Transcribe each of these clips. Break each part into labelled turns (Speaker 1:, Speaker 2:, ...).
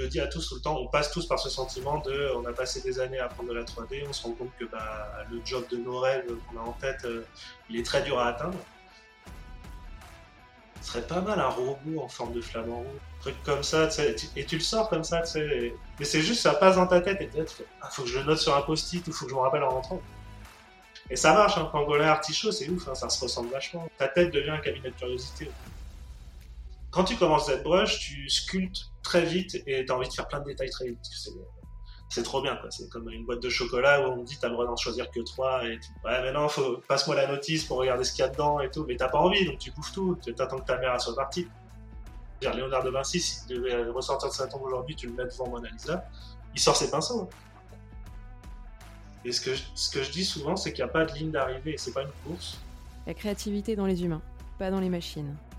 Speaker 1: je le dis à tous tout le temps, on passe tous par ce sentiment de, on a passé des années à apprendre de la 3D, on se rend compte que bah, le job de nos rêves qu'on a en tête, euh, il est très dur à atteindre. Ce serait pas mal un robot en forme de flamant rouge, un truc comme ça, et tu le sors comme ça, tu sais, mais c'est juste, ça passe dans ta tête, et peut-être, ah, faut que je le note sur un post-it, ou faut que je me rappelle en rentrant. Et ça marche, hein, Pangolin Artichaut, c'est ouf, hein, ça se ressemble vachement. Ta tête devient un cabinet de curiosité. Quand tu commences ZBrush, tu sculptes très vite et tu as envie de faire plein de détails très vite. C'est trop bien, C'est comme une boîte de chocolat où on me dit t'as le droit d'en choisir que trois et Ouais, mais non, faut... passe-moi la notice pour regarder ce qu'il y a dedans et tout. Mais t'as pas envie, donc tu bouffes tout. Tu attends que ta mère soit partie. Léonard de Vinci, s'il devait ressortir de sa tombe aujourd'hui, tu le mets devant Mona Lisa, il sort ses pinceaux. Et ce que je, ce que je dis souvent, c'est qu'il n'y a pas de ligne d'arrivée, c'est pas une course.
Speaker 2: La créativité dans les humains, pas dans les machines.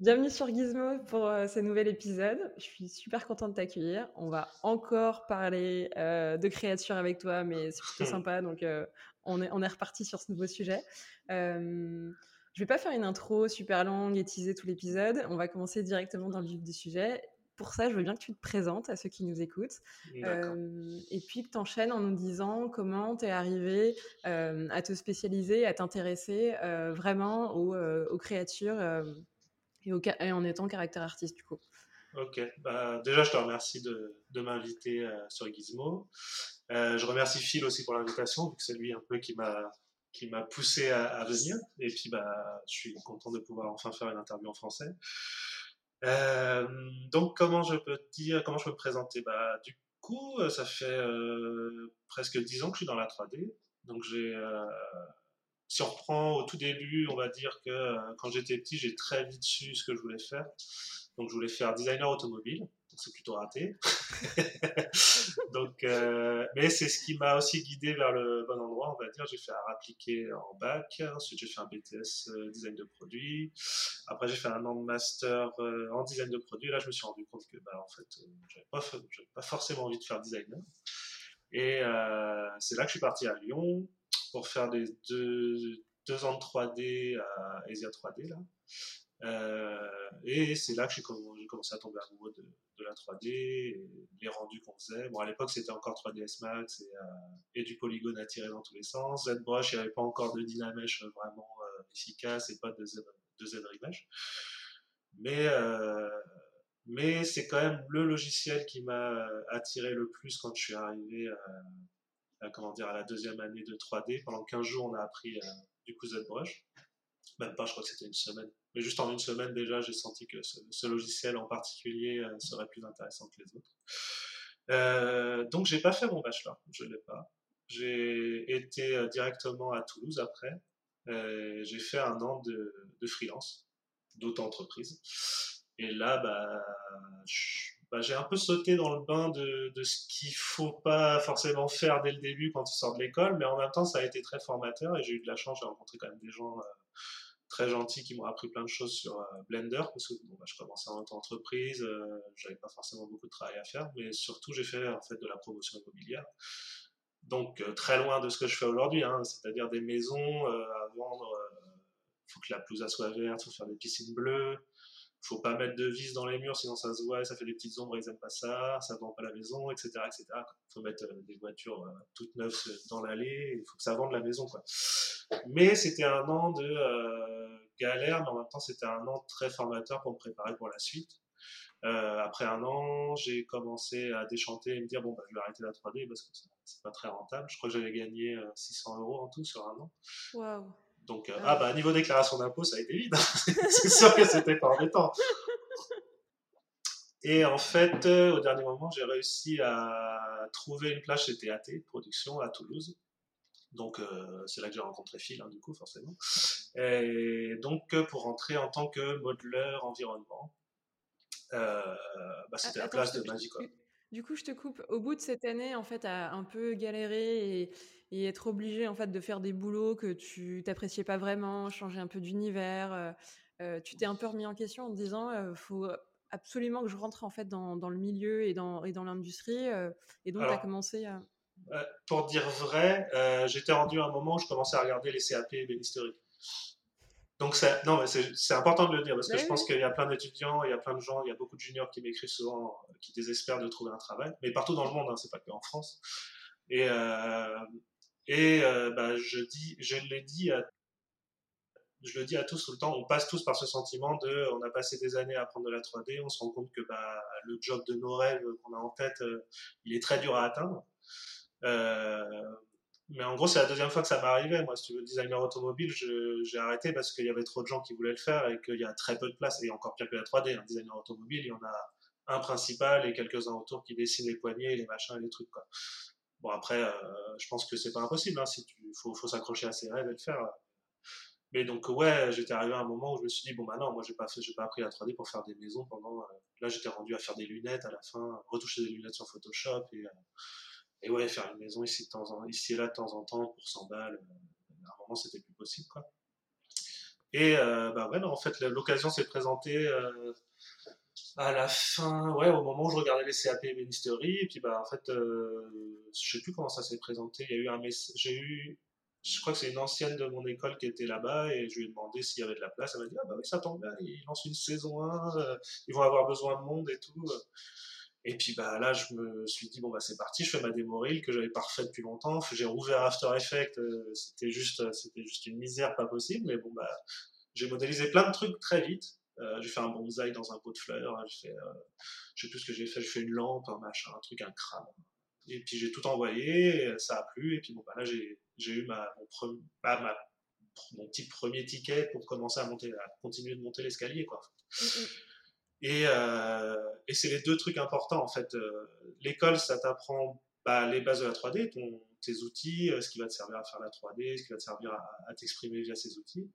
Speaker 2: Bienvenue sur Gizmo pour euh, ce nouvel épisode. Je suis super contente de t'accueillir. On va encore parler euh, de créature avec toi, mais c'est plutôt sympa, donc euh, on, est, on est reparti sur ce nouveau sujet. je vais pas faire une intro super longue et teaser tout l'épisode. On va commencer directement dans le vif du sujet pour ça, je veux bien que tu te présentes à ceux qui nous écoutent. Et puis que tu enchaînes en nous disant comment tu es arrivé à te spécialiser, à t'intéresser vraiment aux, créatures et, en étant caractère artiste, du coup.
Speaker 1: Ok, bah, déjà je te remercie de, m'inviter sur Gizmo. je remercie Phil aussi pour l'invitation, vu que c'est lui un peu qui m'a poussé à, venir. Et puis bah, je suis content de pouvoir enfin faire une interview en français. Euh, donc, comment je peux te dire, comment je peux me présenter? Bah, Du coup, euh, ça fait euh, presque 10 ans que je suis dans la 3D. Donc, j'ai, si on reprend au tout début, on va dire que quand j'étais petit, j'ai très vite su ce que je voulais faire. Donc, je voulais faire designer automobile c'est plutôt raté. donc, euh, mais c'est ce qui m'a aussi guidé vers le bon endroit, on va dire. J'ai fait un appliqué en bac, ensuite j'ai fait un BTS euh, design de produits. Après, j'ai fait un master euh, en design de produits. là, je me suis rendu compte que, bah, en fait, j'avais pas, pas forcément envie de faire designer. Et c'est là que je suis parti à Lyon pour faire des deux, deux ans de 3D à Asia 3D là. Euh, et c'est là que j'ai commencé à tomber amoureux de, la 3D, et les rendus qu'on faisait. Bon, à l'époque, c'était encore 3ds Max et, euh, et, du polygone à tirer dans tous les sens. ZBrush, il n'y avait pas encore de Dynamesh vraiment euh, efficace et pas de, Z, de. Mais, mais c'est quand même le logiciel qui m'a attiré le plus quand je suis arrivé à, comment dire, à la deuxième année de 3D. Pendant 15 jours, on a appris du coup ZBrush. Même pas, je crois que c'était une semaine. Mais juste en une semaine déjà, j'ai senti que ce, logiciel en particulier euh, serait plus intéressant que les autres. Euh, donc j'ai pas fait mon bachelor, je l'ai pas. J'ai été euh, directement à Toulouse après. Euh, j'ai fait un an de, freelance, d'auto-entreprise. Et là, bah, bah, j'ai un peu sauté dans le bain de, de ce qu'il faut pas forcément faire dès le début quand tu sors de l'école, mais en même temps, ça a été très formateur et j'ai eu de la chance, j'ai rencontré quand même des gens très gentils qui m'ont appris plein de choses sur euh, Blender parce que bon, bah, je commençais en entreprise, euh, j'avais pas forcément beaucoup de travail à faire, mais surtout j'ai fait en fait de la promotion immobilière. Donc euh, très loin de ce que je fais aujourd'hui, hein, c'est-à-dire des maisons à vendre. Faut que la pelouse soit verte, faut faire des piscines bleues, faut pas mettre de vis dans les murs sinon ça se voit ça fait des petites ombres ils aiment pas ça ça vend pas la maison etc etc faut mettre euh, des voitures euh, toutes neuves dans l'allée il faut que ça vende la maison quoi. Mais c'était un an de euh, galère mais en même temps c'était un an très formateur pour me préparer pour la suite. Après un an j'ai commencé à déchanter et me dire bon bah je vais arrêter la 3D parce que c'est pas très rentable. Je crois que j'avais gagné 600 euros en tout sur un an.
Speaker 2: Waouh
Speaker 1: donc, euh, ah. ah bah, niveau déclaration d'impôt, ça a été vide. c'est sûr que c'était pas embêtant. Et en fait, euh, au dernier moment, j'ai réussi à trouver une place chez TAT Production à Toulouse. Donc, euh, c'est là que j'ai rencontré Phil, hein, du coup, forcément. Et donc, pour rentrer en tant que modeleur environnement, bah, c'était la place de Magicom.
Speaker 2: Du coup, je te coupe. Au bout de cette année, en fait, à un peu galérer et, et être obligé en fait de faire des boulots que tu t'appréciais pas vraiment, changer un peu d'univers. tu t'es un peu remis en question en te disant il faut absolument que je rentre en fait dans, dans le milieu et dans, et dans l'industrie. et donc, tu as commencé à.
Speaker 1: pour dire vrai, j'étais rendu à un moment où je commençais à regarder les CAP et bénisterie. Donc, non, c'est important de le dire parce que je pense qu'il y a plein d'étudiants, il y a plein de gens, il y a beaucoup de juniors qui m'écrivent souvent, qui désespèrent de trouver un travail, mais partout dans le monde, hein, c'est pas que en France. Et, et bah, je, dis, je l'ai dit à je le dis à tous tout le temps, on passe tous par ce sentiment de, on a passé des années à apprendre de la 3D, on se rend compte que bah, le job de nos rêves qu'on a en tête, euh, il est très dur à atteindre. Euh, mais en gros, c'est la deuxième fois que ça m'arrivait. Moi, si tu veux, designer automobile, j'ai arrêté parce qu'il y avait trop de gens qui voulaient le faire et qu'il y a très peu de place. Et encore pire que la 3D, un designer automobile, il y en a un principal et quelques-uns autour qui dessinent les poignées, les machins et les trucs. Bon, après, euh, je pense que c'est pas impossible. Hein, si tu, faut, s'accrocher à ses rêves et le faire. Mais donc, ouais, j'étais arrivé à un moment où je me suis dit, bon, bah non, moi, j'ai pas fait, pas appris la 3D pour faire des maisons pendant. Euh, là, j'étais rendu à faire des lunettes à la fin, retoucher des lunettes sur Photoshop et, euh, ouais, faire une maison ici, ici et là de temps en temps pour 100 balles. Euh, à un moment, c'était plus possible, quoi. Et bah ouais, non, en fait, l'occasion s'est présentée à la fin, ouais, au moment où je regardais les CAP Ministry, et puis bah en fait, je sais plus comment ça s'est présenté. Il y a eu un j'ai eu je crois que c'est une ancienne de mon école qui était là-bas et je lui ai demandé s'il y avait de la place. Elle m'a dit Ah bah oui, ça tombe bien, ils lancent une saison 1, euh, ils vont avoir besoin de monde et tout. Et puis bah là, je me suis dit Bon, bah c'est parti, je fais ma démo reel que j'avais pas refait depuis longtemps. J'ai rouvert After Effects, euh, c'était juste, c'était juste une misère pas possible, mais bon, bah j'ai modélisé plein de trucs très vite. Euh, j'ai fait un bonsaï dans un pot de fleurs, j'ai fait, je sais plus ce que j'ai fait, j'ai fait une lampe, un machin, un truc, un crâne. Et puis j'ai tout envoyé, ça a plu, et puis bon, bah là j'ai eu ma, mon, bah, ma, mon petit premier ticket pour commencer à monter, à continuer de monter l'escalier, quoi. Et, euh, et c'est les deux trucs importants, en fait. Euh, l'école, ça t'apprend bah, les bases de la 3D, ton, tes outils, euh, ce qui va te servir à faire la 3D, ce qui va te servir à, t'exprimer via ces outils.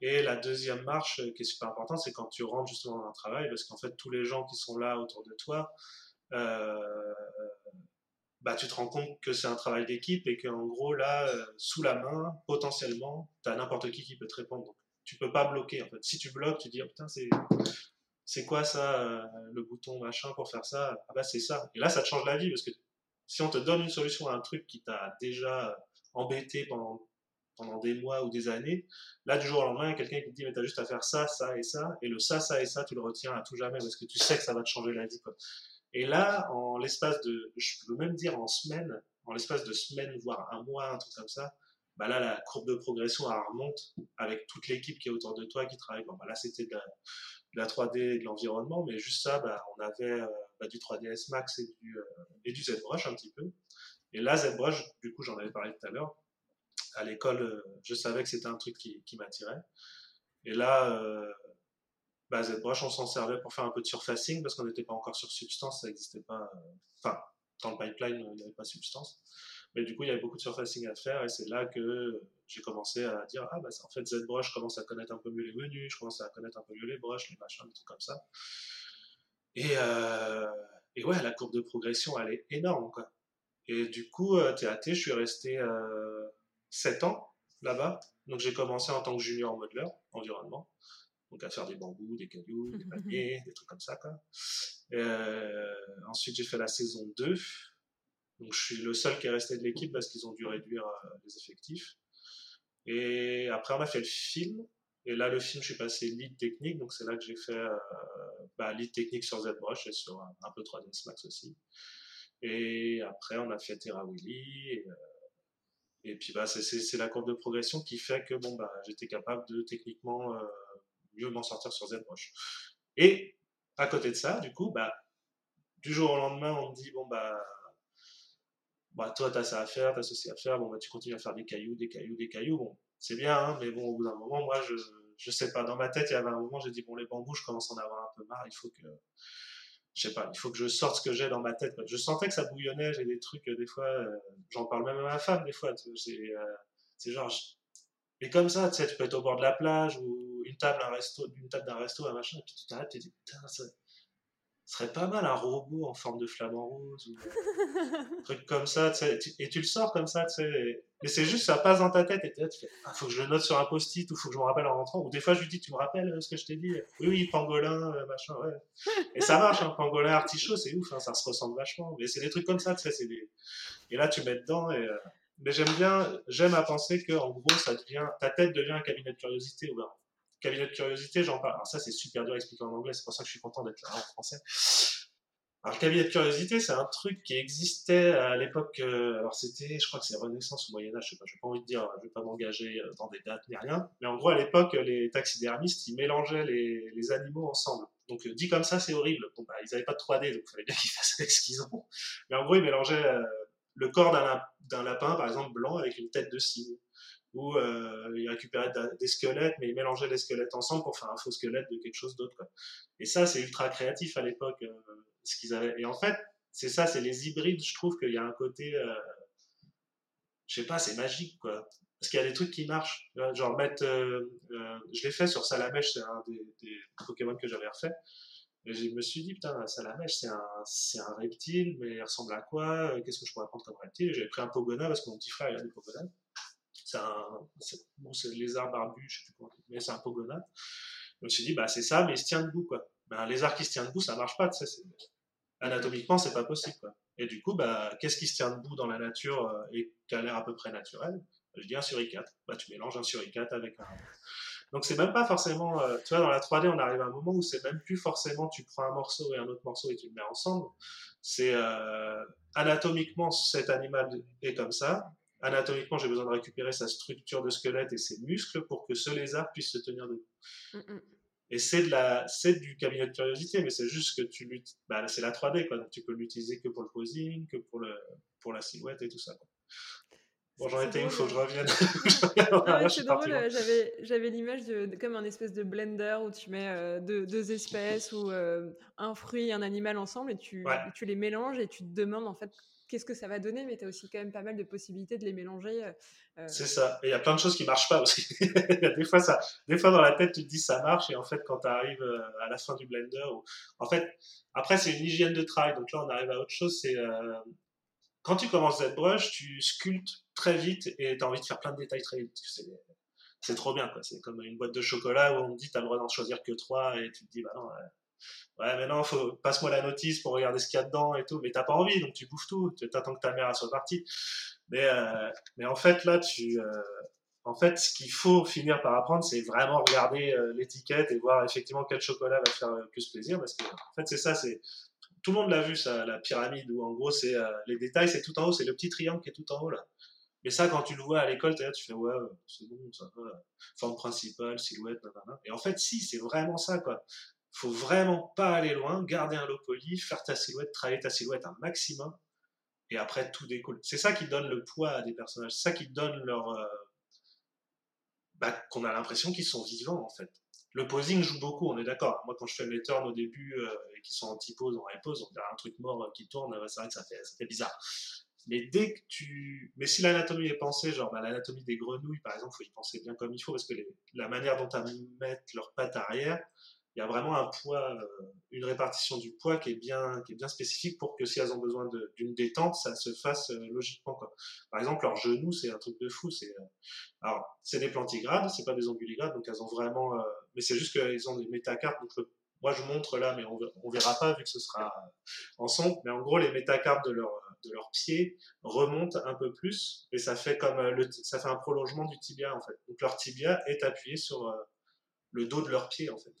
Speaker 1: Et la deuxième marche qui est super importante, c'est quand tu rentres justement dans un travail, parce qu'en fait, tous les gens qui sont là autour de toi, euh, bah, tu te rends compte que c'est un travail d'équipe et qu'en gros, là, euh, sous la main, potentiellement, tu as n'importe qui qui peut te répondre. Donc, tu peux pas bloquer. En fait. Si tu bloques, tu dis, oh, putain, c'est, c'est quoi ça, euh, le bouton machin pour faire ça? Ah bah, c'est ça. Et là, ça te change la vie parce que si on te donne une solution à un truc qui t'a déjà embêté pendant, pendant des mois ou des années, là, du jour au lendemain, quelqu'un qui te dit, mais t'as juste à faire ça, ça et ça. Et le ça, ça et ça, tu le retiens à tout jamais parce que tu sais que ça va te changer la vie. Et là, en l'espace de, je peux même dire en semaine, en l'espace de semaines, voire un mois, un truc comme ça, bah là, la courbe de progression, elle remonte avec toute l'équipe qui est autour de toi, qui travaille. Bon, bah là, c'était de, la 3D et de l'environnement, mais juste ça, bah, on avait euh, bah, du 3ds Max et du, euh, et du ZBrush un petit peu. Et là, ZBrush, du coup, j'en avais parlé tout à l'heure. À l'école, euh, je savais que c'était un truc qui, m'attirait. Et là, bah, ZBrush, on s'en servait pour faire un peu de surfacing parce qu'on n'était pas encore sur Substance, ça n'existait pas. Euh, enfin, dans le pipeline, il n'y avait pas Substance. Mais du coup, il y avait beaucoup de surfacing à faire et c'est là que j'ai commencé à dire Ah, bah, en fait, ZBrush, je commence à connaître un peu mieux les menus, je commence à connaître un peu mieux les brushes, les machins, des trucs comme ça. Et, euh, et ouais, la courbe de progression, elle est énorme, quoi. Et du coup, euh, TAT, je suis resté euh, 7 ans là-bas. Donc, j'ai commencé en tant que junior modeler, environnement donc à faire des bambous, des cailloux, des paniers, des trucs comme ça. Quoi. Euh, ensuite, j'ai fait la saison 2. Donc, je suis le seul qui est resté de l'équipe parce qu'ils ont dû réduire euh, les effectifs. Et après, on a fait le film. Et là, le film, je suis passé lead technique. Donc, c'est là que j'ai fait euh, bah, lead technique sur ZBrush et sur un, peu 3ds Max aussi. Et après, on a fait Terra Willy. Et, et puis, bah, c'est la courbe de progression qui fait que bon, bah, j'étais capable de techniquement mieux m'en sortir sur ZBrush. Et à côté de ça, du coup, bah, du jour au lendemain, on me dit, bon, bah, bah toi, tu as ça à faire, tu as ceci à faire, bon, bah, tu continues à faire des cailloux, des cailloux, des cailloux. Bon, c'est bien, hein, mais bon, au bout d'un moment, moi, je, je sais pas, dans ma tête, il y avait un moment, j'ai dit, bon, les bambous, je commence à en avoir un peu marre, il faut que, je sais pas, il faut que je sorte ce que j'ai dans ma tête. Je sentais que ça bouillonnait, j'ai des trucs, des fois, euh, j'en parle même à ma femme, des fois, c'est euh, genre, et comme ça, tu sais, tu peux être au bord de la plage ou une table, un resto, une table d'un resto, un machin, et puis tu t'arrêtes, tu te dis, putain, ce serait pas mal un robot en forme de flamant rose ou un truc comme ça, tu sais, et tu le sors comme ça, tu sais. Mais c'est juste, ça passe dans ta tête et tu fais, ah, faut que je le note sur un post-it ou faut que je me rappelle en rentrant. Ou des fois, je lui dis, tu me rappelles euh, ce que je t'ai dit? Oui, oui, pangolin, euh, machin, ouais. Et ça marche, hein, pangolin artichaut, c'est ouf, hein, ça se ressemble vachement. Mais c'est des trucs comme ça, tu sais, des... Et là, tu mets dedans et. Euh, mais j'aime bien, j'aime à penser que, en gros, ça devient, ta tête devient un cabinet de curiosité ouvert cabinet de curiosité, j'en parle. Alors ça, c'est super dur à expliquer en anglais, c'est pour ça que je suis content d'être là en français. Alors, le cabinet de curiosité, c'est un truc qui existait à l'époque. Euh, alors, c'était, je crois que c'est Renaissance ou Moyen-Âge, je sais pas, j'ai pas envie de dire, je vais pas m'engager euh, dans des dates ni rien. Mais en gros, à l'époque, les taxidermistes, ils mélangeaient les, animaux ensemble. Donc, euh, dit comme ça, c'est horrible. Bon, bah, ils avaient pas de 3D, donc il fallait bien qu'ils fassent avec ce qu'ils ont. Mais en gros, ils mélangeaient le corps d'un lapin, par exemple, blanc, avec une tête de cygne où euh, ils récupéraient des squelettes, mais ils mélangeaient les squelettes ensemble pour faire un faux squelette de quelque chose d'autre. Et ça, c'est ultra créatif à l'époque, euh, ce qu'ils avaient. Et en fait, c'est ça, c'est les hybrides. Je trouve qu'il y a un côté, euh, je sais pas, c'est magique, quoi. Parce qu'il y a des trucs qui marchent. Genre mettre, je l'ai fait sur Salamèche, c'est un des, Pokémon que j'avais refait. Et je me suis dit, putain, Salamèche, c'est un, c'est un reptile, mais il ressemble à quoi? Qu'est-ce que je pourrais prendre comme reptile? J'avais pris un Pogona parce que mon petit frère, il a des Pogonas c'est un, bon, lézard barbu, je sais plus comment, mais c'est un pogonat. Je me suis dit, bah, c'est ça, mais il se tient debout, quoi. Ben, un lézard qui se tient debout, ça marche pas, tu sais, anatomiquement, c'est pas possible. Et du coup, bah, qu'est-ce qui se tient debout dans la nature euh, et qui a l'air à peu près naturel? Je dis un suricate. Bah, tu mélanges un suricate avec un. Donc, c'est même pas forcément. Euh, tu vois, dans la 3D, on arrive à un moment où c'est même plus forcément tu prends un morceau et un autre morceau et tu le mets ensemble. C'est euh, anatomiquement, cet animal est comme ça anatomiquement, j'ai besoin de récupérer sa structure de squelette et ses muscles pour que ce lézard puisse se tenir debout. Mm, mm. Et c'est de la, c'est du cabinet de curiosité, mais c'est juste que tu luttes, bah, c'est la 3D, quoi. Donc tu peux l'utiliser que pour le posing, que pour le, pour la silhouette et tout ça. Bon, j'en étais où, faut que je revienne.
Speaker 2: c'est drôle, j'avais, j'avais l'image de, comme un espèce de blender où tu mets euh, deux, espèces ou euh, un fruit et un animal ensemble et tu, tu les mélanges et tu te demandes en fait qu'est-ce que ça va donner, mais tu as aussi quand même pas mal de possibilités de les mélanger. Euh,
Speaker 1: euh. C'est ça. Et il y a plein de choses qui marchent pas aussi. des, fois, ça, des fois, dans la tête, tu te dis ça marche, et en fait, quand tu arrives euh, à la fin du blender, en fait, après, c'est une hygiène de travail. Donc là, on arrive à autre chose. C'est quand tu commences ZBrush, tu sculptes très vite et tu as envie de faire plein de détails très vite. C'est trop bien. C'est comme une boîte de chocolat où on te dit, tu as le droit d'en choisir que trois, et tu te dis, bah non, ouais, mais non, faut, passe-moi la notice pour regarder ce qu'il y a dedans et tout. Mais t'as pas envie, donc tu bouffes tout. Tu attends que ta mère soit partie. Mais, euh, mais en fait, là, tu, euh, en fait, ce qu'il faut finir par apprendre, c'est vraiment regarder euh, l'étiquette et voir effectivement quel chocolat va te faire le plus plaisir. Parce que, en fait, c'est ça, c'est, tout le monde l'a vu, ça, la pyramide, où en gros, c'est, les détails, c'est tout en haut, c'est le petit triangle qui est tout en haut, là. Mais ça, quand tu le vois à l'école, tu fais, ouais, c'est bon, ça va, forme principale, silhouette, Et en fait, si, c'est vraiment ça, quoi faut vraiment pas aller loin, garder un low poly, faire ta silhouette, travailler ta silhouette un maximum, et après tout découle. C'est ça qui donne le poids à des personnages, c'est ça qui donne leur. Euh, bah, qu'on a l'impression qu'ils sont vivants en fait. Le posing joue beaucoup, on est d'accord. Moi, quand je fais mes turns au début euh, et qui sont anti-pose, en repose, on dirait un truc mort euh, qui tourne, c'est vrai que ça fait, ça fait bizarre. Mais dès que tu. Mais si l'anatomie est pensée, genre bah, l'anatomie des grenouilles, par exemple, il faut y penser bien comme il faut, parce que la manière dont elles mettent leurs pattes arrière, il y a vraiment un poids, euh, une répartition du poids qui est bien, qui est bien spécifique pour que si elles ont besoin d'une détente, ça se fasse euh, logiquement. Par exemple, leurs genoux, c'est un truc de fou. C'est, euh, alors, c'est des plantigrades, c'est pas des onguligrades, donc elles ont vraiment, mais c'est juste qu'ils ont des métacarpes. Donc moi, je montre là, mais on, on verra pas vu que ce sera en son. Mais en gros, les métacarpes de leurs de leurs pieds remontent un peu plus et ça fait comme le, ça fait un prolongement du tibia en fait. Donc leur tibia est appuyé sur le dos de leurs pieds en fait.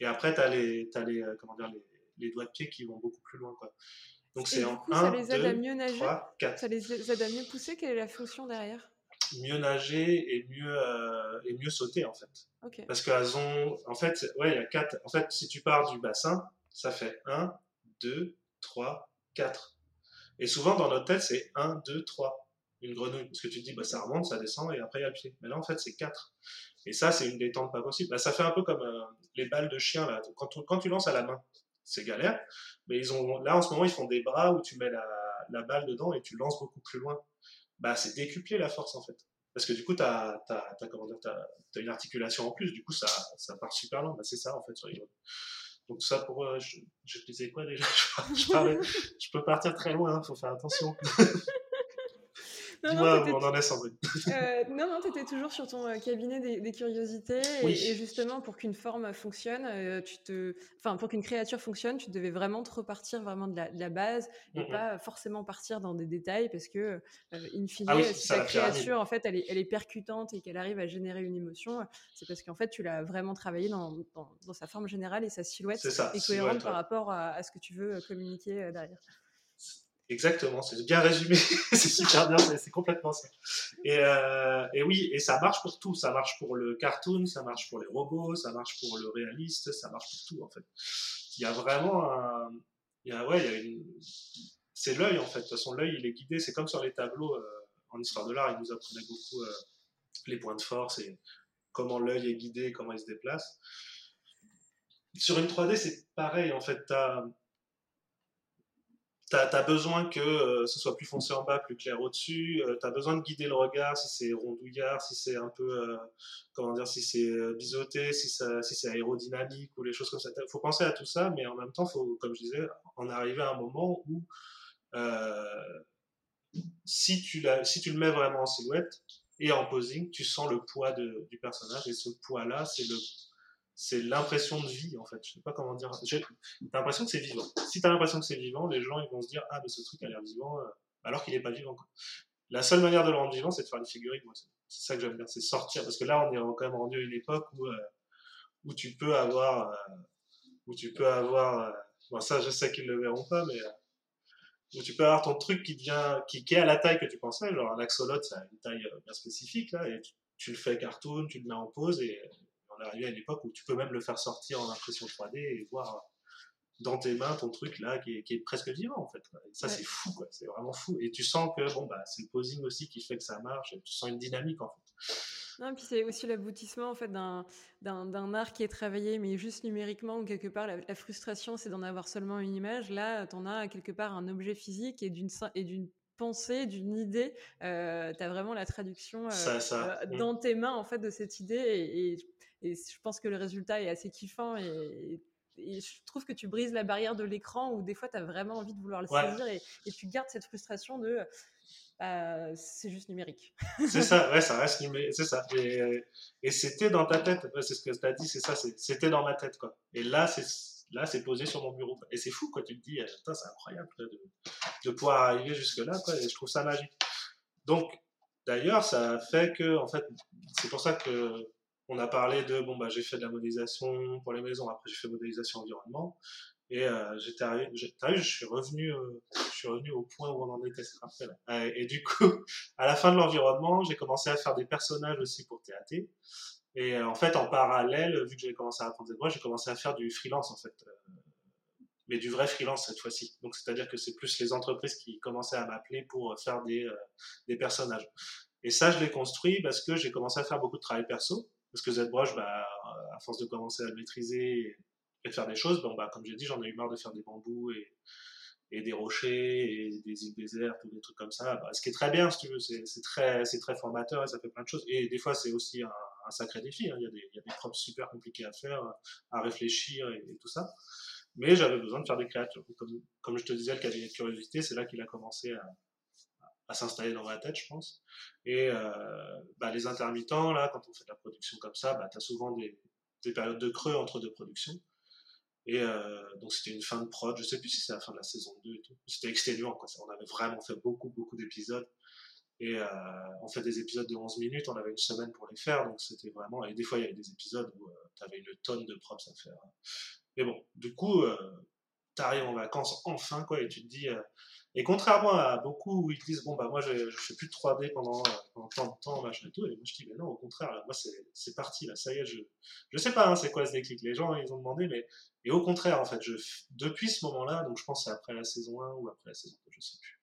Speaker 1: Et après, tu as, les, as les, euh, comment dire, les, les, doigts de pied qui vont beaucoup plus loin. Quoi.
Speaker 2: Donc c'est en 1, 2, 3, 4. Ça les aide à mieux pousser? Quelle est la fonction derrière?
Speaker 1: Mieux nager et mieux, euh, et mieux sauter en fait. Okay. Parce qu'elles ont, en fait, ouais, il y a 4. En fait, si tu pars du bassin, ça fait 1, 2, 3, 4. Et souvent dans notre tête, c'est 1, 2, 3. Une grenouille. Parce que tu te dis, bah, ça remonte, ça descend et après il y a le pied. Mais là, en fait, c'est 4. Et ça, c'est une détente pas possible. Bah, ça fait un peu comme euh, les balles de chien. Là. Quand, quand tu lances à la main, c'est galère. Mais ils ont, là, en ce moment, ils font des bras où tu mets la, la balle dedans et tu lances beaucoup plus loin. Bah, c'est décupler la force, en fait. Parce que du coup, tu as, as, une articulation en plus. Du coup, ça, ça part super loin. Bah, c'est ça, en fait, sur les Donc ça pour, je, je, disais quoi déjà? Je, je, peux partir très loin, hein, faut faire attention.
Speaker 2: Dis-moi où on en est, Sandrine. Euh, non, non, tu étais toujours sur ton euh, cabinet des, curiosités. Et, justement, pour qu'une forme fonctionne, euh, tu te... enfin, pour qu'une créature fonctionne, tu devais vraiment te repartir vraiment de la, base et pas forcément partir dans des détails parce que, in fine, ah si ta créature, en fait, elle est, elle est percutante et qu'elle arrive à générer une émotion, c'est parce qu'en fait, tu l'as vraiment travaillé dans, dans, sa forme générale et sa silhouette est, cohérente par rapport à, à, ce que tu veux communiquer derrière.
Speaker 1: Exactement, c'est bien résumé, c'est super bien, c'est complètement ça. Et, euh, et, oui, et ça marche pour tout, ça marche pour le cartoon, ça marche pour les robots, ça marche pour le réaliste, ça marche pour tout en fait. Il y a vraiment un, il y a, ouais, il y a une, c'est l'œil en fait. De toute façon, l'œil il est guidé, c'est comme sur les tableaux euh, en histoire de l'art, il nous apprenait beaucoup euh, les points de force et comment l'œil est guidé, comment il se déplace. Sur une 3D, c'est pareil en fait. As, tu as, besoin que euh, ce soit plus foncé en bas, plus clair au-dessus. Euh, tu besoin de guider le regard, si c'est rondouillard, si c'est un peu, euh, comment dire, si c'est biseauté, si, c'est aérodynamique ou les choses comme ça. Il faut penser à tout ça, mais en même temps, faut, comme je disais, en arriver à un moment où si, tu si tu le mets vraiment en silhouette et en posing, tu sens le poids du personnage et ce poids-là, c'est le c'est l'impression de vie en fait. Je sais pas comment dire. T'as l'impression que c'est vivant. Si t'as l'impression que c'est vivant, les gens ils vont se dire ah mais ce truc a l'air vivant euh, alors qu'il est pas vivant. La seule manière de le rendre vivant, c'est de faire une figurine. C'est ça que j'aime bien, c'est sortir parce que là on est quand même rendu à une époque où euh, où tu peux avoir euh, où tu peux avoir bon ça je sais qu'ils le verront pas mais où tu peux avoir ton truc qui devient qui, qui est à la taille que tu pensais genre un axolote ça a une taille bien spécifique là et tu, tu le fais cartoon tu le mets en pause et on est arrivé à une époque où tu peux même le faire sortir en impression 3D et voir dans tes mains ton truc là qui est, presque vivant en fait. ça c'est fou quoi, c'est vraiment fou. Et tu sens que bon bah c'est le posing aussi qui fait que ça marche. Et tu sens une dynamique en fait.
Speaker 2: Non, puis c'est aussi l'aboutissement en fait d'un, d'un, art qui est travaillé mais juste numériquement ou quelque part la, frustration c'est d'en avoir seulement une image. Là, tu en as quelque part un objet physique et d'une et d'une pensée, d'une idée. Euh, tu as vraiment la traduction euh, euh, dans tes mains en fait de cette idée et, et et je pense que le résultat est assez kiffant et, je trouve que tu brises la barrière de l'écran où des fois tu as vraiment envie de vouloir le saisir et, tu gardes cette frustration de bah, c'est juste numérique.
Speaker 1: c'est ça, ouais, ça reste numérique, c'est ça. Et, c'était dans ta tête, c'est ce que tu as dit, c'est ça, c'était dans ma tête quoi. Et là, c'est là c'est posé sur mon bureau et c'est fou quoi tu te dis c'est incroyable de, de, pouvoir arriver jusque là quoi et je trouve ça magique donc d'ailleurs ça fait que en fait c'est pour ça que on a parlé de bon bah j'ai fait de la modélisation pour les maisons, après j'ai fait modélisation environnement et euh, j'étais arrivé, je suis revenu, euh, je suis revenu au point où on en était après. Euh, et du coup, à la fin de l'environnement, j'ai commencé à faire des personnages aussi pour TAT. Et en fait, en parallèle, vu que j'avais commencé à apprendre des voix, j'ai commencé à faire du freelance en fait, mais du vrai freelance cette fois-ci. Donc c'est-à-dire que c'est plus les entreprises qui commençaient à m'appeler pour faire des des personnages. Et ça, je l'ai construit parce que j'ai commencé à faire beaucoup de travail perso. Parce que ZBrush, bah, à force de commencer à le maîtriser et faire des choses, bah, comme j'ai dit, j'en ai eu marre de faire des bambous et, des rochers et des îles désertes ou des trucs comme ça. Bah, ce qui est très bien, si tu veux, c'est très, formateur et ça fait plein de choses. Et des fois, c'est aussi un, sacré défi. Hein. Il, y a des, il super compliqués à faire, à réfléchir et, tout ça. Mais j'avais besoin de faire des créatures. Comme, comme je te disais, le cabinet de curiosité, c'est là qu'il a commencé à, à s'installer dans ma tête, je pense. Et euh, bah, les intermittents, là, quand on fait de la production comme ça, bah, tu as souvent des, des, périodes de creux entre deux productions. Et euh, donc c'était une fin de prod, je sais plus si c'est la fin de la saison 2 et tout. C'était exténuant, quoi. On avait vraiment fait beaucoup, beaucoup d'épisodes. Et euh, on fait des épisodes de 11 minutes, on avait une semaine pour les faire, donc c'était vraiment... Et des fois, il y avait des épisodes où tu avais une tonne de props à faire. Mais bon, du coup, tu arrives en vacances enfin, quoi, et tu te dis, et contrairement à beaucoup où ils disent, bon, bah, moi, je, je fais plus de 3D pendant, pendant tant de temps, machin et tout, et moi, je dis, mais non, au contraire, moi, c'est parti, là, ça y est, je, je sais pas, hein, c'est quoi ce déclic. Les gens, ils ont demandé, mais, et au contraire, en fait, je, depuis ce moment-là, donc je pense c'est après la saison 1 ou après la saison 2, je sais plus.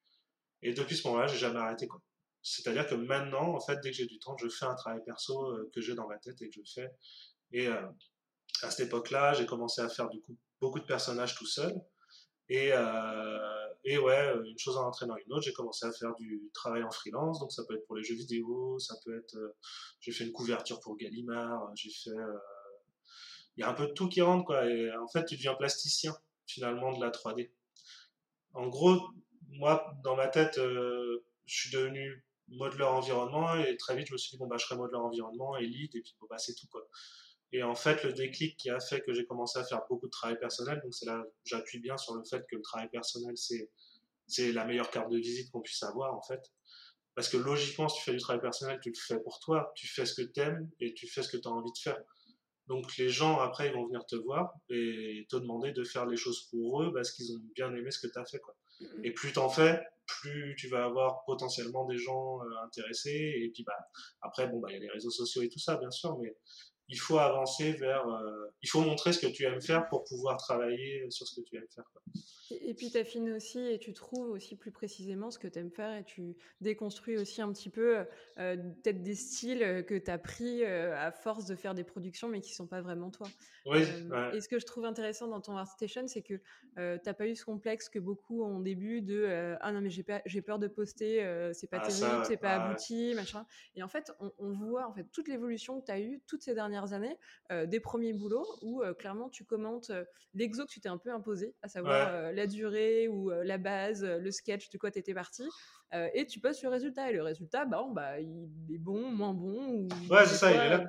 Speaker 1: Et depuis ce moment-là, j'ai jamais arrêté, quoi. C'est-à-dire que maintenant, en fait, dès que j'ai du temps, je fais un travail perso euh, que j'ai dans ma tête et que je fais. Et euh, à cette époque-là, j'ai commencé à faire du coup beaucoup de personnages tout seul. Et, euh, et ouais, une chose en entraînant une autre, j'ai commencé à faire du travail en freelance, donc ça peut être pour les jeux vidéo, ça peut être, euh, j'ai fait une couverture pour Gallimard, j'ai fait, euh, il y a un peu de tout qui rentre, quoi. Et en fait, tu deviens plasticien, finalement, de la 3D. En gros, moi, dans ma tête, euh, je suis devenu modeleur environnement et très vite, je me suis dit, bon, bah, je serai modeleur environnement, élite, et puis, bon, bah, c'est tout, quoi. Et en fait, le déclic qui a fait que j'ai commencé à faire beaucoup de travail personnel, donc c'est là, j'appuie bien sur le fait que le travail personnel, c'est, c'est la meilleure carte de visite qu'on puisse avoir, en fait. Parce que logiquement, si tu fais du travail personnel, tu le fais pour toi, tu fais ce que tu aimes et tu fais ce que tu as envie de faire. Donc les gens, après, ils vont venir te voir et te demander de faire les choses pour eux parce qu'ils ont bien aimé ce que tu as fait. Quoi. Et plus tu en fais, plus tu vas avoir potentiellement des gens euh, intéressés. Et puis bah, après, bon, bah, il y a les réseaux sociaux et tout ça, bien sûr, mais il faut avancer vers. Euh, il faut montrer ce que tu aimes faire pour pouvoir travailler sur ce que tu aimes faire.
Speaker 2: Et, puis tu affines aussi et tu trouves aussi plus précisément ce que tu aimes faire et tu déconstruis aussi un petit peu euh, peut-être des styles que tu as pris euh, à force de faire des productions mais qui ne sont pas vraiment toi.
Speaker 1: Oui,
Speaker 2: Et ce que je trouve intéressant dans ton ArtStation, c'est que tu n'as pas eu ce complexe que beaucoup ont au début de Ah non, mais j'ai peur de poster, c'est pas ah, terrible, c'est pas abouti, machin. Et en fait, on, on voit en fait toute l'évolution que tu as eue toutes ces dernières années, euh, des premiers boulots où euh, clairement tu commentes euh, l'exo que tu t'es un peu imposé, à savoir la durée ou la base, le sketch, de quoi tu étais parti. et tu postes le résultat. Et le résultat, bah, bah, il est bon, moins bon.
Speaker 1: ouais, c'est ça, il est là.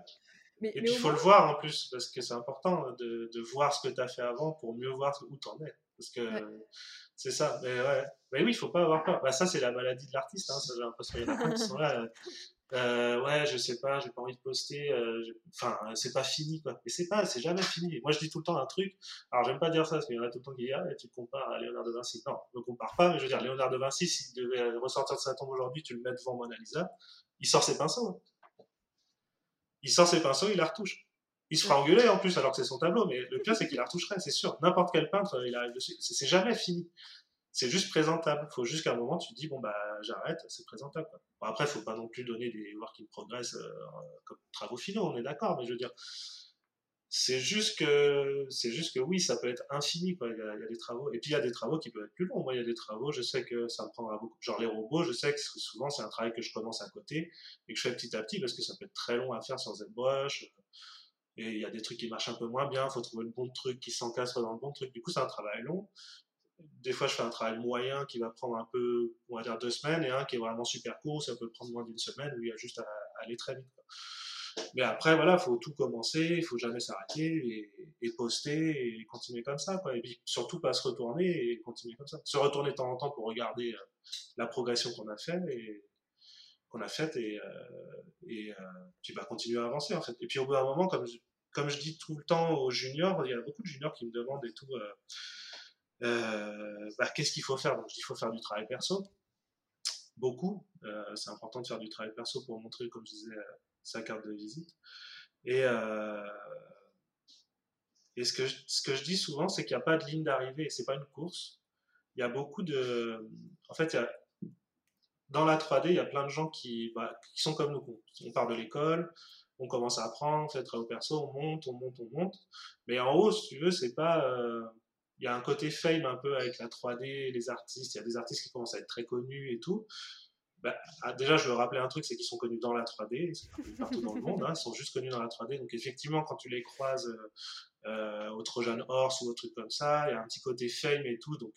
Speaker 1: Mais, et puis il faut le voir en plus, parce que c'est important de, de, voir ce que tu as fait avant pour mieux voir où tu en es. Parce que c'est ça. Mais, ouais. mais oui, il faut pas avoir peur. Bah, ça, c'est la maladie de l'artiste. Hein. J'ai l'impression qu'il y en a qui sont là. Euh, ouais, je sais pas, j'ai pas envie de poster. Euh, enfin, c'est pas fini, quoi. Mais c'est pas, c'est jamais fini. Moi, je dis tout le temps un truc. Alors, j'aime pas dire ça parce qu'il y en a tout le temps qui disent, ah, tu compares à Léonard de Vinci. Non, ne compare pas. Mais je veux dire, Léonard de Vinci, s'il devait ressortir de sa tombe aujourd'hui, tu le mets devant Mona Lisa, il sort ses pinceaux. Hein. Il sort ses pinceaux, il la retouche. Il se fera engueuler en plus alors que c'est son tableau, mais le pire c'est qu'il la retoucherait, c'est sûr. N'importe quel peintre, il arrive dessus. C'est jamais fini c'est juste présentable. Il faut juste qu'à un moment, tu te dis, bon, bah, j'arrête, c'est présentable. Bon, après, faut pas non plus donner des work in progress euh, comme travaux finaux, on est d'accord, mais je veux dire, c'est juste que, c'est juste que oui, ça peut être infini, quoi. Il y, a, des travaux. Et puis, il y a des travaux qui peuvent être plus longs. Moi, il y a des travaux, je sais que ça me prendra beaucoup. Genre, les robots, je sais que souvent, c'est un travail que je commence à côté et que je fais petit à petit parce que ça peut être très long à faire sans ZBrush. Et il y a des trucs qui marchent un peu moins bien, il faut trouver le bon truc qui s'encastre dans le bon truc. Du coup, c'est un travail long des fois, je fais un travail moyen qui va prendre un peu, on va dire deux semaines, et un qui est vraiment super court, ça peut prendre moins d'une semaine, où il y a juste à, aller très vite. Mais après, voilà, il faut tout commencer, il faut jamais s'arrêter et, poster et continuer comme ça. Et puis surtout pas se retourner et continuer comme ça. Se retourner de temps en temps pour regarder euh, la progression qu'on a faite et qu'on a faite et, euh, euh, puis bah, continuer à avancer en fait. Et puis au bout d'un moment, comme comme je dis tout le temps aux juniors, il y a beaucoup de juniors qui me demandent et tout. Euh, bah, qu'est-ce qu'il faut faire? Donc, il faut faire du travail perso, beaucoup. Euh, c'est important de faire du travail perso pour montrer, comme je disais, sa carte de visite. Et, euh, et ce, que je, ce que je dis souvent, c'est qu'il n'y a pas de ligne d'arrivée, c'est pas une course. Il y a beaucoup de. En fait, dans la 3D, il y a plein de gens qui, bah, qui sont comme nous. On part de l'école, on commence à apprendre, on fait travail perso, on monte, on monte, on monte. Mais en haut, si tu veux, c'est pas il y a un côté fame un peu avec la 3D, les artistes. Il y a des artistes qui commencent à être très connus et tout. Bah, ah, déjà, je veux rappeler un truc, c'est qu'ils sont connus dans la 3D, ils sont partout dans le monde, hein, ils sont juste connus dans la 3D. Donc effectivement, quand tu les croises euh, euh au Trojan Horse ou au truc comme ça, il y a un petit côté fame et tout. Donc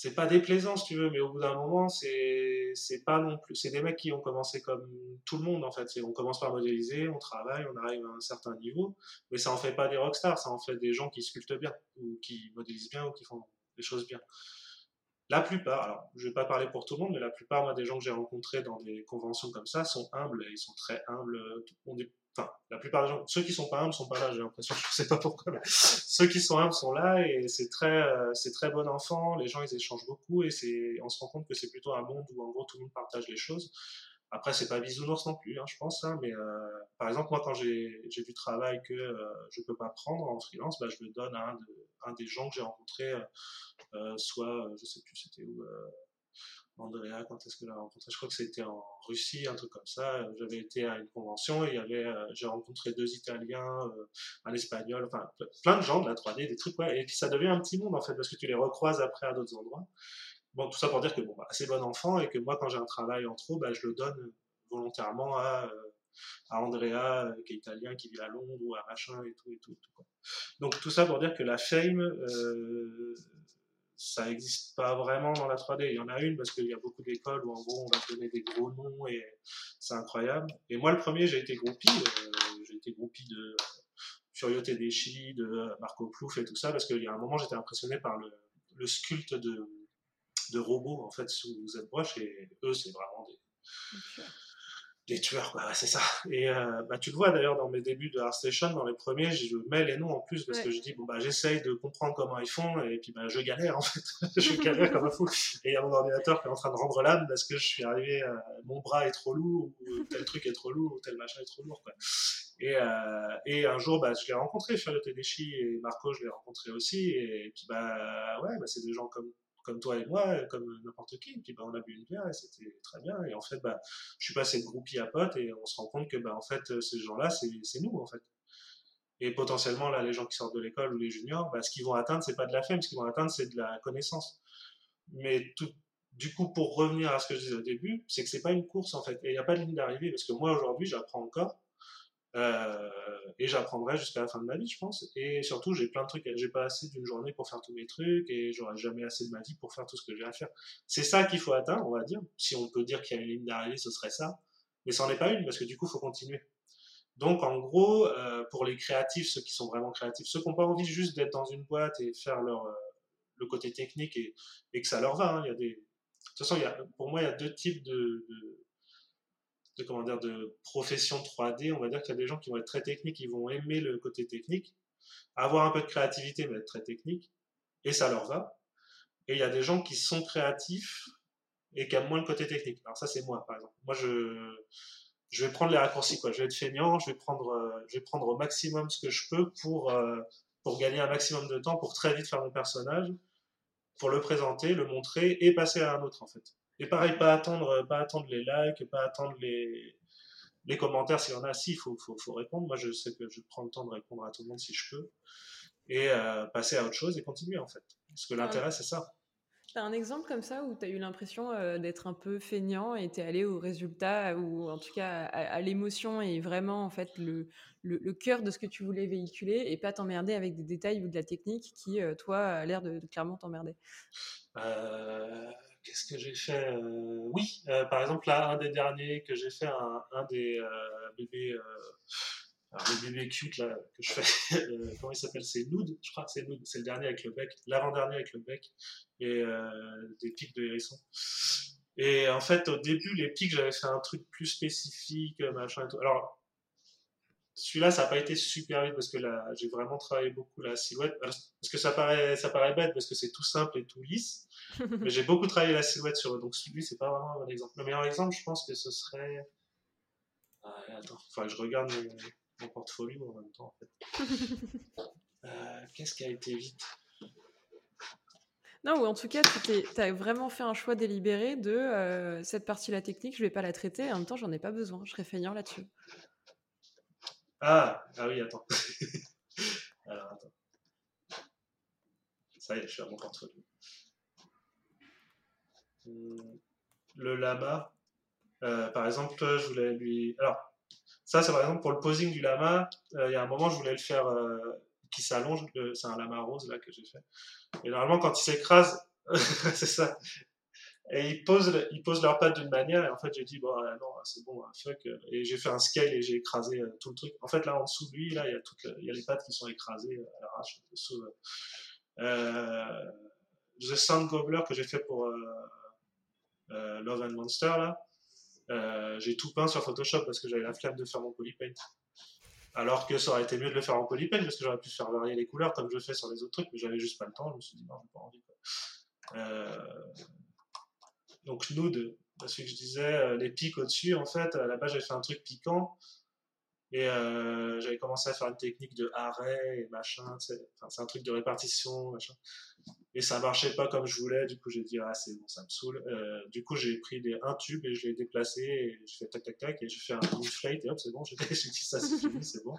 Speaker 1: c'est pas déplaisant si tu veux, mais au bout d'un moment, c'est c'est pas non plus. C'est des mecs qui ont commencé comme tout le monde en fait. On commence par modéliser, on travaille, on arrive à un certain niveau, mais ça en fait pas des rockstars, ça en fait des gens qui sculptent bien ou qui modélisent bien ou qui font des choses bien. La plupart, alors je vais pas parler pour tout le monde, mais la plupart moi des gens que j'ai rencontrés dans des conventions comme ça sont humbles, ils sont très humbles. Enfin, la plupart des gens, ceux qui sont pas humbles sont pas là, j'ai l'impression, je sais pas pourquoi, mais ceux qui sont humbles sont là et c'est très, euh, c'est très bon enfant, les gens ils échangent beaucoup et c'est, on se rend compte que c'est plutôt un monde où en gros tout le monde partage les choses. Après, c'est pas bisounours non plus, hein, je pense, hein, mais euh, par exemple, moi, quand j'ai du travail que euh, je peux pas prendre en freelance, bah, je le donne à un, de, un des gens que j'ai rencontré, soit, je sais plus c'était où, Andrea, quand est-ce que je rencontré? Je crois que c'était en Russie, un truc comme ça. J'avais été à une convention et il y avait, euh, j'ai rencontré deux Italiens, euh, un Espagnol, enfin plein de gens de la 3D, des trucs, ouais. Et puis ça devient un petit monde en fait, parce que tu les recroises après à d'autres endroits. Bon, tout ça pour dire que bon, bah, c'est bon enfant et que moi, quand j'ai un travail en trop, bah, je le donne volontairement à, euh, à Andrea, qui est italien, qui vit à Londres, ou à machin, et tout, et tout Donc tout ça pour dire que la fame, ça n'existe pas vraiment dans la 3D. Il y en a une parce qu'il y a beaucoup d'écoles où en gros on va donner des gros noms et c'est incroyable. Et moi le premier j'ai été groupie, euh, j'ai été groupie de Furio Tedeschi, de Marco Plouf et tout ça parce qu'il y a un moment j'étais impressionné par le, sculpte de, de robots en fait sous ZBrush et eux c'est vraiment des des tueurs, quoi, c'est ça. Et euh, bah, tu le vois d'ailleurs dans mes débuts de ArtStation, dans les premiers, je mets les noms en plus parce que je dis, bon, bah, j'essaye de comprendre comment ils font et puis bah, je galère en fait. je galère comme un fou. Et il y a mon ordinateur qui est en train de rendre l'âme parce que je suis arrivé, euh, mon bras est trop lourd, ou tel truc est trop lourd, ou tel machin est trop lourd. Quoi. Et, euh, et un jour, bah, je l'ai rencontré, Charlotte Tedeschi et Marco, je l'ai rencontré aussi. Et puis, bah, ouais, bah, c'est des gens comme comme toi et moi, comme n'importe qui. Et puis bah, on a bu une bière et c'était très bien. Et en fait, bah, je suis passé de groupie à pote et on se rend compte que bah, en fait, ces gens-là, c'est nous en fait. Et potentiellement, là, les gens qui sortent de l'école ou les juniors, bah, ce qu'ils vont atteindre, c'est pas de la femme, ce qu'ils vont atteindre, c'est de la connaissance. Mais tout, du coup, pour revenir à ce que je disais au début, c'est que c'est pas une course en fait. Et il n'y a pas de ligne d'arrivée parce que moi aujourd'hui, j'apprends encore. Euh, et j'apprendrai jusqu'à la fin de ma vie, je pense. Et surtout, j'ai plein de trucs. J'ai pas assez d'une journée pour faire tous mes trucs et j'aurai jamais assez de ma vie pour faire tout ce que j'ai à faire. C'est ça qu'il faut atteindre, on va dire. Si on peut dire qu'il y a une ligne d'arrivée, ce serait ça. Mais n'en est pas une parce que du coup, il faut continuer. Donc, en gros, euh, pour les créatifs, ceux qui sont vraiment créatifs, ceux qui n'ont pas envie juste d'être dans une boîte et faire leur, euh, le côté technique et, que ça leur va, hein, il y a des. De toute façon, pour moi, il y a deux types de de, de profession 3D, on va dire qu'il y a des gens qui vont être très techniques, ils vont aimer le côté technique, avoir un peu de créativité, mais être très technique, et ça leur va. Et il y a des gens qui sont créatifs et qui aiment moins le côté technique. Alors ça, c'est moi, par exemple. Moi, je, vais prendre les raccourcis. Je vais être feignant, je vais prendre, je vais prendre au maximum ce que je peux pour, euh, pour gagner un maximum de temps, pour très vite faire mon personnage, pour le présenter, le montrer et passer à un autre, en fait. Et pareil, pas attendre, pas attendre les likes, pas attendre les, les commentaires s'il y en a. Si, il faut, faut, faut, répondre. Moi, je sais que je prends le temps de répondre à tout le monde si je peux. Et euh, passer à autre chose et continuer, en fait. Parce que l'intérêt, c'est ça.
Speaker 2: T'as un exemple comme ça où tu as eu l'impression euh, d'être un peu feignant et t'es allé au résultat ou en tout cas à, l'émotion et vraiment en fait le, le, le, cœur de ce que tu voulais véhiculer et pas t'emmerder avec des détails ou de la technique qui, euh, toi, a l'air de, de, clairement t'emmerder?
Speaker 1: Euh, qu'est-ce que j'ai fait euh, Oui, euh, par exemple, là, un des derniers que j'ai fait, un, un des euh, bébés, cute que je fais, comment il s'appelle C'est Nude, je crois que c'est Nude, c'est le dernier avec le bec, l'avant-dernier avec le bec et des pics de hérisson. Et en fait, au début, les pics, j'avais fait un truc plus spécifique, machin et tout. Alors, celui-là, ça n'a pas été super vite parce que là, j'ai vraiment travaillé beaucoup la silhouette. Parce que ça paraît, ça paraît bête parce que c'est tout simple et tout lisse. mais j'ai beaucoup travaillé la silhouette sur eux. Donc celui, c'est pas vraiment un bon exemple. Le meilleur exemple, je pense que ce serait. Ah, attends, que je regarde mon, portfolio en même temps. En fait. euh, Qu'est-ce qui a été vite?
Speaker 2: Non, ou en tout cas, tu as vraiment fait un choix délibéré de euh, cette partie-là technique, je vais pas la traiter, et en même temps, j'en ai pas besoin, je serai feignant là-dessus.
Speaker 1: Ah, ah oui, attends. Alors, attends. Ça y est, je suis à mon portfolio. Hmm, le lama, euh, par exemple, je voulais lui. Alors, ça, c'est par exemple pour le posing du lama. Euh, il y a un moment, je voulais le faire euh, qui s'allonge. c'est un lama rose là que j'ai fait. Et normalement, quand il s'écrase, c'est ça. Et ils posent, ils posent leurs pattes d'une manière, et en fait, j'ai dit, bon, non, c'est bon, fuck. Et j'ai fait un scale et j'ai écrasé tout le truc. En fait, là, en dessous de lui, là, il y a, il y a les pattes qui sont écrasées à l'arrache. Euh, The Sound Gobbler que j'ai fait pour euh, Love and Monster, là, euh, j'ai tout peint sur Photoshop parce que j'avais la flemme de faire mon polypaint. Alors que ça aurait été mieux de le faire en polypaint parce que j'aurais pu faire varier les couleurs comme je fais sur les autres trucs, mais j'avais juste pas le temps. Je me suis dit non, j'ai pas envie. Euh, donc nude, celui que je disais, les pics au-dessus, en fait, à la base j'avais fait un truc piquant et j'avais commencé à faire une technique de arrêt et machin, c'est un truc de répartition, machin et ça marchait pas comme je voulais. Du coup, j'ai dit, ah, c'est bon, ça me saoule. Euh, du coup, j'ai pris un tube et je l'ai déplacé et je fais tac, tac, tac, et je fais un inflate et hop, c'est bon, j'ai dit, ça, c'est fini, c'est bon.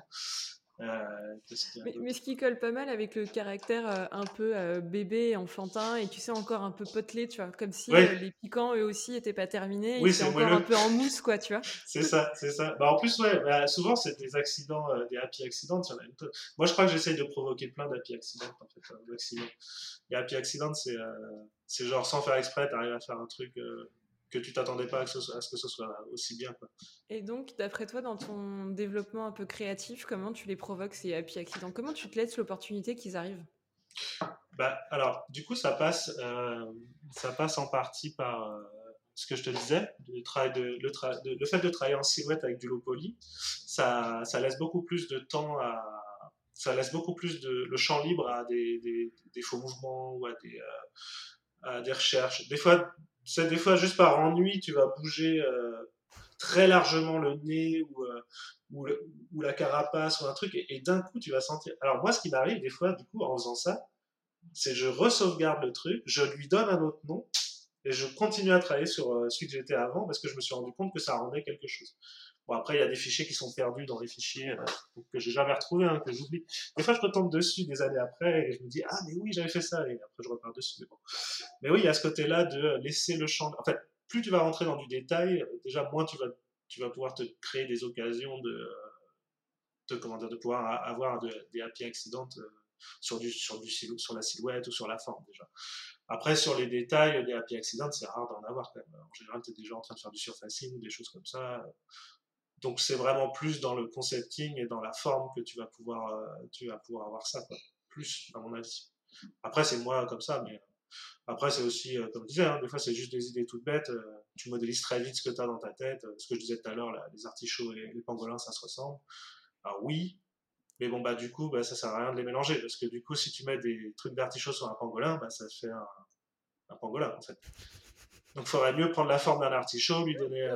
Speaker 2: Mais, ce qui colle pas mal avec le caractère un peu bébé, enfantin, et tu sais, encore un peu potelé, tu vois, comme si les piquants, eux aussi, n'étaient pas terminés, oui, c'est encore un peu en mousse, quoi, tu vois.
Speaker 1: c'est ça, c'est ça. Bah, en plus, ouais, bah, souvent, c'est des accidents, des happy accidents. Moi, je crois que j'essaye de provoquer plein d'happy accidents, en fait, accidents. Les happy accidents, c'est genre, sans faire exprès, tu arrives à faire un truc que tu t'attendais pas à ce, que ce soit aussi bien.
Speaker 2: Et donc, d'après toi, dans ton développement un peu créatif, comment tu les provoques ces happy accidents? Comment tu te laisses l'opportunité qu'ils arrivent?
Speaker 1: Bah, Alors, du coup, ça passe, euh, ça passe en partie par euh, ce que je te disais, le, travail de, le, le, fait de travailler en silhouette avec du low poly, ça, ça laisse beaucoup plus de temps à. Ça laisse beaucoup plus de le champ libre à des, des, des faux mouvements ou à des, euh, à des recherches. Des fois, c'est des fois juste par ennui, tu vas bouger euh, très largement le nez ou, euh, ou, la carapace ou un truc, et, d'un coup, tu vas sentir. Alors, moi, ce qui m'arrive des fois, du coup, en faisant ça, c'est je re-sauvegarde le truc, je lui donne un autre nom, et je continue à travailler sur euh, celui que j'étais avant parce que je me suis rendu compte que ça rendait quelque chose. Après, il y a des fichiers qui sont perdus dans les fichiers euh, que j'ai jamais retrouvés, hein, que j'oublie. Des fois, je retombe dessus des années après et je me dis, ah, mais oui, j'avais fait ça. Et après, je repars dessus. Mais, bon. mais oui, il y a ce côté-là de laisser le champ. En fait, plus tu vas rentrer dans du détail, déjà, moins tu vas, tu vas pouvoir te créer des occasions de, de pouvoir avoir des happy accidents euh, sur, du, sur, du, sur la silhouette ou sur la forme, déjà. Après, sur les détails des happy accidents, c'est rare d'en avoir quand même. En général, tu es déjà en train de faire du surfacing ou des choses comme ça. Donc c'est vraiment plus dans le concepting et dans la forme que tu vas pouvoir, euh, tu vas pouvoir avoir ça, quoi. plus à mon avis. Après c'est moi comme ça, mais après c'est aussi, euh, comme je disais, hein, des fois c'est juste des idées toutes bêtes. Euh, tu modélises très vite ce que tu as dans ta tête. ce que je disais tout à l'heure, les artichauts et les pangolins, ça se ressemble. Alors oui, mais bon bah du coup bah, ça sert à rien de les mélanger parce que du coup si tu mets des trucs d'artichaut sur un pangolin, bah, ça fait un pangolin en fait. Donc il faudrait mieux prendre la forme d'un artichaut, lui donner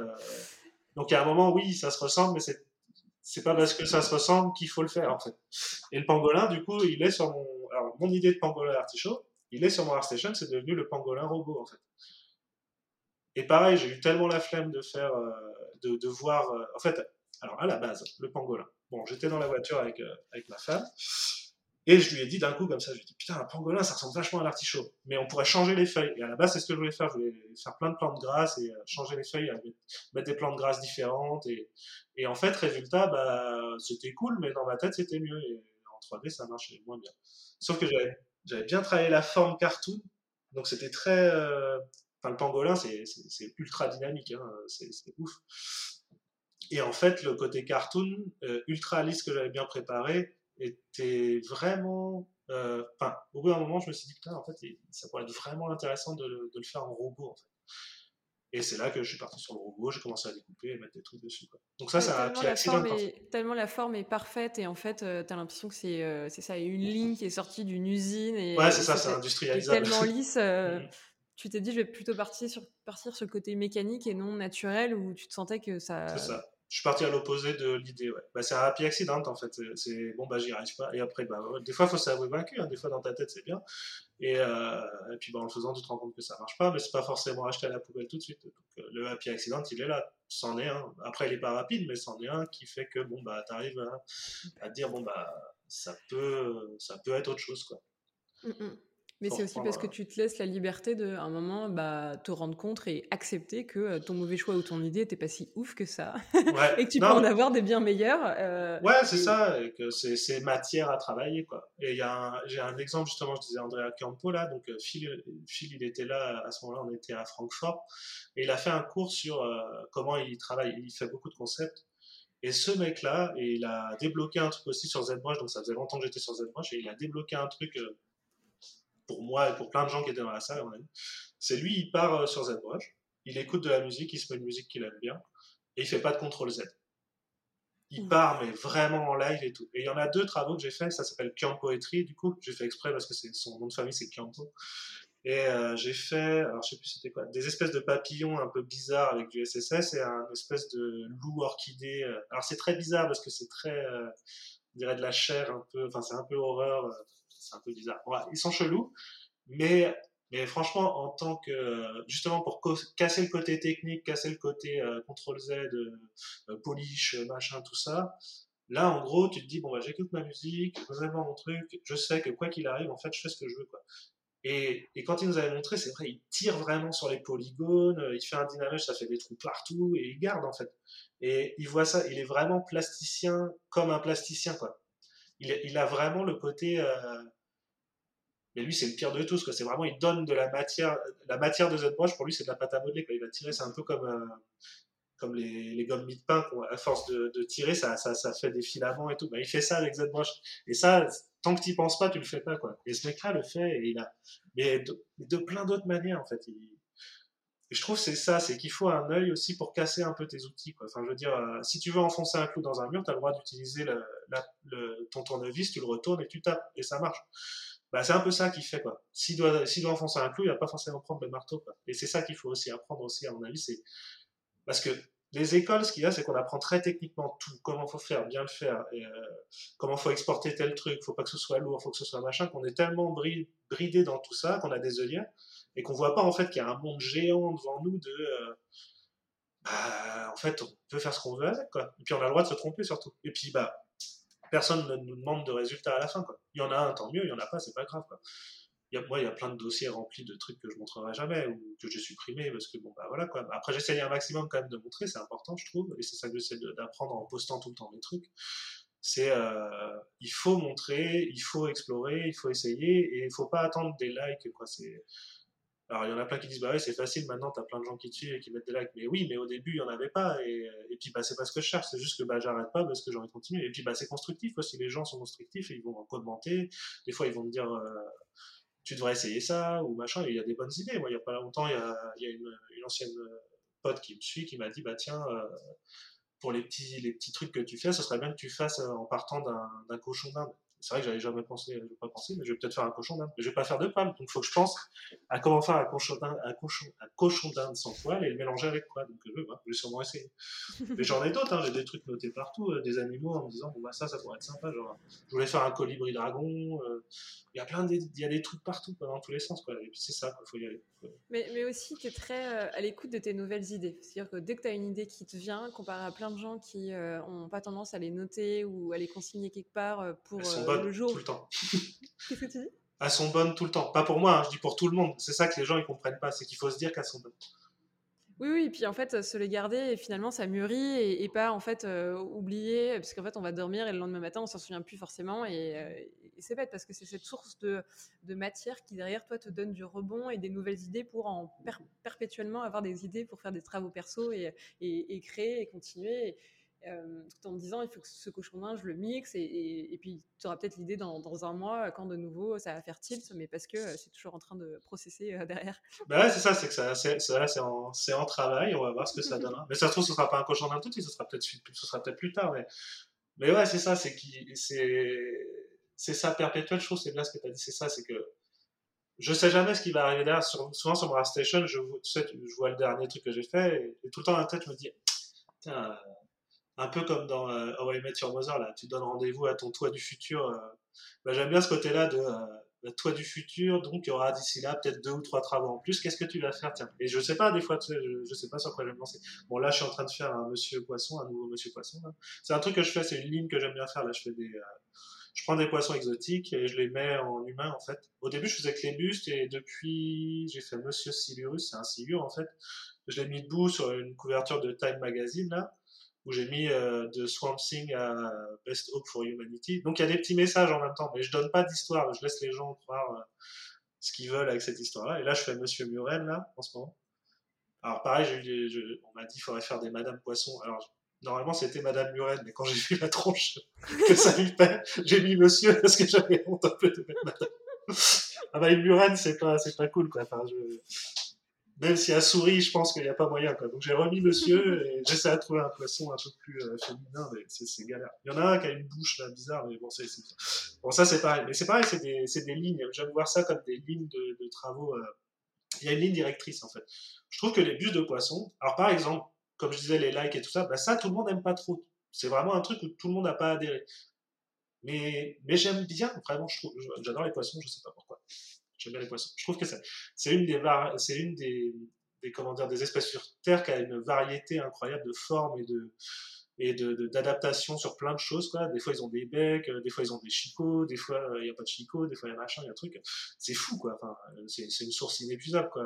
Speaker 1: donc à un moment, oui, ça se ressemble, mais c'est c'est pas parce que ça se ressemble qu'il faut le faire en fait. Et le pangolin, du coup, il est sur mon alors mon idée de pangolin artichaut, il est sur mon ArtStation, c'est devenu le pangolin robot en fait. Et pareil, j'ai eu tellement la flemme de faire euh, de, de, voir euh, en fait alors à la base, le pangolin. Bon, j'étais dans la voiture avec euh, avec ma femme et je lui ai dit d'un coup comme ça, je lui ai dit putain un pangolin ça ressemble vachement à l'artichaut, mais on pourrait changer les feuilles. Et à la base c'est ce que je voulais faire, je voulais faire plein de plantes grasses et euh, changer les feuilles, mettre des plantes grasses différentes. Et, en fait résultat bah c'était cool, mais dans ma tête c'était mieux et en 3D ça marchait moins bien. Sauf que j'avais bien travaillé la forme cartoon, donc c'était très, euh, enfin le pangolin c'est ultra dynamique, hein, c'est ouf. Et en fait le côté cartoon euh, ultra lisse que j'avais bien préparé était vraiment. Euh, enfin, au bout d'un moment, je me suis dit, putain, en fait, ça pourrait être vraiment intéressant de, de le faire en robot, en fait. Et c'est là que je suis parti sur le robot, j'ai commencé à découper et mettre des trucs dessus. Quoi. Donc ça, c'est un petit accident.
Speaker 2: tellement la forme est parfaite et en fait, euh, tu as l'impression que c'est euh, ça, une ligne qui est sortie d'une usine. Et,
Speaker 1: ouais, c'est ça, c'est industrialisable.
Speaker 2: tellement lisse. Mm. tu t'es dit, je vais plutôt partir sur, partir sur le côté mécanique et non naturel où tu te sentais que ça.
Speaker 1: C'est ça je suis parti à l'opposé de l'idée. Ouais. Bah, c'est un happy accident en fait. C'est bon, bah j'y arrive pas. Et après, bah, des fois, il faut s'avouer vaincu. Hein. Des fois, dans ta tête, c'est bien. Et, euh, et, puis, bah, en le faisant, tu te rends compte que ça marche pas. Mais c'est pas forcément acheté à la poubelle tout de suite. Euh, le happy accident, il est là. C'en est un. Après, il est pas rapide, mais c'en est un qui fait que bon, bah, tu arrives à, dire bon, bah, ça peut, ça peut être autre chose. quoi.
Speaker 2: Mm, mm. Mais c'est aussi parce que tu te laisses la liberté de, un moment, bah, te rendre compte et accepter que euh, ton mauvais choix ou ton idée n'était pas si ouf que ça. et que tu peux en avoir des bien meilleurs. Euh,
Speaker 1: ouais, c'est ça, et que c'est matière à travailler. Quoi. Et j'ai un exemple, justement, je disais Andrea Campo, là, donc euh, Phil, Phil, il était là, à ce moment-là, on était à Francfort, et il a fait un cours sur comment il travaille. Il fait beaucoup de concepts. Et ce mec-là, il a débloqué un truc aussi sur ZBrush, donc ça faisait longtemps que j'étais sur ZBrush, et il a débloqué un truc pour moi et pour plein de gens qui étaient dans la salle, c'est lui, il part euh, sur ZBrush, il écoute de la musique, il se met une musique qu'il aime bien, et il fait pas de contrôle Z. Il mm. part, mais vraiment en live et tout. Et il y en a deux travaux que j'ai fait, ça s'appelle Kian Poetry, du coup, j'ai fait exprès parce que son nom de famille, c'est Kianpo. Et euh, j'ai fait, alors je sais plus c'était quoi, des espèces de papillons un peu bizarres avec du SSS et un espèce de loup orchidée. Euh. Alors c'est très bizarre parce que c'est très, on dirait de la chair un peu, enfin c'est un peu horreur c'est un peu bizarre. ils sont chelous, mais, franchement, en tant que, justement, pour casser le côté technique, casser le côté euh, contrôle Z, euh, polish, machin, tout ça, Là, en gros, tu te dis, bon, bah, j'écoute ma musique, je me mon truc, je sais que quoi qu'il arrive, en fait, je fais ce que je veux, et, quand il nous avait montré, c'est vrai, il tire vraiment sur les polygones, il fait un dynamage, ça fait des trous partout, et il garde, en fait. Et il voit ça, il est vraiment plasticien, comme un plasticien, quoi. Il, il a vraiment le côté... Euh... Mais lui, c'est le pire de tous, quoi. C'est vraiment, il donne de la matière. La matière de ZBrush, pour lui, c'est de la pâte à modeler, quoi. Il va tirer, c'est un peu comme... Euh comme les, les gommes mie-de-pain, à force de, tirer, ça, ça, ça, fait des filaments et tout. Bah, il fait ça avec ZBrush. Et ça, tant que tu penses pas, tu le fais pas, quoi. Et ce mec-là le fait, et il a, mais de, plein d'autres manières, en fait. Et je trouve c'est ça, c'est qu'il faut un œil aussi pour casser un peu tes outils. Enfin, je veux dire, euh, si tu veux enfoncer un clou dans un mur, tu as le droit d'utiliser le, ton tournevis, tu le retournes et tu tapes, et ça marche. Bah, c'est un peu ça qu'il fait. S'il doit, doit enfoncer un clou, il va pas forcément prendre le marteau. Et c'est ça qu'il faut aussi apprendre aussi, à mon avis, parce que les écoles, ce qu'il y a, c'est qu'on apprend très techniquement tout, comment faut faire, bien le faire, et, euh, comment faut exporter tel truc, faut pas que ce soit lourd, faut que ce soit machin, qu'on est tellement bridé dans tout ça, qu'on a des œillères, et qu'on voit pas en fait qu'il y a un monde géant devant nous de, euh, bah, en fait, on peut faire ce qu'on veut avec, quoi. Et puis on a le droit de se tromper surtout. Et puis, bah, personne ne nous demande de résultats à la fin, quoi. Il y en a un, tant mieux, il y en a pas, c'est pas grave, quoi moi, il y a plein de dossiers remplis de trucs que je montrerai jamais ou que j'ai supprimés parce que bon, bah voilà quoi. Après, j'essaye un maximum quand même de montrer, c'est important, je trouve, et c'est ça que j'essaie d'apprendre en postant tout le temps mes trucs. C'est euh, il faut montrer, il faut explorer, il faut essayer et il faut pas attendre des likes quoi. C'est alors il y en a plein qui disent bah ouais c'est facile maintenant t'as plein de gens qui te suivent et qui mettent des likes. Mais oui mais au début il y en avait pas. Et, et puis bah c'est pas ce que je cherche. C'est juste que bah j'arrête pas parce que j'ai envie de continuer. Et puis bah c'est constructif aussi. Les gens sont constructifs et ils vont commenter. Des fois ils vont me dire euh, tu devrais essayer ça ou machin. il y a des bonnes idées. Moi, il y a pas longtemps, il y a, une, ancienne pote qui me suit qui m'a dit bah tiens, euh, pour les petits les petits trucs que tu fais, ce serait bien que tu fasses euh, en partant d'un cochon d'Inde c'est vrai que j'avais jamais pensé, je pas pensé, mais je vais peut-être faire un cochon d'Inde. Mais je vais pas faire de palme, donc il faut que je pense à comment faire un cochon d'Inde, un cochon, un cochon d'Inde sans poil et le mélanger avec quoi. Donc je, vais sûrement essayer. mais j'en ai d'autres, hein, j'ai des trucs notés partout, euh, des animaux en me disant bon bah ça, ça pourrait être sympa. Genre, je voulais faire un colibri dragon. Euh, il y a plein de, y a des trucs partout, dans tous les sens, quoi. Et puis c'est ça, il faut y aller.
Speaker 2: Mais, mais aussi, tu es très euh, à l'écoute de tes nouvelles idées. C'est-à-dire que dès que tu as une idée qui te vient, comparé à plein de gens qui n'ont pas tendance à les noter ou à les consigner quelque part pour le jour.
Speaker 1: Tout le temps.
Speaker 2: Qu'est-ce que tu dis?
Speaker 1: Elles sont bonnes tout le temps. Pas pour moi, hein, je dis pour tout le monde. C'est ça que les gens ils comprennent pas, c'est qu'il faut se dire qu'elles sont bonnes.
Speaker 2: Oui, oui, et puis en fait, se les garder, et finalement, ça mûrit, et, pas en fait euh, oublier, parce qu'en fait, on va dormir, et le lendemain matin, on s'en souvient plus forcément, et, euh, c'est bête, parce que c'est cette source de, matière qui, derrière toi, te donne du rebond et des nouvelles idées pour en perpétuellement avoir des idées pour faire des travaux perso, et créer, et continuer. Euh, tout en me disant il faut que ce cochon d'Inde je le mixe et, puis tu auras peut-être l'idée dans, un mois quand de nouveau ça va faire tilt mais parce que euh, c'est toujours en train de processer euh, derrière.
Speaker 1: Bah ouais c'est ça c'est que ça c'est, en, travail on va voir ce que ça donnera. Mais ça se trouve ce sera pas un cochon d'Inde tout de suite ce sera peut-être ce sera peut-être plus tard mais mais ouais c'est ça c'est qui c'est c'est ça perpétuel je trouve c'est bien ce que tu as dit c'est ça c'est que je sais jamais ce qui va arriver derrière. Souvent sur mon station je, je vois le dernier truc que j'ai fait et, tout le temps dans la tête je me dis un peu comme dans euh, How I Met Your Mother, là, tu donnes rendez-vous à ton toi du futur. Euh. Bah, j'aime bien ce côté-là de euh, toi du futur, donc il y aura d'ici là peut-être deux ou trois travaux en plus. Qu'est-ce que tu vas faire tiens? Et je sais pas, des fois, tu sais, je, je sais pas sur quoi je vais me lancer. Bon, là, je suis en train de faire un Monsieur Poisson, un nouveau Monsieur Poisson. C'est un truc que je fais, c'est une ligne que j'aime bien faire. Là, je fais des, je prends des poissons exotiques et je les mets en humain en fait. Au début, je faisais que les bustes et depuis, j'ai fait Monsieur Silurus, c'est un silure en fait. Je l'ai mis debout sur une couverture de Time Magazine là où j'ai mis euh, de Swamp Thing à Best Hope for Humanity. Donc il y a des petits messages en même temps, mais je donne pas d'histoire, je laisse les gens croire euh, ce qu'ils veulent avec cette histoire-là. Et là, je fais Monsieur Muren, là, en ce moment. Alors pareil, on m'a dit qu'il faudrait faire des Madame Poisson. Alors normalement c'était Madame Muren, mais quand j'ai vu la tronche que ça lui fait, j'ai mis Monsieur parce que j'avais honte un peu de mettre Madame. ah bah une Muren, c'est pas, c'est pas cool, quoi. Enfin, je même si à souris, je pense qu'il n'y a pas moyen. Quoi. Donc j'ai remis monsieur et j'essaie de trouver un poisson un peu plus euh, féminin, mais c'est galère. Il y en a un qui a une bouche là, bizarre, mais bon, c'est bon, ça c'est pareil. Mais c'est pareil, c'est des, des, lignes. J'aime voir ça comme des lignes de, de travaux. Euh. Il y a une ligne directrice en fait. Je trouve que les bustes de poissons, alors par exemple, comme je disais, les likes et tout ça, bah, ça tout le monde n'aime pas trop. C'est vraiment un truc où tout le monde n'a pas adhéré. Mais, mais j'aime bien, vraiment, j'adore les poissons, je sais pas pourquoi. J'aime bien les poissons. Je trouve que c'est une des c'est une des, des, comment dire, des espèces sur Terre qui a une variété incroyable de formes et de et d'adaptation de, sur plein de choses. Quoi. Des fois, ils ont des becs, des fois, ils ont des chicots, des fois, il n'y a pas de chicots, des fois, il y a machin, il y a un truc. C'est fou, quoi. Enfin, c'est une source inépuisable, quoi.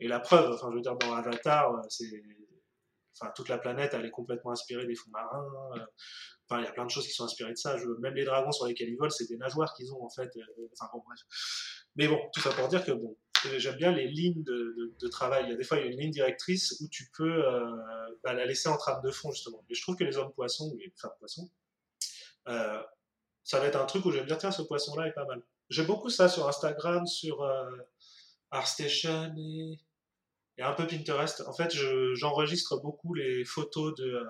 Speaker 1: Et la preuve, enfin, je veux dire, dans Avatar. Enfin, toute la planète, elle est complètement inspirée des fonds marins. Enfin, il y a plein de choses qui sont inspirées de ça. Même les dragons sur lesquels ils volent, c'est des nageoires qu'ils ont, en fait. Enfin, bon, bref. Mais bon, tout ça pour dire que, bon, j'aime bien les lignes de, travail. Il y a des fois, il y a une ligne directrice où tu peux euh, bah, la laisser en trame de fond, justement. Et je trouve que les hommes poissons, ou les femmes poissons, euh, ça va être un truc où je vais me dire, tiens, ce poisson-là est pas mal. J'aime beaucoup ça sur Instagram, sur euh, ArtStation et, et, un peu Pinterest. En fait, j'enregistre beaucoup les photos de.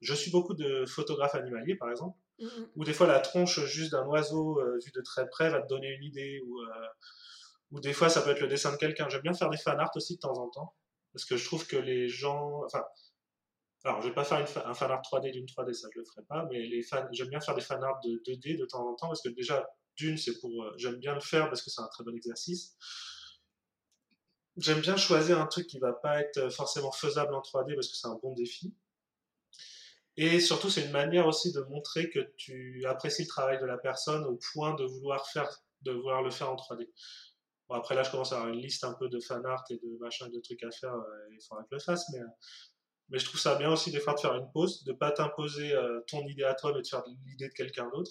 Speaker 1: je suis beaucoup de photographes animaliers, par exemple. Mm, mm. Ou des fois, la tronche juste d'un oiseau vu de très près va te donner une idée. Ou, ou des fois, ça peut être le dessin de quelqu'un. J'aime bien faire des fan art aussi de temps en temps. Parce que je trouve que les gens. Enfin, alors, je vais pas faire un fan art 3D d'une 3D, ça je le ferai pas, mais j'aime bien faire des fan art de 2D de temps en temps parce que déjà, d'une, c'est pour, euh, j'aime bien le faire parce que c'est un très bon exercice. J'aime bien choisir un truc qui va pas être forcément faisable en 3D parce que c'est un bon défi. Et surtout, c'est une manière aussi de montrer que tu apprécies le travail de la personne au point de vouloir le faire en 3D. Bon, après là, je commence à avoir une liste un peu de fan art et de machin, de trucs à faire. Euh, il faudra que je le fasse, mais, mais je trouve ça bien aussi des fois de faire une pause, de pas t'imposer euh, ton idée à toi, mais de faire l'idée de quelqu'un d'autre.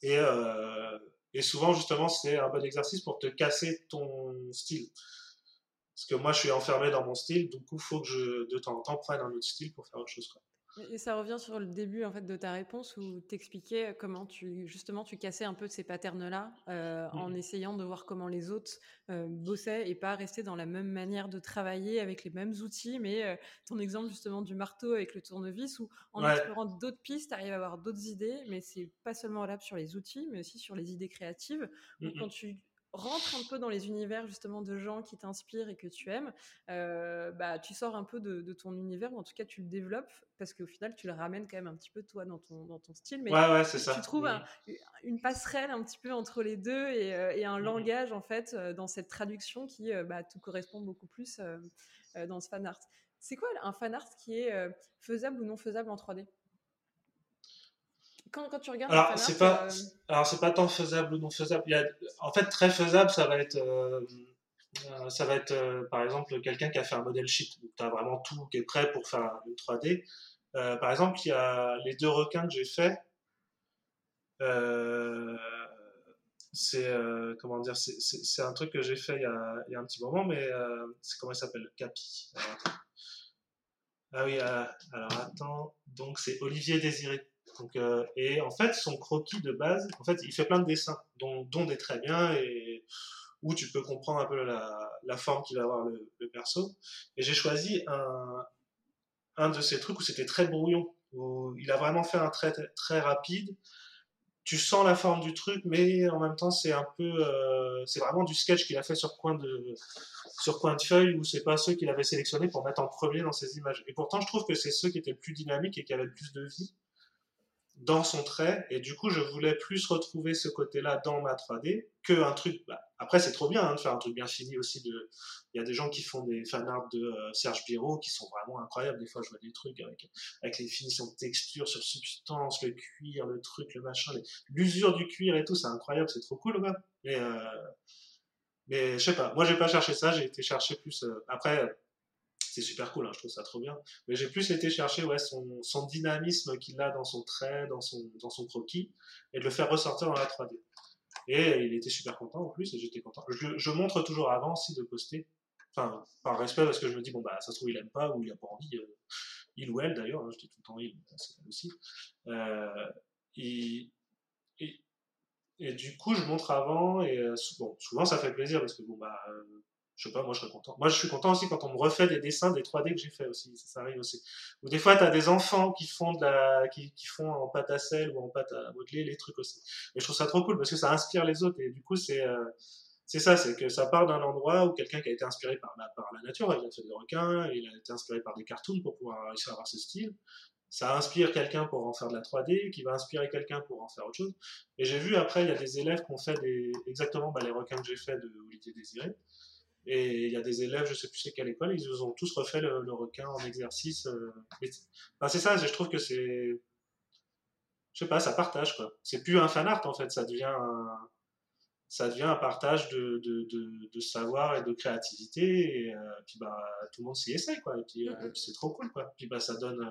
Speaker 1: Et, euh, souvent, justement, c'est un bon exercice pour te casser ton style. Parce que moi, je suis enfermé dans mon style, du coup, il faut que je, de temps en temps, prenne un autre style pour faire autre chose.
Speaker 2: Et ça revient sur le début en fait de ta réponse où tu expliquais comment tu justement tu cassais un peu de ces patterns-là euh, en mmh. essayant de voir comment les autres euh, bossaient et pas rester dans la même manière de travailler avec les mêmes outils. Mais euh, ton exemple justement du marteau avec le tournevis où en explorant d'autres pistes, tu arrives à avoir d'autres idées, mais c'est pas seulement valable sur les outils, mais aussi sur les idées créatives. Mmh quand tu rentre un peu dans les univers justement de gens qui t'inspirent et que tu aimes, euh, bah, tu sors un peu de, ton univers, ou en tout cas tu le développes, parce qu'au final tu le ramènes quand même un petit peu toi dans ton, dans ton style.
Speaker 1: Mais ouais, tu, ça.
Speaker 2: trouves une passerelle un petit peu entre les deux et, euh, un mmh langage en fait euh, dans cette traduction qui bah, te correspond beaucoup plus dans ce fan art. C'est quoi un fan art qui est faisable ou non faisable en 3D quand, tu regardes
Speaker 1: alors c'est pas euh, alors c'est pas tant faisable ou non faisable. Il y a, en fait très faisable ça va être euh, euh, ça va être par exemple quelqu'un qui a fait un modèle sheet tu as vraiment tout qui est prêt pour faire une 3D par exemple il y a les deux requins que j'ai fait c'est comment dire c'est un truc que j'ai fait il y, a, il y, a, un petit moment mais c'est comment il s'appelle? Capi. Ah oui alors attends. Donc c'est Olivier Désiré euh, et en fait, son croquis de base, en fait, il fait plein de dessins, dont, dont des très bien, et où tu peux comprendre un peu la, forme qu'il va avoir le, perso. Et j'ai choisi un, de ces trucs où c'était très brouillon, où il a vraiment fait un trait très rapide. Tu sens la forme du truc, mais en même temps, c'est un peu, euh, c'est vraiment du sketch qu'il a fait sur coin de, sur coin de feuille, ou c'est pas ceux qu'il avait sélectionnés pour mettre en premier dans ses images. Et pourtant, je trouve que c'est ceux qui étaient le plus dynamiques et qui avaient le plus de vie dans son trait et du coup je voulais plus retrouver ce côté là dans ma 3D que un truc bah, après c'est trop bien hein, de faire un truc bien fini aussi de il y a des gens qui font des fanarts de euh, Serge Biro qui sont vraiment incroyables. Des fois je vois des trucs avec avec les finitions de texture sur substance le cuir le truc le machin l'usure du cuir et tout c'est incroyable c'est trop cool même mais euh, mais je sais pas moi j'ai pas cherché ça j'ai été chercher plus euh, après c'est super cool, hein, je trouve ça trop bien. Mais j'ai plus été chercher ouais, son, son dynamisme qu'il a dans son trait, dans son, dans son croquis, et de le faire ressortir dans la 3D. Et il était super content en plus, et j'étais content. Je, montre toujours avant aussi de poster, enfin, par respect, parce que je me dis, bon, bah, ça se trouve, il aime pas, ou il a pas envie, euh, il ou elle d'ailleurs, hein, je dis tout le temps il, c'est aussi. Euh, et, et, et, du coup, je montre avant, et euh, bon, souvent ça fait plaisir, parce que bon, bah, je sais pas, moi je serais content. Moi je suis content aussi quand on me refait des dessins des 3D que j'ai fait aussi, ça, arrive aussi. Ou des fois tu as des enfants qui font de la qui, qui, font en pâte à sel ou en pâte à modeler les trucs aussi. Et je trouve ça trop cool parce que ça inspire les autres et du coup c'est euh, c'est ça, c'est que ça part d'un endroit où quelqu'un qui a été inspiré par la, par la nature, il a fait des requins, il a été inspiré par des cartoons pour pouvoir réussir à avoir ce style. Ça inspire quelqu'un pour en faire de la 3D, qui va inspirer quelqu'un pour en faire autre chose. Et j'ai vu après, il y a des élèves qui ont fait exactement bah, les requins que j'ai fait de Olivier Désiré Et il y a des élèves, je sais plus c'est quelle école, ils ont tous refait le, requin en exercice. Euh, c'est ça, je trouve que c'est. Je sais pas, ça partage quoi. C'est plus un fan art en fait, ça devient un, ça devient un partage de, de, de, savoir et de créativité. Et euh, puis bah, tout le monde s'y essaye quoi. Et puis, euh, c'est trop cool quoi. Puis bah, ça donne.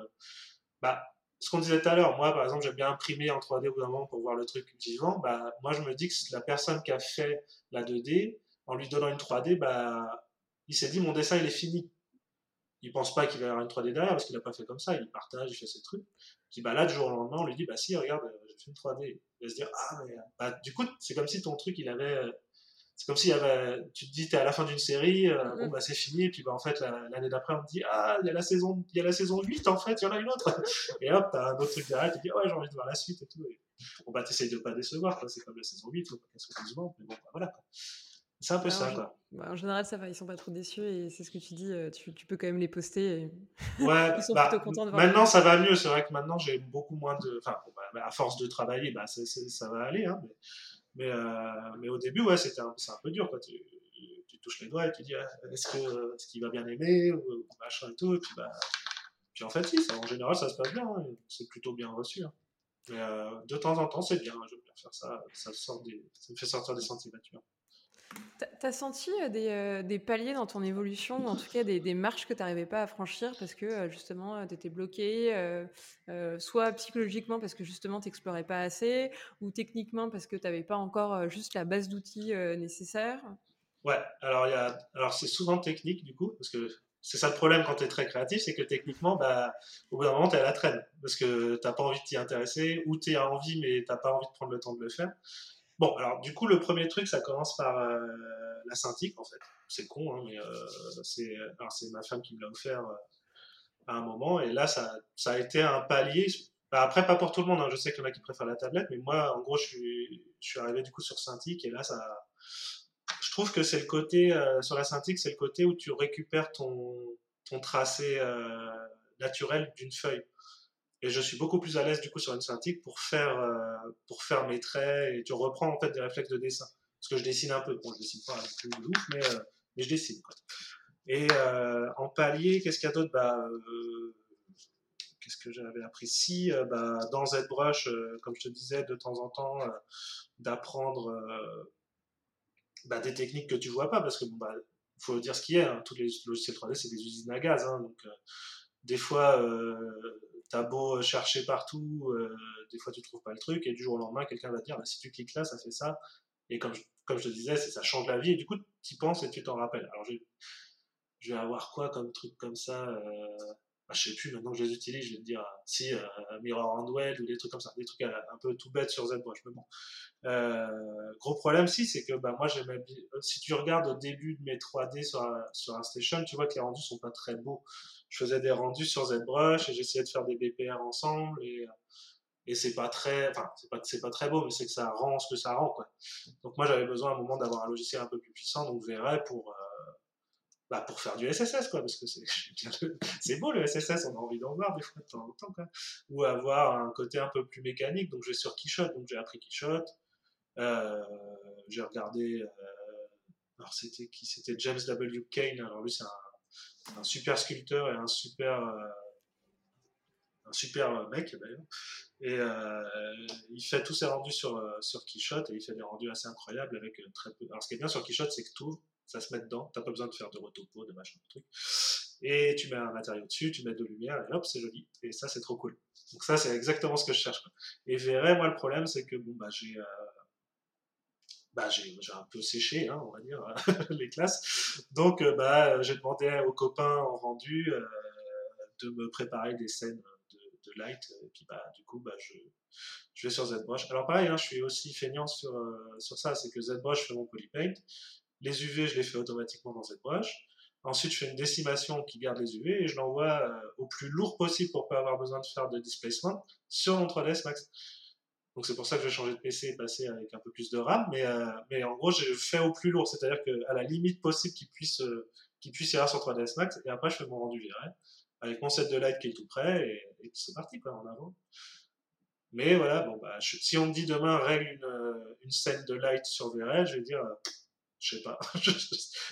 Speaker 1: bah, ce qu'on disait tout à l'heure, moi par exemple, j'aime bien imprimer en 3D au bout d'un moment pour voir le truc vivant. Bah, moi je me dis que la personne qui a fait la 2D, en lui donnant une 3D, bah, il s'est dit mon dessin il est fini. Il pense pas qu'il va y avoir une 3D derrière parce qu'il n'a pas fait comme ça, il partage, il fait ses trucs. Puis bah là, du jour au lendemain, on lui dit bah si, regarde, j'ai fait une 3D. Il va se dire ah mais bah, du coup, c'est comme si ton truc il avait. C'est comme y avait. Tu te dis, t'es à la fin d'une série, euh, bon bah c'est fini, et puis bah en fait l'année d'après on te dit ah il y a la saison, il y a la saison 8 en fait, il y en a une autre. Et hop, t'as un autre truc derrière, tu te dis ouais j'ai envie de voir la suite et tout. Et, bon bah t'essayes de pas décevoir, c'est comme la saison 8, faut pas qu'elle soit mais bon bah, voilà. Quoi. C'est un peu ça, quoi.
Speaker 2: Bah, en général, ça va, ils sont pas trop déçus et c'est ce que tu dis, euh, tu, tu, peux quand même les poster. Et...
Speaker 1: Ouais, ils sont bah, plutôt contents de voir. Maintenant, ça va mieux. C'est vrai que maintenant, j'ai beaucoup moins de. Enfin, bah, à force de travailler, bah, ça va aller. Hein, mais, mais, euh, mais, au début, ouais, c'était un, un peu dur. Quoi. Tu, tu, touches les doigts et tu dis ah, est-ce qu'il est va bien aimer ou, machin et tout. Et puis, bah, puis en fait, si, ça, en général, ça se passe bien. Hein, c'est plutôt bien reçu. Hein. Mais euh, de temps en temps, c'est bien. Hein, je bien faire ça. Ça, sort des, ça me fait sortir des sentiers battus.
Speaker 2: T'as senti euh, des, euh, des, paliers dans ton évolution, ou en tout cas des, marches que tu n'arrivais pas à franchir parce que euh, justement tu étais bloqué, soit psychologiquement parce que justement tu n'explorais pas assez, ou techniquement parce que tu n'avais pas encore juste la base d'outils nécessaires
Speaker 1: Ouais, alors, c'est souvent technique du coup, parce que c'est ça le problème quand tu es très créatif, c'est que techniquement, bah, au bout d'un moment, tu à la traîne, parce que tu pas envie de t'y intéresser, ou tu as envie mais tu pas envie de prendre le temps de le faire. Bon, alors du coup, le premier truc, ça commence par euh, la synthique, en fait. C'est con, hein, mais euh, c'est ma femme qui me l'a offert euh, à un moment. Et là, ça, ça a été un palier. Bah, après, pas pour tout le monde. Hein. Je sais qu'il y en a qui préfèrent la tablette, mais moi, en gros, je suis, je suis arrivé du coup sur synthique. Et là, ça, je trouve que c'est le côté, sur la synthique, c'est le côté où tu récupères ton, ton tracé naturel d'une feuille. Et je suis beaucoup plus à l'aise du coup sur une synthique pour faire, euh, pour faire mes traits et tu reprends en fait des réflexes de dessin. Parce que je dessine un peu. Bon, je dessine pas plus de ouf, mais, euh, mais je dessine. Quoi. Et euh, en palier, qu'est-ce qu'il y a d'autre? Bah, Qu'est-ce que j'avais appris? Si, bah, dans ZBrush, comme je te disais, de temps en temps, d'apprendre bah, des techniques que tu vois pas, parce que bon, bah, faut dire ce qui est. Hein. Tous les logiciels 3D, c'est des usines à gaz. Hein, donc, des fois, t'as beau chercher partout, euh, des fois tu trouves pas le truc, et du jour au lendemain, quelqu'un va te dire, bah, si tu cliques là, ça fait ça. Et comme je, comme je te disais, ça change la vie, et du coup, tu penses et tu t'en rappelles. Alors, je, vais avoir quoi comme truc comme ça euh, Je sais plus, maintenant que je les utilise, je vais te dire, si, euh, Mirror and Well, ou des trucs comme ça, des trucs un peu tout bêtes sur ZBrush. Mais bon. gros problème, si, c'est que bah, moi, si tu regardes au début de mes 3D sur, sur un station, tu vois que les rendus sont pas très beaux je faisais des rendus sur ZBrush et j'essayais de faire des BPR ensemble et, et c'est pas très, enfin, c'est pas, pas très beau, mais c'est que ça rend ce que ça rend, quoi. Donc moi, j'avais besoin à un moment d'avoir un logiciel un peu plus puissant, donc verrais pour, euh, bah, pour faire du SSS, quoi, parce que c'est, beau le SSS, on a envie d'en voir des fois de temps en temps. Ou avoir un côté un peu plus mécanique, donc je vais sur Keyshot, donc j'ai appris Keyshot, euh, j'ai regardé, euh, alors c'était qui? C'était James W. Kane, alors lui c'est un super sculpteur et un super euh, un super mec d'ailleurs. Et il fait tous ses rendus sur, sur Keyshot et il fait des rendus assez incroyables avec très peu. Alors ce qui est bien sur Keyshot, c'est que tout, ça se met dedans. T'as pas besoin de faire de retopo, de machin, de truc. Et tu mets un matériau dessus, tu mets de lumière et hop, c'est joli. Et ça, c'est trop cool. Donc ça, c'est exactement ce que je cherche. Et verrez, moi, le problème, c'est que bon, bah, j'ai bah, j'ai un peu séché, hein, on va dire, les classes. Donc, euh, bah, j'ai demandé aux copains en rendu euh, de me préparer des scènes de, light. Et puis, bah, du coup, bah, je, je vais sur ZBrush. Alors, pareil, hein, je suis aussi feignant sur, euh, sur ça, c'est que ZBrush fait mon polypaint. Les UV, je les fais automatiquement dans ZBrush. Ensuite, je fais une décimation qui garde les UV et je l'envoie au plus lourd possible pour pas avoir besoin de faire de displacement sur mon 3ds Max. Donc c'est pour ça que j'ai changé de PC et passé avec un peu plus de RAM. Mais, euh, mais en gros, j'ai fait au plus lourd, c'est-à-dire qu'à la limite possible qu'il puisse, euh, qu'il puisse y avoir sur 3ds Max. Et après, je fais mon rendu VRL avec mon set de light qui est tout prêt et, et c'est parti quoi, en avant. Mais voilà, bon, bah, si on me dit demain règle une, une, scène de light sur VRL, je vais dire je sais pas.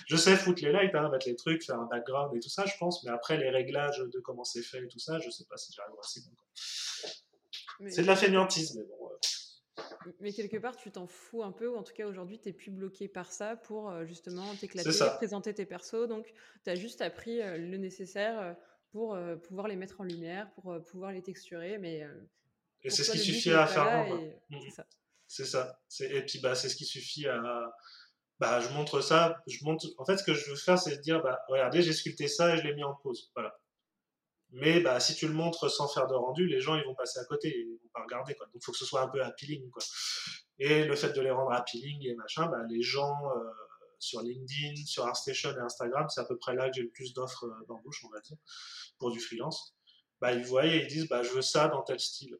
Speaker 1: je, sais foutre les lights, hein, mettre les trucs, faire un background et tout ça, je pense, mais après les réglages de comment c'est fait et tout ça, je sais pas si j'arrive assez bien. C'est de la fainéantise, mais bon.
Speaker 2: Mais quelque part, tu t'en fous un peu, ou en tout cas aujourd'hui, tu n'es plus bloqué par ça pour euh, justement t'éclater, présenter tes persos. Donc, tu as juste appris euh, le nécessaire euh, pour pouvoir les mettre en lumière, pour pouvoir les texturer. Mais,
Speaker 1: et c'est ce qui suffit à faire. Mmh. C'est ça. C'est Et puis, bah, c'est ce qui suffit à. Bah, je montre ça. Je montre... En fait, ce que je veux faire, c'est dire bah, regardez, j'ai sculpté ça et je l'ai mis en pause. Voilà. Mais bah, si tu le montres sans faire de rendu, les gens ils vont passer à côté, ils vont pas regarder. Quoi. Donc il faut que ce soit un peu appealing. Quoi. Et le fait de les rendre appealing et machin, bah, les gens euh, sur LinkedIn, sur ArtStation et Instagram, c'est à peu près là que j'ai le plus d'offres euh, d'embauche, on va dire, pour du freelance. Bah, ils voient et ils disent bah, je veux ça dans tel style.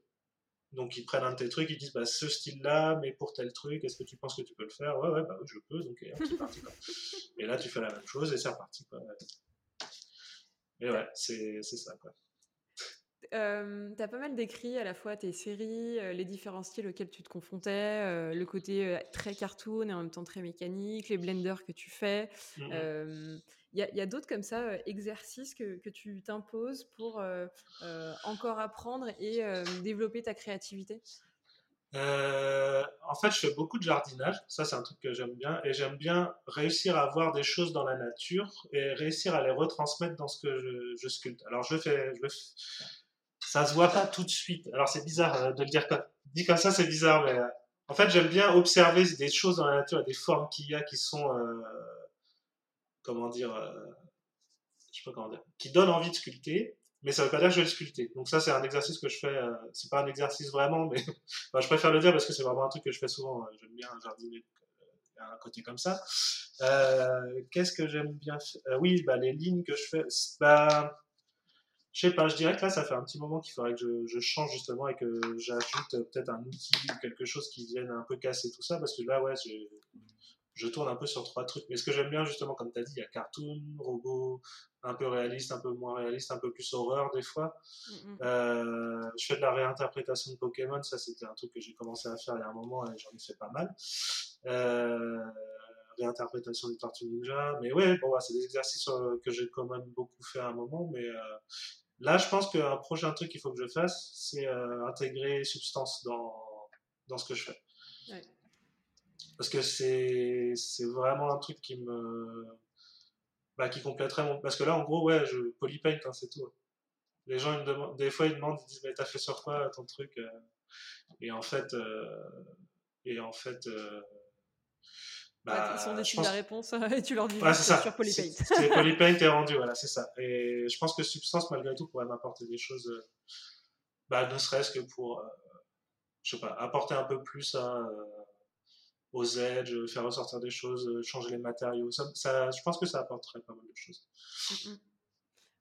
Speaker 1: Donc ils prennent un de tes trucs, ils disent bah, ce style-là, mais pour tel truc, est-ce que tu penses que tu peux le faire? Ouais, ouais, bah je peux, donc c'est parti. Quoi. Et là tu fais la même chose et c'est reparti. Quoi. Et ouais, c'est ça, quoi.
Speaker 2: Euh, tu as pas mal décrit à la fois tes séries, les différents styles auxquels tu te confrontais, le côté très cartoon et en même temps très mécanique, les blenders que tu fais. Mmh il y a, d'autres comme ça exercices que, tu t'imposes pour encore apprendre et développer ta créativité?
Speaker 1: Euh, en fait, je fais beaucoup de jardinage. Ça, c'est un truc que j'aime bien. Et j'aime bien réussir à voir des choses dans la nature et réussir à les retransmettre dans ce que je, sculpte. Alors, je fais, Ça se voit pas tout de suite. Alors, c'est bizarre euh, de le dire comme, dit comme ça, c'est bizarre, mais euh, en fait, j'aime bien observer des choses dans la nature des formes qu'il y a qui sont, comment dire, je sais pas comment dire, qui donnent envie de sculpter mais ça veut pas dire que je vais sculpter. Donc ça, c'est un exercice que je fais. Euh, c'est pas un exercice vraiment, mais je préfère le dire parce que c'est vraiment un truc que je fais souvent. Euh, j'aime bien jardiner. Euh, un côté comme ça. Euh, Qu'est-ce que j'aime bien faire Oui, bah, les lignes que je fais. Bah, je sais pas. Je dirais que là, ça fait un petit moment qu'il faudrait que je, je, change justement et que j'ajoute peut-être un outil ou quelque chose qui vienne un peu casser tout ça parce que là, ouais, je tourne un peu sur trois trucs. Mais ce que j'aime bien, justement, comme tu as dit, il y a cartoon, robot, un peu réaliste, un peu moins réaliste, un peu plus horreur des fois. Mm. Euh, je fais de la réinterprétation de Pokémon, ça c'était un truc que j'ai commencé à faire il y a un moment et j'en ai fait pas mal. Euh, réinterprétation du Tortue Ninja, mais ouais, bon, c'est des exercices euh, que j'ai quand même beaucoup fait à un moment, mais là je pense qu'un prochain truc qu'il faut que je fasse, c'est intégrer substance dans, dans ce que je fais. Parce que c'est vraiment un truc qui me bah, qui compléterait mon. Parce que là, en gros, ouais, je polypaint, hein, c'est tout. Les gens, ils me demandent, des fois, ils demandent, ils disent, mais t'as fait sur quoi ton truc euh? Et en fait, euh, et en fait, euh,
Speaker 2: bah, ils sont déçus de la réponse et tu leur dis c'est sur Polypaint.
Speaker 1: C'est Polypaint est rendu, voilà, c'est ça. Et je pense que Substance, malgré tout, pourrait m'apporter des choses, bah, ne serait-ce que pour, je sais pas, apporter un peu plus à aux edges, faire ressortir des choses, euh, changer les matériaux. Ça, je pense que ça apporterait pas mal de choses. Mm, mm.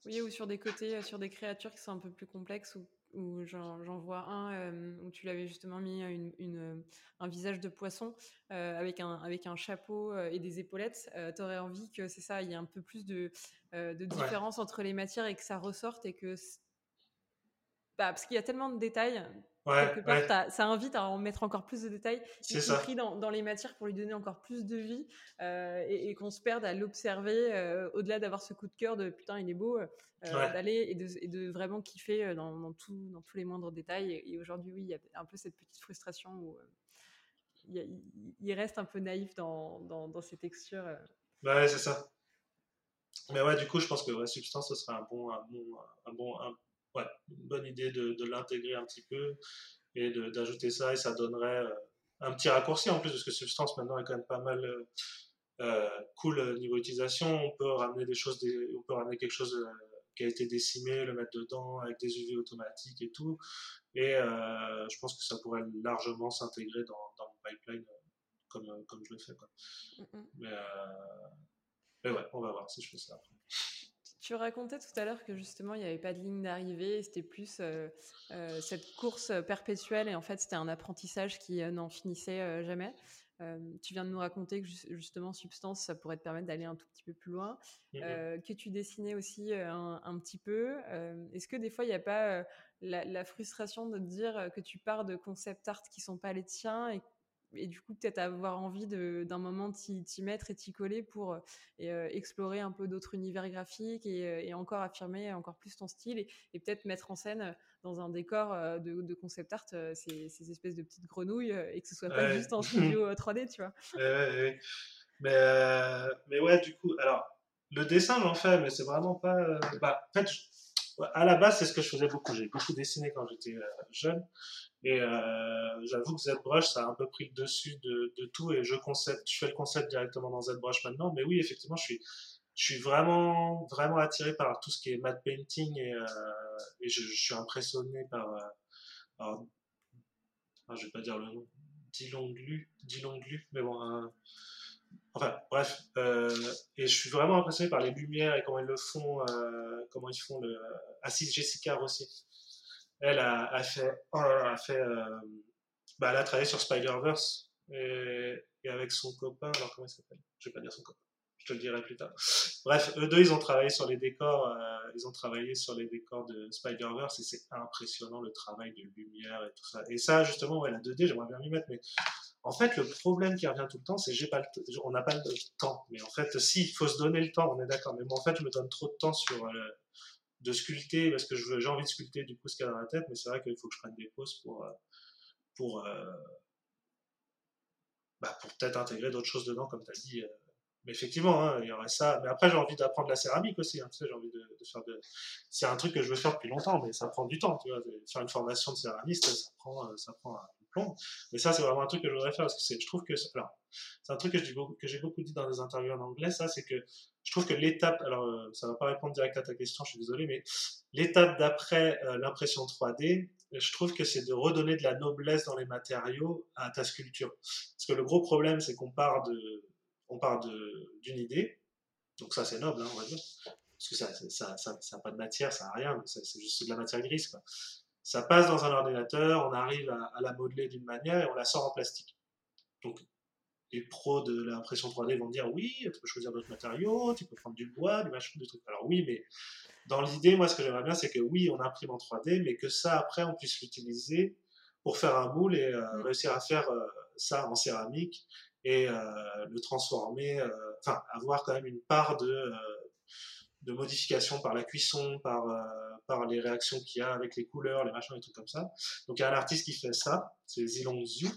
Speaker 2: Oui, ou sur des côtés, euh, sur des créatures qui sont un peu plus complexes, où, j'en vois un euh, où tu l'avais justement mis une, un visage de poisson avec, un, avec un chapeau et des épaulettes. tu aurais envie que c'est ça, il y ait un peu plus de, de différence entre les matières et que ça ressorte et que. Bah, parce qu'il y a tellement de détails quelque part, ça invite à en mettre encore plus de détails, y compris dans, dans, les matières pour lui donner encore plus de vie euh, et, qu'on se perde à l'observer euh, au-delà d'avoir ce coup de cœur de putain, il est beau, euh, d'aller et de, et de, vraiment kiffer dans, dans, tout, dans tous les moindres détails. Et, aujourd'hui, oui, il y a un peu cette petite frustration où il, il, reste un peu naïf dans, dans ces textures.
Speaker 1: Ouais, c'est ça. Mais ouais, du coup, je pense que ouais, Substance, ce serait un bon, un bon, un bon, ouais, une bonne idée de, de l'intégrer un petit peu et d'ajouter ça et ça donnerait euh, un petit raccourci en plus parce que Substance maintenant est quand même pas mal euh, euh cool niveau utilisation. On peut ramener des choses, on peut ramener quelque chose qui a été décimé, le mettre dedans avec des UV automatiques et tout. Et je pense que ça pourrait largement s'intégrer dans, dans, mon pipeline comme, comme je le fais. Quoi. Mais, mais ouais, on va voir si je fais ça après.
Speaker 2: Tu racontais tout à l'heure que justement il n'y avait pas de ligne d'arrivée, c'était plus euh, euh, cette course perpétuelle et en fait c'était un apprentissage qui euh, n'en finissait jamais. tu viens de nous raconter que justement Substance ça pourrait te permettre d'aller un tout petit peu plus loin, mmh que tu dessinais aussi un, petit peu. Est-ce que des fois il n'y a pas la, la, frustration de te dire que tu pars de concept art qui sont pas les tiens et et du coup peut-être avoir envie d'un moment t'y mettre et t'y coller pour explorer un peu d'autres univers graphiques et, encore affirmer encore plus ton style et, peut-être mettre en scène dans un décor de, concept art ces, ces, espèces de petites grenouilles et que ce soit pas juste en studio 3D, tu vois.
Speaker 1: mais, mais ouais, du coup, alors le dessin j'en fais, mais c'est vraiment pas. Bah, en fait, à la base, c'est ce que je faisais beaucoup. J'ai beaucoup dessiné quand j'étais euh, jeune. Et euh, j'avoue que ZBrush, ça a un peu pris le dessus de, tout. Et je, fais le concept directement dans ZBrush maintenant. Mais oui, effectivement, je suis, vraiment, vraiment attiré par tout ce qui est matte painting. Et, euh, je, suis impressionné par. Alors, ah, je vais pas dire le nom. Dilonglu, Dilonglu, mais bon, Enfin, bref. Euh, et je suis vraiment impressionné par les lumières et comment ils le font, euh, comment ils font le. Assise Jessica aussi. Elle a, fait. a fait euh, bah, elle a travaillé sur Spider-Verse et, avec son copain. Alors, comment il s'appelle? Je vais pas dire son copain. Je te le dirai plus tard. Bref, eux deux, ils ont travaillé sur les décors. ils ont travaillé sur les décors de Spider-Verse et c'est impressionnant le travail de lumière et tout ça. Et ça, justement, ouais, la 2D, j'aimerais bien m'y mettre, mais en fait, le problème qui revient tout le temps, c'est j'ai on n'a pas le temps. Mais en fait, si, il faut se donner le temps, on est d'accord. Mais moi, en fait, je me donne trop de temps sur euh, de sculpter parce que j'ai envie de sculpter du coup ce qu'il y a dans la tête. Mais c'est vrai qu'il faut que je prenne des pauses pour euh, pour euh, bah, pour peut-être intégrer d'autres choses dedans, comme tu as dit. Mais effectivement, hein, il y aurait ça. Mais après, j'ai envie d'apprendre la céramique aussi. Hein, tu sais, j'ai envie de faire de... C'est un truc que je veux faire depuis longtemps, mais ça prend du temps. Tu vois, faire une formation de céramiste, ça prend, ça prend mais ça, c'est vraiment un truc que je voudrais faire parce que je trouve que c'est un truc que j'ai beaucoup, dit dans des interviews en anglais. Ça, c'est que je trouve que l'étape, alors euh, ça va pas répondre direct à ta question, je suis désolé, mais l'étape d'après euh, l'impression 3D, je trouve que c'est de redonner de la noblesse dans les matériaux à ta sculpture. Parce que le gros problème, c'est qu'on part de, on part d'une idée. Donc ça, c'est noble, hein, on va dire. Parce que ça, ça, ça, ça n'a pas de matière, ça n'a rien, c'est juste de la matière grise. Quoi ça passe dans un ordinateur, on arrive à, la modeler d'une manière et on la sort en plastique. Donc, les pros de l'impression 3D vont dire oui, tu peux choisir d'autres matériaux, tu peux prendre du bois, du machin, des trucs. Alors oui, mais dans l'idée, moi, ce que j'aimerais bien, c'est que oui, on imprime en 3D, mais que ça, après, on puisse l'utiliser pour faire un moule et euh, mm. réussir à faire euh, ça en céramique et euh, le transformer, enfin, avoir quand même une part de, de modification par la cuisson, par par les réactions qu'il y a avec les couleurs, les machins et tout comme ça. Donc il y a un artiste qui fait ça, c'est Zilong Zhu.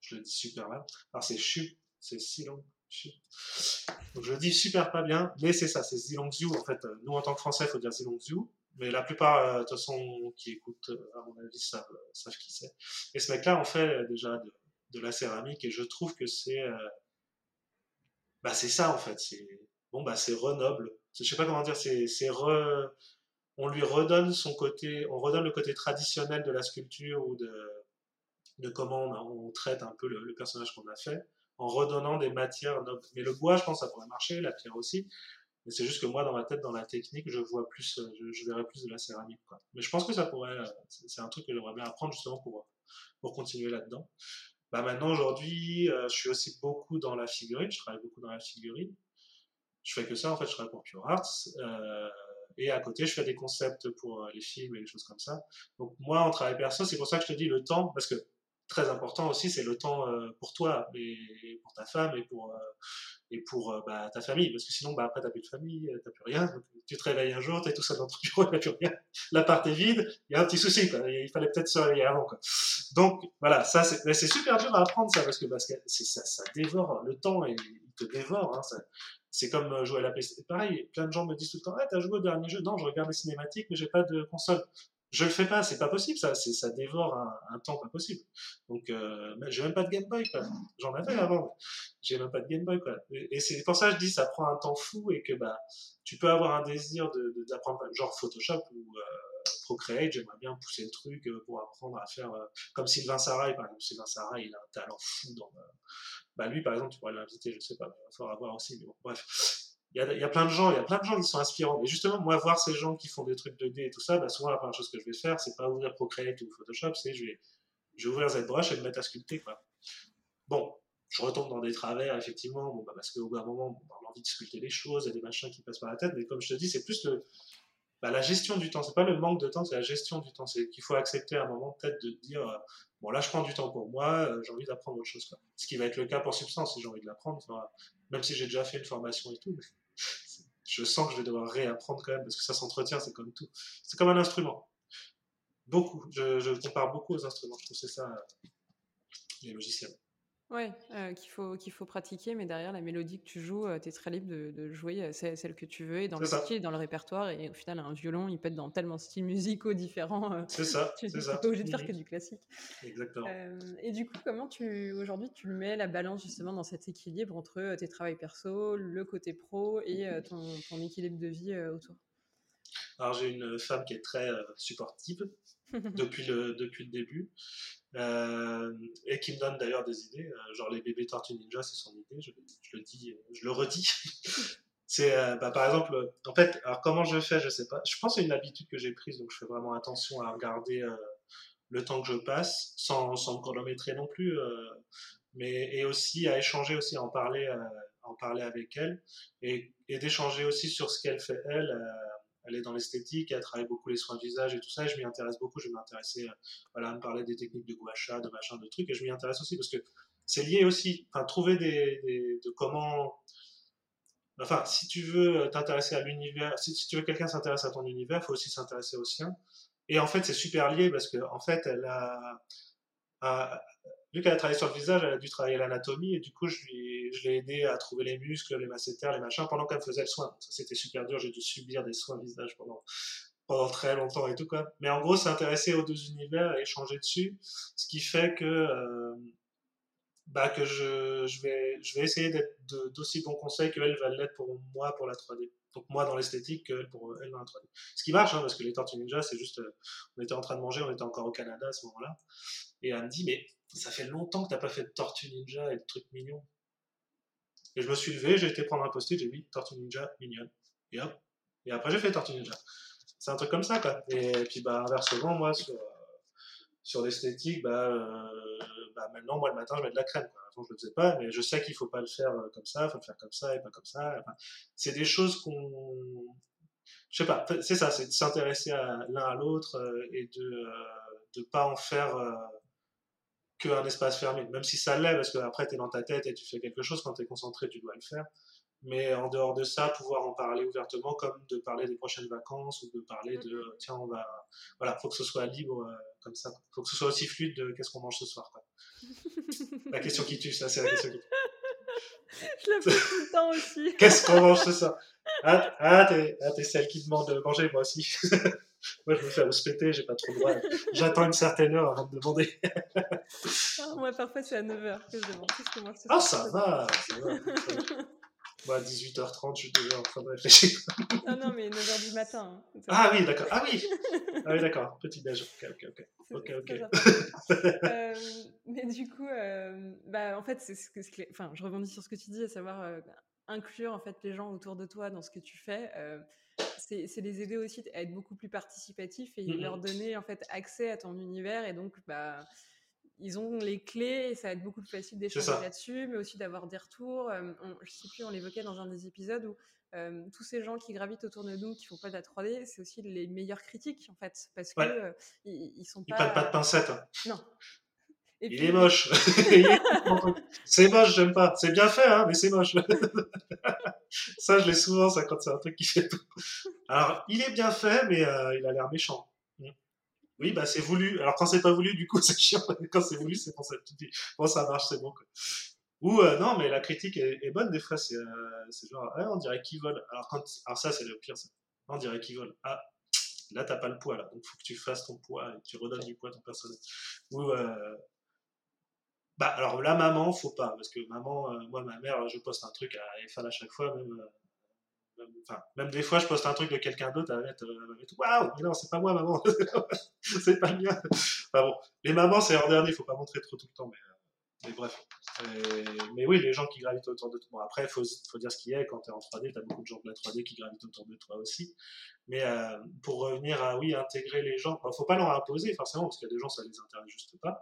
Speaker 1: Je le dis super mal. Alors c'est Chu, c'est Zilong Chu. Donc je le dis super pas bien, mais c'est ça, c'est Zilong Zhu. En fait, nous en tant que Français, il faut dire Zilong Zhu. Mais la plupart, euh, de toute façon, qui écoutent, euh, à mon avis, savent, qui c'est. Et ce mec-là, on fait euh, déjà de, de, la céramique, et je trouve que c'est, bah c'est ça en fait. C'est bon, bah c'est renoble. Je sais pas comment dire. C'est, on lui redonne son côté, on redonne le côté traditionnel de la sculpture ou de, comment on, traite un peu le, personnage qu'on a fait, en redonnant des matières Mais le bois, je pense, ça pourrait marcher, la pierre aussi. Mais c'est juste que moi, dans ma tête, dans la technique, je vois plus, je, verrais plus de la céramique. Mais je pense que ça pourrait, c'est un truc que j'aimerais bien apprendre justement pour, pour continuer là-dedans. Bah maintenant, aujourd'hui, euh, je suis aussi beaucoup dans la figurine, je travaille beaucoup dans la figurine. Je fais que ça, en fait, je travaille pour Pure Arts. Euh, et à côté, je fais des concepts pour euh, les films et des choses comme ça. Donc moi, en travail perso, c'est pour ça que je te dis le temps, parce que très important aussi, c'est le temps euh, pour toi et pour ta femme et pour et pour bah, ta famille, parce que sinon, bah, après, t'as plus de famille, t'as plus rien. tu te réveilles un jour, t'es tout seul dans ton bureau, t'as plus rien. L'appart est vide, il y a un petit souci. Il fallait peut-être se réveiller avant. Donc, voilà, ça, c'est, super dur à apprendre, ça, parce que, parce que ça, dévore le temps et il te dévore, hein, c'est comme euh, jouer à la PC. Pareil, plein de gens me disent tout le temps, ah, t'as joué au dernier jeu? Non, je regarde les cinématiques, mais j'ai pas de console. Je le fais pas, c'est pas possible, ça, ça dévore un, temps pas possible. Donc, euh, j'ai même pas de Game Boy. J'en avais avant, j'ai même pas de Game Boy, quoi. Et, c'est pour ça que je dis, ça prend un temps fou et que, bah, tu peux avoir un désir de, d'apprendre, genre Photoshop ou, euh, Procreate, j'aimerais bien pousser le truc euh, pour apprendre à faire, comme Sylvain Sarai, par exemple. Sylvain Sarai, il a un talent fou dans, bah lui, par exemple, tu pourrais l'inviter, je sais pas, il va falloir voir aussi, mais bref. Il y, a, plein de gens, il y a plein de gens qui sont inspirants. Et justement, moi, voir ces gens qui font des trucs 2D et tout ça, bah, souvent, la première chose que je vais faire, c'est pas ouvrir Procreate ou Photoshop, c'est je vais, je vais ouvrir ZBrush et me mettre à sculpter, quoi. Bon, je retombe dans des travers, effectivement, bah, parce qu'au bout d'un moment, on a envie de sculpter des choses, il y a des machins qui passent par la tête, mais comme je te dis, c'est plus le, bah, la gestion du temps. C'est pas le manque de temps, c'est la gestion du temps. C'est qu'il faut accepter à un moment peut-être de dire euh, bon là je prends du temps pour moi, euh, j'ai envie d'apprendre autre chose. Quoi. Ce qui va être le cas pour Substance si j'ai envie de l'apprendre. même si j'ai déjà fait une formation et tout, je sens que je vais devoir réapprendre quand même parce que ça s'entretient, c'est comme tout. C'est comme un instrument. Beaucoup. Je, je, compare beaucoup aux instruments. Je trouve c'est ça les logiciels.
Speaker 2: Oui, euh, qu'il faut, qu'il faut pratiquer, mais derrière la mélodie que tu joues, euh, tu es très libre de, de jouer euh, celle que tu veux et dans le style, dans le répertoire. Et au final, un violon, il peut être dans tellement de styles musicaux différents.
Speaker 1: c'est ça.
Speaker 2: tu
Speaker 1: n'es pas
Speaker 2: obligé de faire que du classique.
Speaker 1: Exactement.
Speaker 2: et du coup, comment tu aujourd'hui tu mets la balance justement dans cet équilibre entre tes travails perso, le côté pro et ton, ton, équilibre de vie autour?
Speaker 1: Alors j'ai une femme qui est très supportive depuis le, depuis le début. Euh, et qui me donne d'ailleurs des idées. Euh, genre les bébés Tortues Ninja, c'est son idée, je, le dis, je le redis. c'est euh, bah, par exemple, en fait, alors comment je fais, je sais pas. Je pense que c'est une habitude que j'ai prise, donc je fais vraiment attention à regarder le temps que je passe, sans, chronométrer non plus, mais et aussi à échanger, aussi à en parler, en parler avec elle, et d'échanger aussi sur ce qu'elle fait elle elle est dans l'esthétique, elle travaille beaucoup les soins de visage et tout ça, et je m'y intéresse beaucoup, je vais m'intéresser, euh, voilà, à me parler des techniques de gua sha, de machin, de trucs, et je m'y intéresse aussi parce que c'est lié aussi, enfin, trouver des, de comment, enfin, si tu veux t'intéresser à l'univers, si, tu veux quelqu'un s'intéresse à ton univers, il faut aussi s'intéresser au sien, et en fait, c'est super lié parce que, en fait, elle a, vu qu'elle a travaillé sur le visage, elle a dû travailler l'anatomie et du coup, je, je l'ai aidé à trouver les muscles, les masséters, les machins pendant qu'elle faisait le soin. Ça, c'était super dur. J'ai dû subir des soins visage pendant, pendant très longtemps et tout, quoi. Mais en gros, s'intéresser aux deux univers et échanger dessus, ce qui fait que, euh, bah, que je, je, vais, je vais essayer d'être d'aussi bons conseils qu'elle va l'être pour moi pour la 3D. Donc moi dans l'esthétique, qu'elle pour elle dans la 3D. Ce qui marche, hein, parce que les Tortues Ninja, c'est juste, euh, on était en train de manger, on était encore au Canada à ce moment-là, et elle me dit, mais ça fait longtemps que t'as pas fait de Tortue Ninja et de trucs mignons. Et je me suis levé, j'ai été prendre un post-it, j'ai mis Tortue Ninja mignonne. Et. Et après, j'ai fait Tortue Ninja. C'est un truc comme ça, quoi. Et puis, bah, inversement, moi, sur, sur l'esthétique, bah, euh, bah, maintenant, moi, le matin, je mets de la crème. Avant, je le faisais pas, mais je sais qu'il faut pas le faire euh, comme ça, faut le faire comme ça et pas comme ça. C'est des choses qu'on. Je sais pas, c'est ça, c'est de s'intéresser l'un à l'autre euh, et de ne pas en faire qu'un espace fermé, même si ça l'est, parce qu'après, tu es dans ta tête et tu fais quelque chose, quand tu es concentré, tu dois le faire. Mais en dehors de ça, pouvoir en parler ouvertement, comme de parler des prochaines vacances ou de parler de mm-hmm. tiens, on va. Voilà, faut que ce soit libre euh, comme ça. faut que ce soit aussi fluide de qu'est-ce qu'on mange ce soir. Quoi. la question qui tue, ça, c'est la question qui tue.
Speaker 2: Je la pose tout le temps aussi.
Speaker 1: qu'est-ce qu'on mange ce soir? Ah, ah t'es ah, celle qui demande de manger, moi aussi. moi, je me fais respecter, j'ai pas trop le droit. J'attends une certaine heure avant de demander.
Speaker 2: Ah, moi, parfois, c'est à 9h que je demande. Que moi,
Speaker 1: ah, ça va, ça va. Moi, à 18h30, je suis déjà en train de réfléchir.
Speaker 2: non, non, mais 9h du matin.
Speaker 1: Hein. Ah oui, d'accord. Ah oui, ah oui d'accord. Petit déj. Ok, ok, ok. Ok, ok.
Speaker 2: euh, mais du coup, euh, bah, en fait, c'est ce que, enfin, je rebondis sur ce que tu dis, à savoir euh, inclure en fait les gens autour de toi dans ce que tu fais. Euh, c'est les aider aussi à être beaucoup plus participatifs et mmh leur donner en fait accès à ton univers et donc bah ils ont les clés et ça va être beaucoup plus facile d'échanger là-dessus, mais aussi d'avoir des retours. Euh, je sais plus, on l'évoquait dans un des épisodes où euh, tous ces gens qui gravitent autour de nous, qui font pas de la 3D, c'est aussi les meilleurs critiques en fait, parce que euh, ils, sont pas.
Speaker 1: Ils pas de pincettes. Hein.
Speaker 2: Non.
Speaker 1: Il est moche. c'est moche, j'aime pas. C'est bien fait, hein, mais c'est moche. ça, je l'ai souvent, ça, quand c'est un truc qui fait tout. Alors, il est bien fait, mais euh, il a l'air méchant. Mm. Oui, bah c'est voulu. Alors quand c'est pas voulu, du coup c'est chiant. Quand c'est voulu, c'est pour ça que tu dis bon ça marche, c'est bon. Quoi. Ou euh, non, mais la critique est, bonne des fois. C'est euh, genre on dirait qu'ils volent. Alors quand alors ça c'est le pire. On dirait qu'ils volent. Ah là t'as pas le poids là, donc faut que tu fasses ton poids et que tu redonnes du poids à ton personnage. Ou bah alors la maman, faut pas, parce que maman, euh, moi ma mère, je poste un truc, elle fait à chaque fois, même, euh, même des fois je poste un truc de quelqu'un d'autre, elle va mettre, waouh, mais non, c'est pas moi maman, c'est pas le mien. Enfin bon, les mamans c'est en dernier, faut pas montrer trop tout le temps, euh, mais bref. mais oui, les gens qui gravitent autour de toi. Bon, après, il faut, dire ce qu'il y a. Quand tu es en 3D, tu as beaucoup de gens de la 3D qui gravitent autour de toi aussi. Mais pour revenir à, oui, intégrer les gens, il ne faut pas leur imposer forcément, parce qu'il y a des gens, ça les intéresse juste pas.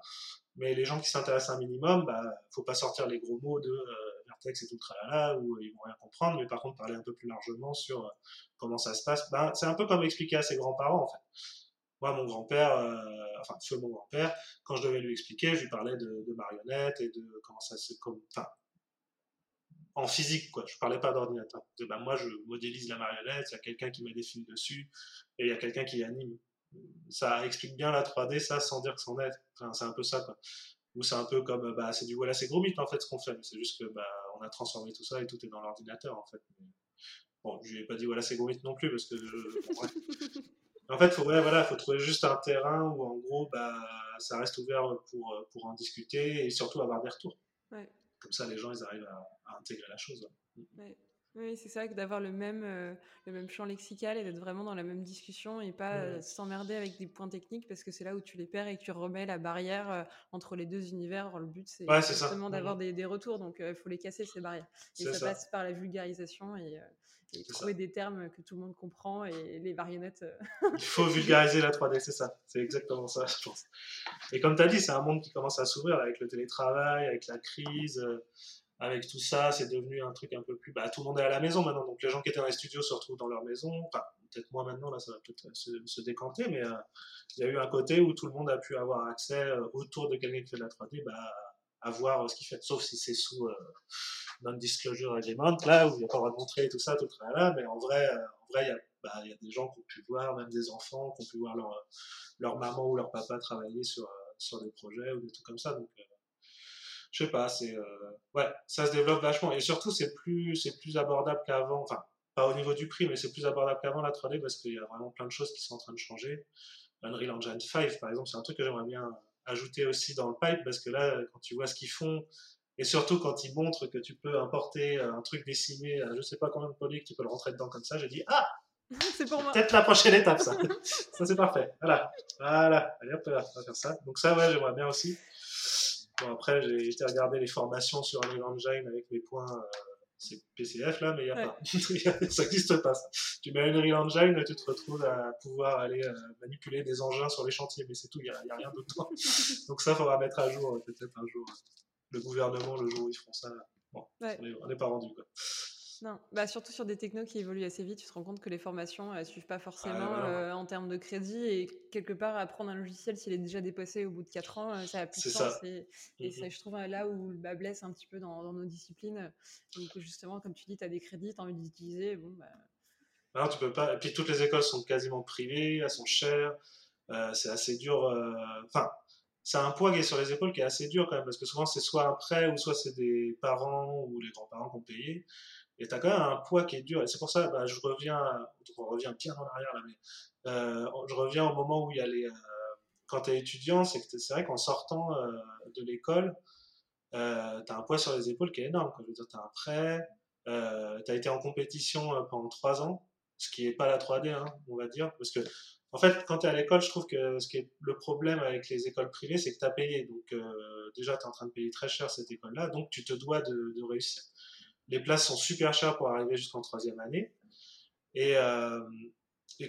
Speaker 1: Mais les gens qui s'intéressent un minimum, bah, faut pas sortir les gros mots de euh, vertex et tout le tralala, où ils vont rien comprendre, mais par contre parler un peu plus largement sur comment ça se passe. Ben, c'est un peu comme expliquer à ses grands-parents, en fait. Moi, mon grand-père, enfin, feu mon grand-père, quand je devais lui expliquer, je lui parlais de, marionnettes et de comment ça se, enfin, en physique, quoi. Je parlais pas d'ordinateur. Ben, moi, je modélise la marionnette, il y a quelqu'un qui met des fils dessus, et il y a quelqu'un qui anime. Ça explique bien la 3D, ça, sans dire que c'en est. Enfin, c'est un peu ça, quoi. Ou c'est un peu comme, bah, c'est du voilà, c'est gros mythe, en fait, ce qu'on fait. C'est juste que, bah, on a transformé tout ça et tout est dans l'ordinateur, en fait. Bon, je lui ai pas dit voilà, c'est gros mythe non plus, parce que. en fait, faut, ouais, voilà, faut trouver juste un terrain où, en gros, bah, ça reste ouvert pour, pour en discuter et surtout avoir des retours. Ouais. Comme ça, les gens, ils arrivent à, intégrer la chose.
Speaker 2: Oui, c'est ça, que d'avoir le même, euh, le même champ lexical et d'être vraiment dans la même discussion et pas euh, s'emmerder avec des points techniques parce que c'est là où tu les perds et que tu remets la barrière euh, entre les deux univers. Le but, c'est justement d'avoir des, des, retours, donc il faut les casser, ces barrières. Et ça, passe par la vulgarisation et, et trouver des termes que tout le monde comprend et les marionnettes.
Speaker 1: il faut vulgariser la 3D, c'est ça. C'est exactement ça, je pense. Et comme tu as dit, c'est un monde qui commence à s'ouvrir avec le télétravail, avec la crise avec tout ça, c'est devenu un truc un peu plus. Bah, tout le monde est à la maison maintenant, donc les gens qui étaient dans les studios se retrouvent dans leur maison. Enfin, peut-être moi maintenant, là, ça va peut-être se, décanter, mais euh, il y a eu un côté où tout le monde a pu avoir accès euh, autour de quelqu'un qui fait de la 3D, bah, à voir ce qu'il fait, sauf si c'est sous euh, non-disclosure agreement, là, où il n'y a pas le droit montrer tout ça, tout le là, mais en vrai, en vrai, il y a bah, des gens qui ont pu voir, même des enfants, qui ont pu voir leur, maman ou leur papa travailler sur, sur des projets ou des trucs comme ça. Je sais pas, c'est euh, ouais, ça se développe vachement et surtout c'est plus c'est plus abordable qu'avant. Enfin, pas au niveau du prix, mais c'est plus abordable qu'avant la 3D parce qu'il y a vraiment plein de choses qui sont en train de changer. Unreal Engine 5, par exemple, c'est un truc que j'aimerais bien ajouter aussi dans le pipe parce que là, quand tu vois ce qu'ils font et surtout quand ils montrent que tu peux importer un truc décimé à je sais pas combien de polys que tu peux le rentrer dedans comme ça, j'ai dit ah c'est pour moi. Peut-être la prochaine étape, ça. ça, c'est parfait. Voilà. Voilà. Allez, hop, on va faire ça. Donc, ça, ouais, j'aimerais bien aussi. Bon, après, j'ai été regarder les formations sur Unreal Engine avec mes points. Euh, c'est PCF là, mais il y a pas. ça n'existe pas. Ça. Tu mets Unreal Engine, tu te retrouves à pouvoir aller euh, manipuler des engins sur les chantiers, mais c'est tout, il n'y a, rien d'autre. Donc ça, il faudra mettre à jour euh, peut-être un jour. Le gouvernement, le jour où ils feront ça. Bon, on n'est pas rendu. Quoi.
Speaker 2: Non, bah surtout sur des technos qui évoluent assez vite, tu te rends compte que les formations ne suivent pas forcément euh, en termes de crédit et quelque part apprendre un logiciel s'il est déjà dépassé au bout de 4 ans, euh, ça a plus de sens. Et, et mmh je trouve là où le bas blesse un petit peu dans, nos disciplines, donc justement comme tu dis, tu as des crédits, tu as envie d'utiliser, bon bah...
Speaker 1: Non, tu peux pas. Et puis toutes les écoles sont quasiment privées, elles sont chères, euh, c'est assez dur. Enfin, c'est un poids qui est sur les épaules qui est assez dur quand même, parce que souvent c'est soit un prêt ou soit c'est des parents ou les grands-parents qui ont payé. Et tu as quand même un poids qui est dur. Et c'est pour ça, bah, je reviens, on revient bien en arrière là, mais euh, je reviens au moment où il y a les. Euh, quand tu es étudiant, c'est que c'est vrai qu'en sortant euh, de l'école, tu as un poids sur les épaules qui est énorme. Je veux dire, tu as un prêt, tu as été en compétition pendant trois ans, ce qui n'est pas la 3D, hein, on va dire. Parce que, en fait, quand tu es à l'école, je trouve que ce qui est le problème avec les écoles privées, c'est que tu as payé. Donc, déjà, tu es en train de payer très cher cette école-là, donc tu te dois de réussir. Les places sont super chères pour arriver jusqu'en troisième année. Et, euh,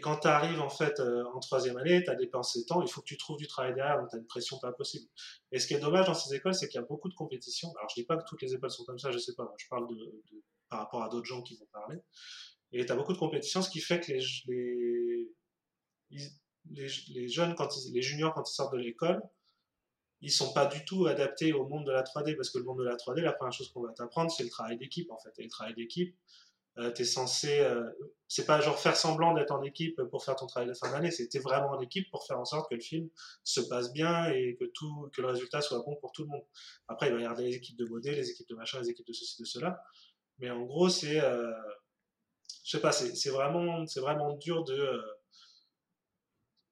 Speaker 1: quand tu arrives en fait euh, en troisième année, tu as dépensé temps, il faut que tu trouves du travail derrière, donc tu as une pression pas possible. Et ce qui est dommage dans ces écoles, c'est qu'il y a beaucoup de compétitions. Alors je dis pas que toutes les écoles sont comme ça, je sais pas, je parle par rapport à d'autres gens qui vont parler. Et tu as beaucoup de compétitions, ce qui fait que les, jeunes, les juniors, quand ils sortent de l'école, ils sont pas du tout adaptés au monde de la 3D parce que le monde de la 3D, la première chose qu'on va t'apprendre, c'est le travail d'équipe en fait. Et le travail d'équipe, euh, tu es censé, euh, c'est pas genre faire semblant d'être en équipe pour faire ton travail de fin d'année, es vraiment en équipe pour faire en sorte que le film se passe bien et que tout, que le résultat soit bon pour tout le monde. Après, il va y avoir les équipes de modèles, les équipes de machin, les équipes de ceci, de cela. Mais en gros, c'est, euh, je sais pas, c'est vraiment, c'est vraiment dur de, euh,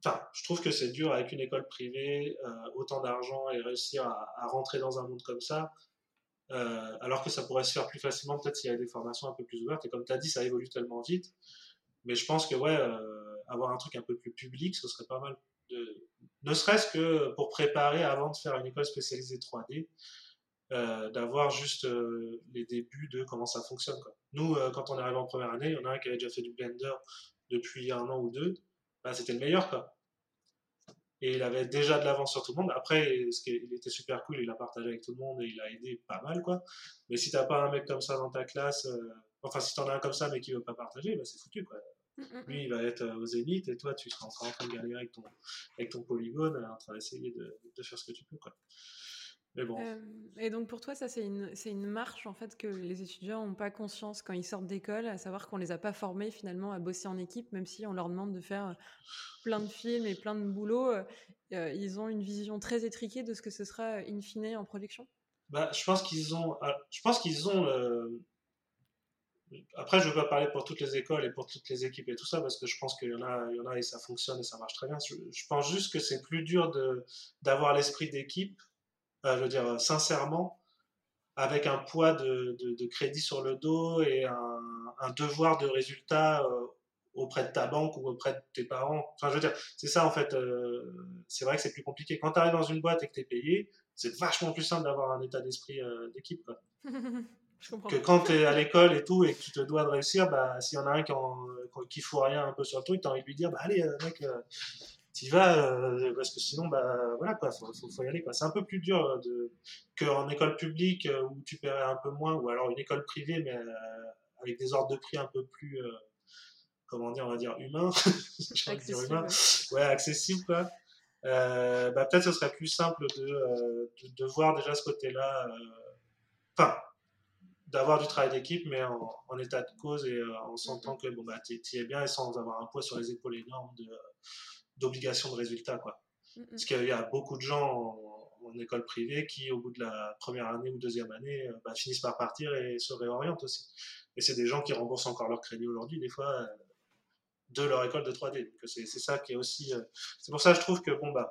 Speaker 1: Enfin, je trouve que c'est dur avec une école privée, euh, autant d'argent et réussir à, rentrer dans un monde comme ça, euh, alors que ça pourrait se faire plus facilement peut-être s'il y avait des formations un peu plus ouvertes. Et comme tu as dit, ça évolue tellement vite. Mais je pense que ouais, euh, avoir un truc un peu plus public, ce serait pas mal. Ne serait-ce que pour préparer avant de faire une école spécialisée 3D, d'avoir juste les débuts de comment ça fonctionne. Nous, quand on est arrivé en première année, il y en a un qui avait déjà fait du Blender depuis un an ou deux. Bah, c'était le meilleur. Quoi. et il avait déjà de l'avance sur tout le monde. Après, ce qui il était super cool, il a partagé avec tout le monde et il a aidé pas mal, quoi. Mais si t'as pas un mec comme ça dans ta classe, euh, enfin, si t'en as un comme ça mais qui veut pas partager, bah, c'est foutu, quoi. Mm, mm, Lui, il va être euh, aux zénith et toi, tu seras en train de galérer avec ton, avec ton polygone, euh, en train d'essayer de, de, faire ce que tu peux, quoi. Mais bon.
Speaker 2: et donc pour toi, ça c'est une, c'est une marche en fait que les étudiants n'ont pas conscience quand ils sortent d'école, à savoir qu'on les a pas formés finalement à bosser en équipe, même si on leur demande de faire plein de films et plein de boulot, ils ont une vision très étriquée de ce que ce sera in fine en production?
Speaker 1: Bah, je pense qu'ils ont, ah, je pense qu'ils ont le, après, je ne veux pas parler pour toutes les écoles et pour toutes les équipes et tout ça, parce que je pense qu'il y, en a, il y en a et ça fonctionne et ça marche très bien. Je, pense juste que c'est plus dur d'avoir l'esprit d'équipe, euh, je veux dire sincèrement, avec un poids de, de, crédit sur le dos et un, un devoir de résultat euh, auprès de ta banque ou auprès de tes parents. Enfin, je veux dire, c'est ça en fait. Euh, c'est vrai que c'est plus compliqué. Quand tu arrives dans une boîte et que tu es payé, c'est vachement plus simple d'avoir un état d'esprit d'équipe. que quand tu es à l'école et tout et que tu te dois de réussir, bah, s'il y en a un qui, en, qui fout rien un peu sur le truc, tu as envie de lui dire bah, Allez, euh, mec, euh, tu vas, euh, parce que sinon, bah, voilà, quoi, faut, faut, y aller. Quoi. C'est un peu plus dur de, qu'en école publique où tu paierais un peu moins, ou alors une école privée, mais avec des ordres de prix un peu plus, comment dire, on va dire
Speaker 2: humain.
Speaker 1: Ouais, accessible, quoi. bah, peut-être ce serait plus simple de, de, de voir déjà ce côté-là. Enfin, d'avoir du travail d'équipe, mais en, état de cause et euh, en sentant que bon, bah, tu y es bien et sans avoir un poids sur les épaules énorme d'obligation de, résultat. Quoi. Parce qu'il y a beaucoup de gens en, école privée qui, au bout de la première année ou deuxième année, euh, bah, finissent par partir et se réorientent aussi. Et c'est des gens qui remboursent encore leur crédit aujourd'hui, des fois, euh, de leur école de 3D. Donc c'est ça qui est aussi. c'est pour ça que je trouve que, bon, bah,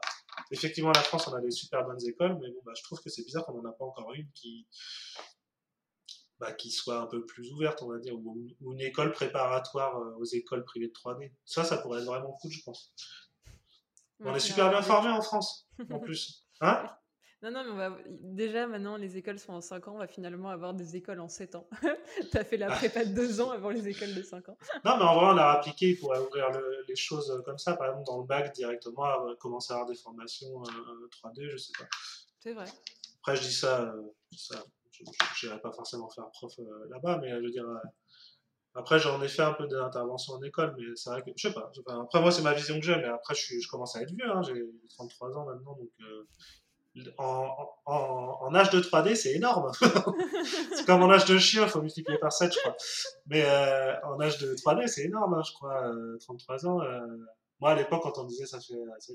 Speaker 1: effectivement, la France, on a des super bonnes écoles, mais bon, bah, je trouve que c'est bizarre qu'on n'en a pas encore une qui, bah, qui soit un peu plus ouverte, on va dire, ou, une école préparatoire euh, aux écoles privées de 3D. Ça, ça pourrait être vraiment cool, je pense. On est super bien formés en France, en plus. Hein
Speaker 2: non, non, mais on va... déjà maintenant, les écoles sont en 5 ans, on va finalement avoir des écoles en 7 ans. tu as fait la prépa de 2 ans avant les écoles de 5 ans.
Speaker 1: non, mais en vrai, on a appliqué pour ouvrir les choses comme ça. Par exemple, dans le bac, directement, commencer à avoir des formations 3D, euh, je sais pas.
Speaker 2: C'est vrai.
Speaker 1: Après, je dis ça, euh, ça je n'irai pas forcément faire prof euh, là-bas, mais je veux dire, euh, après j'en ai fait un peu d'intervention en école, mais c'est vrai que, je sais pas, après moi c'est ma vision que j'ai, mais après je, commence à être vieux, hein, j'ai 33 ans maintenant, donc euh, en, en, âge de 3D c'est énorme. c'est comme en âge de chien, il faut multiplier par 7 je crois. Mais en âge de 3D c'est énorme, hein, je crois, 33 ans. moi à l'époque quand on disait ça fait,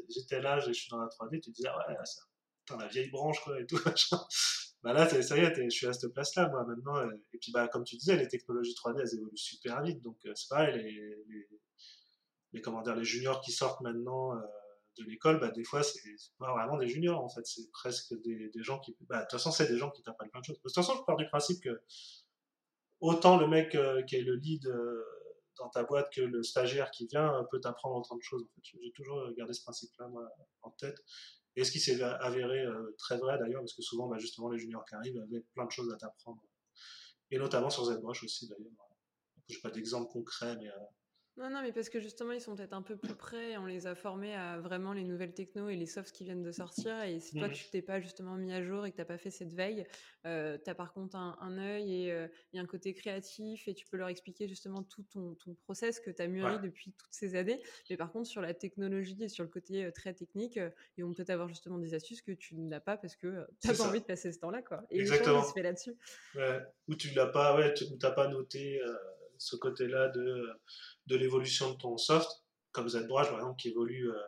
Speaker 1: j'étais là, je suis dans la 3D, tu disais ouais, c'est la vieille branche quoi et tout bah là, ça y est, je suis à cette place-là, moi, maintenant. Euh, et puis, bah, comme tu disais, les technologies 3D, elles évoluent super vite. Donc, euh, c'est pareil, les, les, les, comment dire, les juniors qui sortent maintenant euh, de l'école, bah, des fois, c'est pas vraiment des juniors, en fait. C'est presque des, gens qui. Bah, de toute façon, c'est des gens qui t'apprennent plein de choses. De toute façon, je pars du principe que autant le mec qui est le lead dans ta boîte que le stagiaire qui vient peut t'apprendre autant de choses. En fait. J'ai toujours gardé ce principe-là, moi, en tête. Et ce qui s'est avéré euh, très vrai d'ailleurs, parce que souvent, bah, justement, les juniors qui arrivent avaient plein de choses à t'apprendre. Et notamment sur ZBrush aussi d'ailleurs. Je n'ai pas d'exemple concret, mais euh,
Speaker 2: non, non, mais parce que justement, ils sont peut-être un peu plus près. On les a formés à vraiment les nouvelles techno et les softs qui viennent de sortir. Et si toi, mmh tu t'es pas justement mis à jour et que tu n'as pas fait cette veille, euh, tu as par contre un, un œil et a un côté créatif et tu peux leur expliquer justement tout ton, ton process que tu as mûri depuis toutes ces années. Mais par contre, sur la technologie et sur le côté très technique, ils vont peut-être avoir justement des astuces que tu n'as pas parce que tu n'as pas envie de passer ce temps-là. Quoi. Et
Speaker 1: Exactement.
Speaker 2: se fait là-dessus.
Speaker 1: Ouais. Ou tu l'as pas, ouais, tu n'as pas noté ce côté-là de de l'évolution de ton soft, comme ZBrush par exemple qui évolue euh,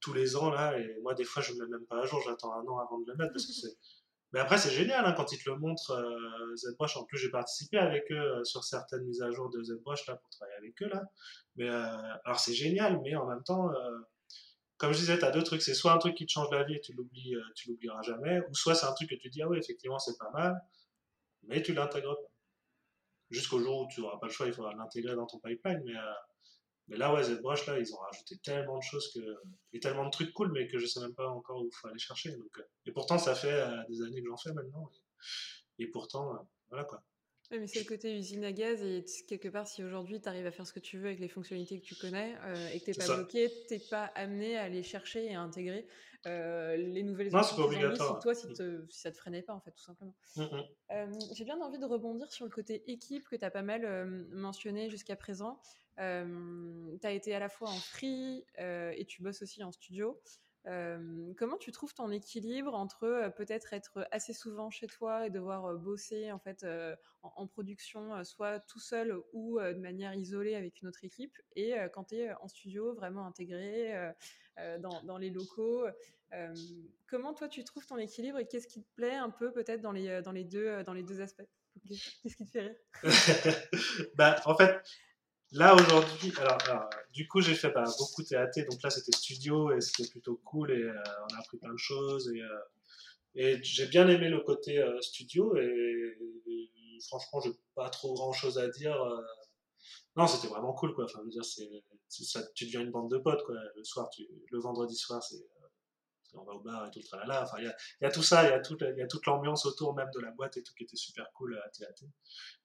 Speaker 1: tous les ans là, et moi des fois je ne le mets même pas à jour, j'attends un an avant de le mettre parce que c'est. Mais après c'est génial hein, quand ils te le montrent euh, ZBrush. En plus j'ai participé avec eux euh, sur certaines mises à jour de ZBrush là pour travailler avec eux là. Mais alors c'est génial, mais en même temps comme je disais, tu as deux trucs. C'est soit un truc qui te change la vie et tu l'oublies, tu l'oublieras jamais, ou soit c'est un truc que tu dis, ah oui, effectivement, c'est pas mal, mais tu l'intègres pas jusqu'au jour où tu n'auras pas le choix, il faudra l'intégrer dans ton pipeline. Mais, euh, mais là, ouais, ZBrush, là, ils ont rajouté tellement de choses que, et tellement de trucs cool, mais que je ne sais même pas encore où il faut aller chercher. Euh, et pourtant, ça fait euh, des années que j'en fais maintenant. Et, pourtant, voilà quoi.
Speaker 2: Oui, mais c'est le côté usine à gaz et quelque part, si aujourd'hui tu arrives à faire ce que tu veux avec les fonctionnalités que tu connais euh, et que tu n'es pas bloqué, tu n'es pas amené à aller chercher et à intégrer euh, les nouvelles
Speaker 1: non, c'est pas obligatoire.
Speaker 2: Si toi, si, te, si, ça te freinait pas, en fait, tout simplement. Mm, mm. Euh, j'ai bien envie de rebondir sur le côté équipe que tu as pas mal mentionné jusqu'à présent. tu as été à la fois en free et tu bosses aussi en studio comment tu trouves ton équilibre entre peut-être être assez souvent chez toi et devoir bosser en fait en, production, soit tout seul ou de manière isolée avec une autre équipe, et quand tu es en studio vraiment intégré dans, les locaux Comment toi tu trouves ton équilibre et qu'est-ce qui te plaît un peu peut-être dans les, dans, les deux, dans les deux aspects? Qu'est-ce qui te fait
Speaker 1: rire? Bah, En fait, Là aujourd'hui, alors, du coup j'ai fait bah, beaucoup TAT, donc là c'était studio et c'était plutôt cool et euh, on a appris plein de choses et, euh, et j'ai bien aimé le côté euh, studio et, franchement j'ai pas trop grand chose à dire. non c'était vraiment cool quoi. Enfin je veux dire tu deviens une bande de potes quoi. Le soir, le vendredi soir c'est on va au bar et tout le tralala. Enfin, il y a, tout ça, il y a, toute, l'ambiance autour même de la boîte et tout qui était super cool à TAT.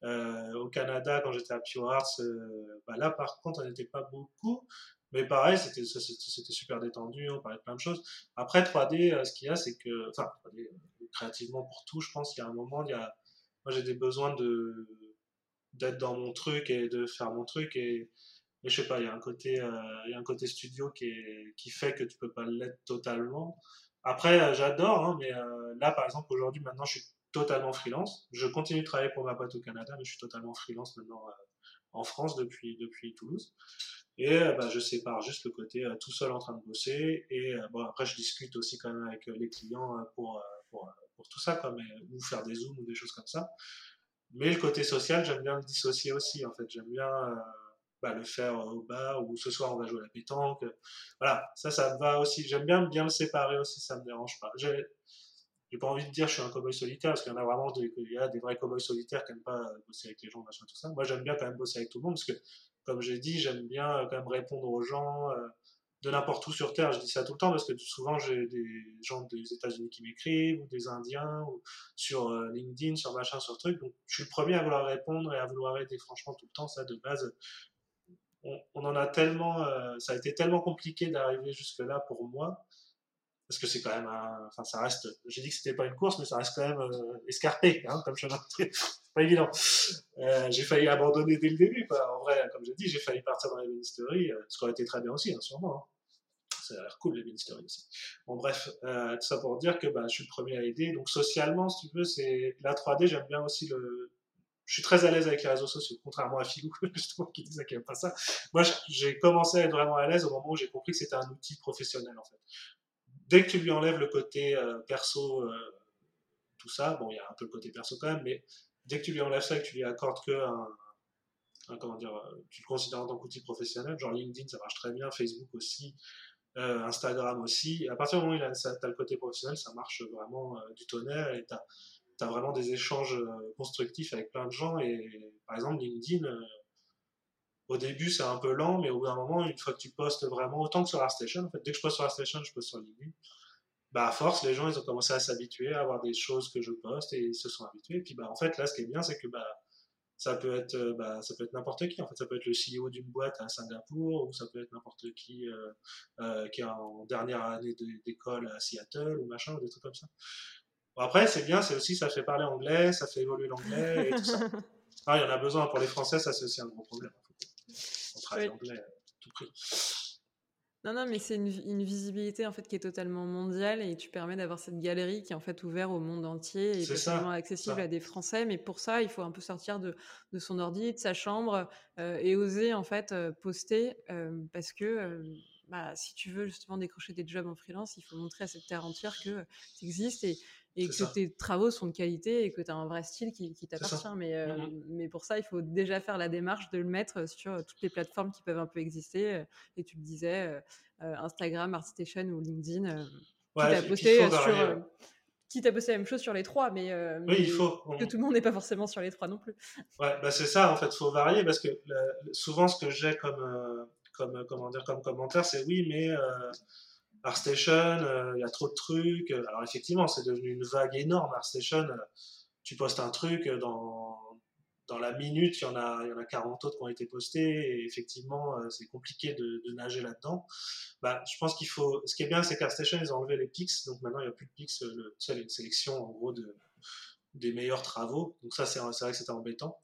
Speaker 1: Euh, au Canada, quand j'étais à Pure Arts, euh, bah là par contre, on n'était pas beaucoup. Mais pareil, c'était, super détendu, on parlait de plein de choses. Après, 3D, euh, ce qu'il y a, c'est que, enfin, 3D, créativement pour tout, je pense qu'il y a un moment, il moi j'ai des besoins d'être dans mon truc et de faire mon truc et, mais je sais pas, il y a un côté, euh, y a un côté studio qui, fait que tu peux pas l'être totalement. Après, euh, j'adore, hein, mais euh, là, par exemple, aujourd'hui, maintenant, je suis totalement freelance. Je continue de travailler pour ma boîte au Canada, mais je suis totalement freelance maintenant en France depuis, depuis Toulouse. Et bah, je sépare juste le côté tout seul en train de bosser. Et bon, après, je discute aussi quand même avec les clients pour, pour, pour tout ça, quoi, ou faire des zooms ou des choses comme ça. Mais le côté social, j'aime bien le dissocier aussi, en fait. J'aime bien bah, le faire au bar ou ce soir on va jouer à la pétanque. Voilà, ça, ça me va aussi. J'aime bien bien le séparer aussi, ça me dérange pas. J'ai, j'ai pas envie de dire que je suis un cowboy solitaire parce qu'il y en a vraiment des, il y a des vrais cowboys solitaires qui n'aiment pas bosser avec les gens, machin, tout ça. Moi, j'aime bien quand même bosser avec tout le monde parce que, comme j'ai dit, j'aime bien quand même répondre aux gens euh, de n'importe où sur Terre. Je dis ça tout le temps parce que souvent j'ai des gens des États-Unis qui m'écrivent ou des Indiens ou sur euh, LinkedIn, sur machin, sur truc. Donc, je suis le premier à vouloir répondre et à vouloir aider franchement tout le temps. Ça, de base, on, en a tellement, euh, ça a été tellement compliqué d'arriver jusque là pour moi, parce que c'est quand même, enfin ça reste, j'ai dit que c'était pas une course, mais ça reste quand même euh, escarpé, hein, comme je c'est pas évident. Euh, j'ai failli abandonner dès le début, En vrai, comme j'ai dit, j'ai failli partir dans les ministéries, ce qui aurait été très bien aussi, hein, sûrement. Hein. Ça a l'air cool les ministéries aussi. Bon bref, tout ça pour dire que bah, je suis le premier à aider. Donc socialement, si tu veux, c'est la 3D. J'aime bien aussi le, je suis très à l'aise avec les réseaux sociaux, contrairement à Philou, justement, qui disait qu'il n'aime pas ça. Moi, j'ai commencé à être vraiment à l'aise au moment où j'ai compris que c'était un outil professionnel, en fait. Dès que tu lui enlèves le côté euh, perso, euh, tout ça, bon, il y a un peu le côté perso quand même, mais dès que tu lui enlèves ça et que tu lui accordes que un, comment dire, euh, tu le considères en tant qu'outil professionnel, genre LinkedIn, ça marche très bien, Facebook aussi, Instagram aussi. à partir du moment où tu as le côté professionnel, ça marche vraiment du tonnerre et tu tu as vraiment des échanges euh, constructifs avec plein de gens. Et par exemple, LinkedIn, euh, au début, c'est un peu lent, mais au bout d'un moment, une fois que tu postes vraiment, autant que sur ArtStation, en fait, dès que je poste sur ArtStation, je poste sur LinkedIn. Bah, à force, les gens, ils ont commencé à s'habituer à avoir des choses que je poste et ils se sont habitués. Et puis, bah, en fait, là, ce qui est bien, c'est que bah, ça peut être, euh, bah, ça peut être n'importe qui. En fait, ça peut être le CEO d'une boîte à Singapour, ou ça peut être n'importe qui qui est en dernière année d'école à Seattle, ou machin, ou des trucs comme ça après, c'est bien, c'est aussi, ça fait parler anglais, ça fait évoluer l'anglais et tout ça. Ah, il y en a besoin pour les Français, ça c'est aussi un gros problème. On travaille l'anglais tout prix.
Speaker 2: Non, non, mais c'est une, visibilité en fait qui est totalement mondiale et tu permets d'avoir cette galerie qui est en fait ouverte au monde entier et totalement accessible à des Français. Mais pour ça, il faut un peu sortir de, de son ordi, de sa chambre euh, et oser en fait euh, poster euh, parce que bah, si tu veux justement décrocher des jobs en freelance, il faut montrer à cette terre entière que tu existes et et que tes travaux sont de qualité et que tu as un vrai style qui, t'appartient. Mais, euh, mmh mais pour ça, il faut déjà faire la démarche de le mettre sur euh, toutes les plateformes qui peuvent un peu exister. Euh, et tu le disais, Instagram, ArtStation ou LinkedIn. Ouais, qui t'a posté sur qui t'a posté la même chose sur les trois, mais,
Speaker 1: oui, il faut.
Speaker 2: que tout le monde n'est pas forcément sur les trois non plus.
Speaker 1: Ouais, bah c'est ça, en fait, faut varier parce que souvent ce que j'ai comme, comme, comment dire, comme commentaire, c'est oui, mais ArtStation, euh, il y a trop de trucs. Alors effectivement, c'est devenu une vague énorme. ArtStation, euh, tu postes un truc dans dans la minute, il y en a, il y en a 40 autres qui ont été postés, et effectivement, euh, c'est compliqué de, de nager là-dedans. Bah, je pense qu'il faut. Ce qui est bien, c'est qu'ArtStation, ils ont enlevé les pics, donc maintenant, il n'y a plus de pics. Seul une sélection, en gros, de, des meilleurs travaux. Donc, ça, c'est vrai que c'était embêtant.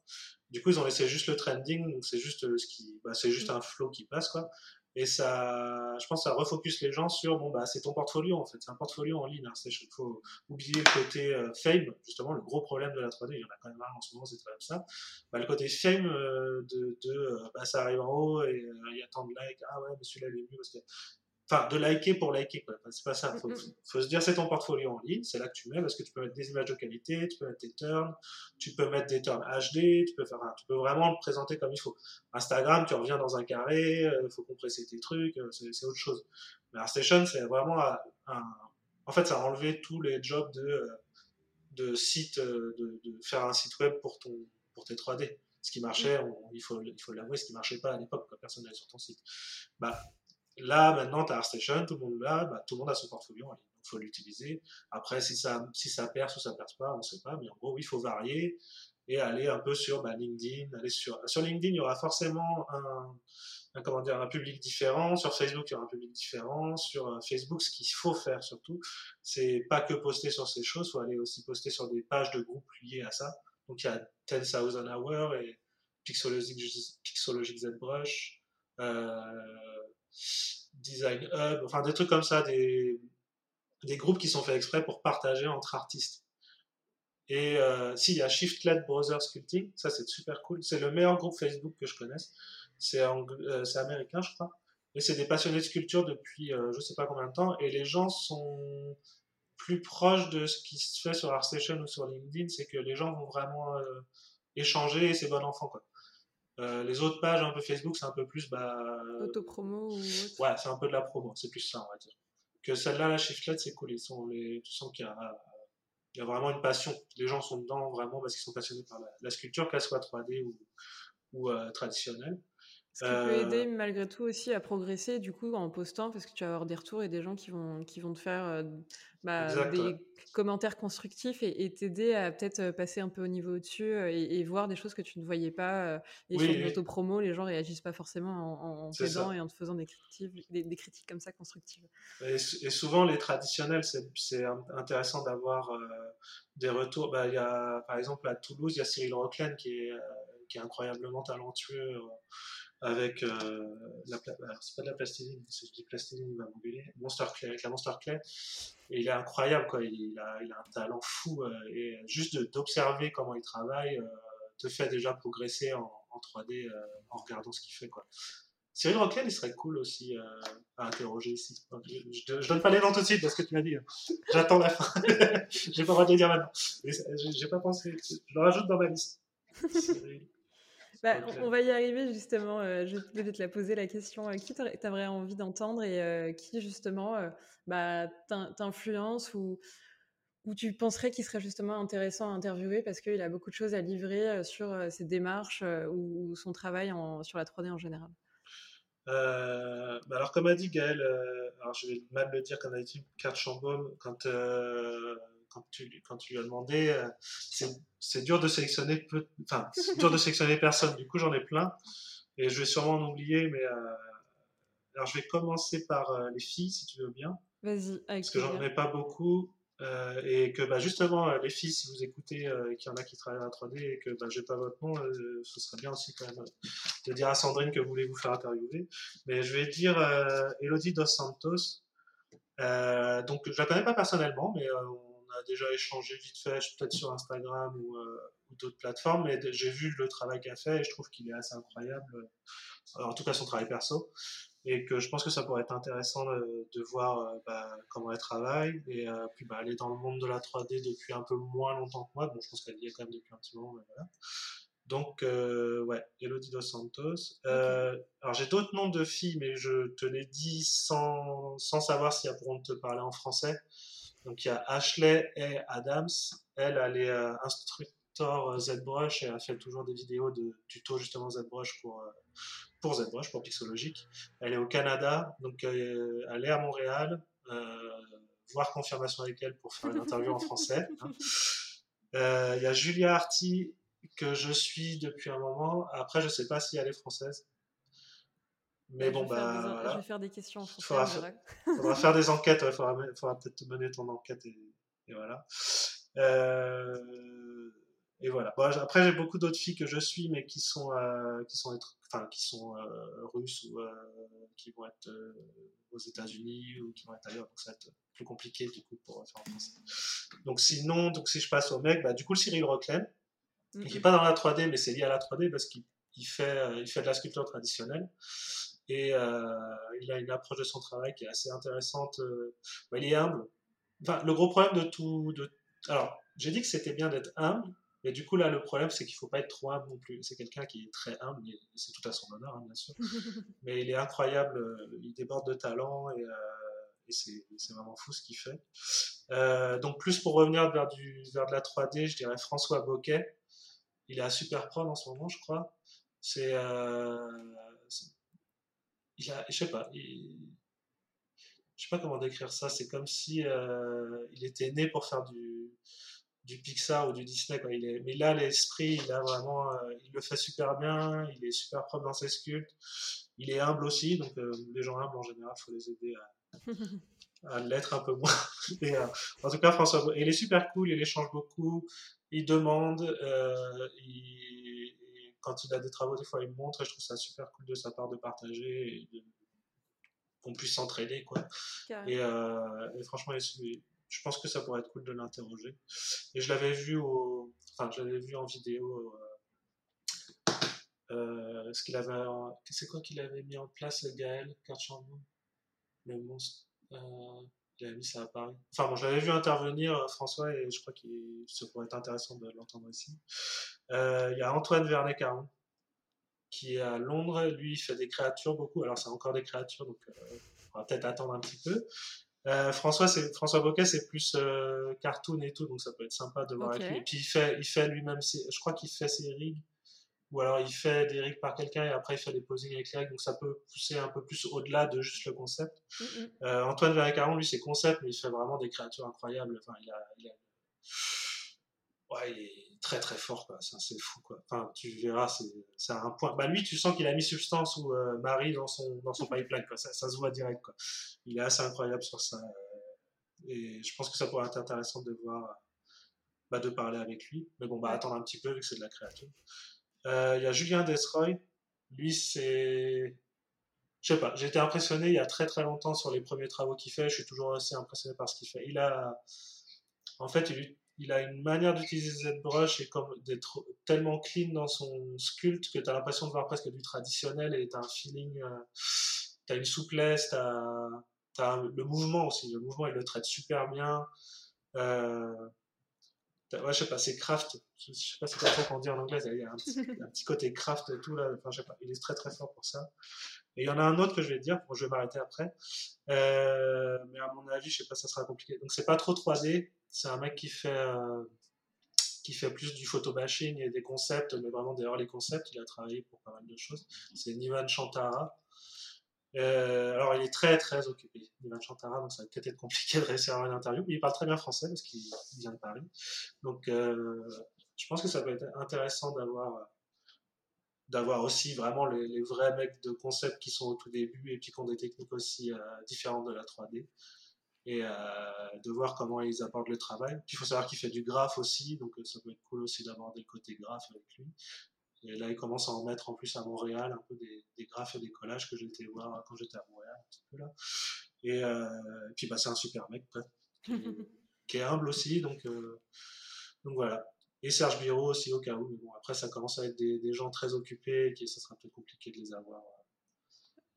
Speaker 1: Du coup, ils ont laissé juste le trending, donc c'est juste ce qui, bah, c'est juste un flow qui passe, quoi. Et ça, je pense, ça refocus les gens sur, bon, bah, c'est ton portfolio, en fait. C'est un portfolio en ligne. Hein. Il faut oublier le côté euh, fame, justement, le gros problème de la 3D. Il y en a quand même un en ce moment, c'est quand même ça. Bah, le côté fame euh, de, de euh, bah, ça arrive en haut et il y a tant de likes. Ah ouais, mais celui-là, il est mieux parce que Enfin, de liker pour liker, quoi. c'est pas ça. Faut, faut se dire, c'est ton portfolio en ligne, c'est là que tu mets, parce que tu peux mettre des images de qualité, tu peux mettre des turns, tu peux mettre des turns HD, tu peux faire, tu peux vraiment le présenter comme il faut. Instagram, tu reviens dans un carré, il euh, faut compresser tes trucs, euh, c'est autre chose. Mais ArtStation, c'est vraiment un, en fait, ça a enlevé tous les jobs de, euh, de site, de, de, faire un site web pour ton, pour tes 3D. Ce qui marchait, il faut, il faut l'avouer, ce qui marchait pas à l'époque quand personne n'allait sur ton site. Bah, Là, maintenant, tu as ArtStation, tout le monde là, bah, tout le monde a son portfolio en. Il faut l'utiliser. Après, si ça, si ça perce ou ça perce pas, on ne sait pas. Mais en gros, oui, il faut varier et aller un peu sur bah, LinkedIn. Aller sur, sur LinkedIn, il y aura forcément un, comment dire, un public différent. Sur Facebook, il y aura un public différent. Sur euh, Facebook, ce qu'il faut faire surtout, c'est pas que poster sur ces choses, il faut aller aussi poster sur des pages de groupes liées à ça. Donc il y a 10,000 Hours et Pixologic, Pixologic ZBrush. Euh, Design Hub, enfin des trucs comme ça, des, des groupes qui sont faits exprès pour partager entre artistes. Et euh, si, il y a Shiftlet Browser Sculpting, ça c'est super cool. C'est le meilleur groupe Facebook que je connaisse. C'est euh, américain, je crois. Et c'est des passionnés de sculpture depuis euh, je sais pas combien de temps. Et les gens sont plus proches de ce qui se fait sur ArtStation ou sur LinkedIn. C'est que les gens vont vraiment euh, échanger et c'est bon enfant. Quoi. Euh, les autres pages un peu Facebook, c'est un peu plus. Bah,
Speaker 2: Autopromo ou
Speaker 1: Ouais, c'est un peu de la promo, c'est plus ça, on va dire. Que celle-là, la Shiftlet, c'est cool. Ils sont les... Tu sens qu'il y a, il y a vraiment une passion. Les gens sont dedans vraiment parce qu'ils sont passionnés par la, sculpture, qu'elle soit 3D ou, ou euh, traditionnelle.
Speaker 2: Ce qui peut aider euh, malgré tout aussi à progresser du coup en postant parce que tu vas avoir des retours et des gens qui vont, qui vont te faire euh, bah, des commentaires constructifs et t'aider à peut-être euh, passer un peu au niveau au-dessus et, voir des choses que tu ne voyais pas. Et sur l'autopromo, les gens réagissent pas forcément en, en t'aidant et en te faisant des critiques, des, critiques comme ça constructives.
Speaker 1: Et, souvent les traditionnels, c'est intéressant d'avoir des retours. Bah, y a, par exemple à Toulouse, il y a Cyril Rocklen qui est, qui est incroyablement talentueux avec euh, la, c'est pas de la plastiline, c'est de plastiline, il va Monster Clay, avec la Monster Clay, et il est incroyable, quoi, il a, il a un talent fou, euh, et juste d'observer comment il travaille euh, te fait déjà progresser en, en 3D en regardant ce qu'il fait, quoi. Cyril Roquel, il serait cool aussi à interroger ici. Je, je, donne pas les noms tout de suite parce que tu m'as dit. Hein. J'attends la fin. J'ai pas droit de le dire maintenant. J'ai pas pensé. Je le rajoute dans ma liste.
Speaker 2: Bah, on, va y arriver justement. Euh, je vais te la poser la question. Euh, qui t'aurais envie d'entendre et euh, qui justement bah, t'influence ou, ou tu penserais qu'il serait justement intéressant à interviewer parce qu'il a beaucoup de choses à livrer sur ses démarches ou, son travail sur la 3D en général?
Speaker 1: Bah, alors comme a dit Gaël, alors je vais mal le dire comme a dit Kurt quand quand tu, quand tu lui as demandé, euh, c'est dur de sélectionner peu, enfin, dur de sélectionner personne. Du coup, j'en ai plein et je vais sûrement en oublier, mais euh, alors je vais commencer par euh, les filles, si tu veux bien.
Speaker 2: Vas-y,
Speaker 1: Parce que j'en ai pas beaucoup. et que bah, justement, les filles, si vous écoutez qu'il y en a qui travaillent à la 3D et que bah, j'ai pas votre nom, ce serait bien aussi quand même de dire à Sandrine que vous voulez vous faire interviewer. Mais je vais dire Elodie Dos Santos. donc je la connais pas personnellement, mais a déjà échangé vite fait, peut-être sur Instagram ou, euh, d'autres plateformes, mais j'ai vu le travail qu'elle fait et je trouve qu'il est assez incroyable, euh, en tout cas son travail perso, et que je pense que ça pourrait être intéressant de, voir euh, bah, comment elle travaille, et puis bah, elle est dans le monde de la 3D depuis un peu moins longtemps que moi, bon je pense qu'elle y est quand même depuis un petit moment, mais voilà. Donc, ouais, Elodie Dos Santos. alors, j'ai d'autres noms de filles, mais je te les dis sans, sans savoir si elles pourront te parler en français. Donc il y a Ashley et Adams. Elle, elle est euh, instructeur euh, ZBrush et elle fait toujours des vidéos de tuto justement ZBrush pour, euh, pour ZBrush, pour Pixologique. Elle est au Canada, donc elle est à Montréal. voir confirmation avec elle pour faire une interview en français. Hein. Il y a Julia Arty que je suis depuis un moment. Après, je sais pas si elle est française.
Speaker 2: Mais bon, bah. Je vais faire des questions en français.
Speaker 1: Faudra, faudra faire des enquêtes. Il faudra, faudra peut-être mener ton enquête et, et voilà. Euh, et voilà. Bon, après, j'ai beaucoup d'autres filles que je suis, mais qui sont, euh, qui sont, enfin, qui sont euh, russes ou qui vont être aux États-Unis ou qui vont être ailleurs. Donc, ça va être plus compliqué du coup pour faire en français. Donc, sinon, donc, si je passe au mec, bah, du coup, le Cyril Rocklen, qui n'est pas dans la 3D, mais c'est lié à la 3D parce qu'il il fait, il fait de la sculpture traditionnelle. Et il a une approche de son travail qui est assez intéressante. Bah, il est humble. Enfin, le gros problème de tout, de alors, j'ai dit que c'était bien d'être humble, mais du coup, là, le problème, c'est qu'il ne faut pas être trop humble non plus. C'est quelqu'un qui est très humble, et c'est tout à son honneur, hein, bien sûr. mais il est incroyable, euh, il déborde de talent, et, euh, c'est vraiment fou ce qu'il fait. Euh, donc, plus pour revenir vers, du, vers de la 3D, je dirais François Boquet. Il est à Superprod en ce moment, je crois. C'est. Il a, je sais pas, je sais pas comment décrire ça. C'est comme si euh, il était né pour faire du, du Pixar ou du Disney. Quoi. Il est, mais là, l'esprit, il a vraiment, euh, il le fait super bien. Il est super propre dans ses sculptes. Il est humble aussi. Donc, euh, les gens humbles en général, faut les aider à, à l'être un peu moins. Et, en tout cas, François, il est super cool. Il échange beaucoup. Il demande. Il, quand il a des travaux, des fois, il montre. Et je trouve ça super cool de sa part de partager et qu'on puisse s'entraider quoi. Euh, et, franchement, je pense que ça pourrait être cool de l'interroger. Et je l'avais vu au, enfin, je l'avais vu en vidéo. Euh, euh, ce qu'il avait, c'est quoi qu'il avait mis en place, Gaël Karchamou, le monstre. il avait mis ça à Paris. Enfin bon, j'avais vu intervenir François et je crois que ça pourrait être intéressant de l'entendre ici. Il y a Antoine Vernet-Caron qui est à Londres. Lui, il fait des créatures beaucoup. Alors, c'est encore des créatures, donc euh, on va peut-être attendre un petit peu. Euh, François, c'est François Boquet, c'est plus euh, cartoon et tout, donc ça peut être sympa de voir avec lui. Et puis il fait, il fait lui-même, je crois qu'il fait ses rigs, ou alors il fait des rigs par quelqu'un et après il fait des posings avec les rigs, donc ça peut pousser un peu plus au-delà de juste le concept. Mm, mm. Antoine Verrecaron, lui, c'est concept, mais il fait vraiment des créatures incroyables. Enfin, il a, il a... Ouais, il est très très fort, quoi. C'est fou, quoi. Enfin, tu verras, c'est un point. Bah, lui, tu sens qu'il a mis substance ou euh, Marie dans son, dans son pipeline, quoi. Ça, ça, se voit direct, quoi. Il est assez incroyable sur ça. Euh, et je pense que ça pourrait être intéressant de voir, bah, de parler avec lui. Mais bon, bah, attendre un petit peu, vu que c'est de la créature. Euh, il y a Julien Desroy. Lui, c'est. Je sais pas, j'ai été impressionné il y a très très longtemps sur les premiers travaux qu'il fait. Je suis toujours assez impressionné par ce qu'il fait. Il a. En fait, il, il a une manière d'utiliser ZBrush et comme d'être tellement clean dans son sculpte que tu as l'impression de voir presque du traditionnel et tu as un feeling, euh, tu as une souplesse, tu as, le mouvement aussi. Le mouvement, il le traite super bien. Euh, ouais, je sais pas, c'est craft. Je sais pas si c'est ça qu'on dit en anglais. Il y a un petit, côté craft et tout là. Enfin, je sais pas, il est très très fort pour ça. Et il y en a un autre que je vais te dire. Bon, je vais m'arrêter après. Euh, mais à mon avis, je sais pas, ça sera compliqué. Donc c'est pas trop 3D. C'est un mec qui fait, euh, qui fait plus du photobashing et des concepts, mais vraiment derrière les concepts, il a travaillé pour pas mal de choses. C'est Nivan Chantara. Euh, alors, il est très très occupé, Nivan Chantara, donc ça va peut-être être compliqué de réussir à avoir une interview, mais il parle très bien français parce qu'il vient de Paris. Donc, euh, je pense que ça peut être intéressant d'avoir d'avoir aussi vraiment les, vrais mecs de concept qui sont au tout début et puis qui ont des techniques aussi différentes de la 3D et euh, de voir comment ils apportent le travail. Puis il faut savoir qu'il fait du graphe aussi, donc euh, ça peut être cool aussi d'avoir des côtés graphes avec lui. Et là, il commence à en mettre en plus à Montréal, un peu des, des graphes et des collages que j'étais voir quand j'étais à Montréal, un petit peu là. Et, euh, puis, bah, c'est un super mec, qui, est, humble aussi, donc, donc voilà. Et Serge Biro aussi, au cas où. Mais bon, après, ça commence à être des, des gens très occupés, et ça sera peut-être compliqué de les avoir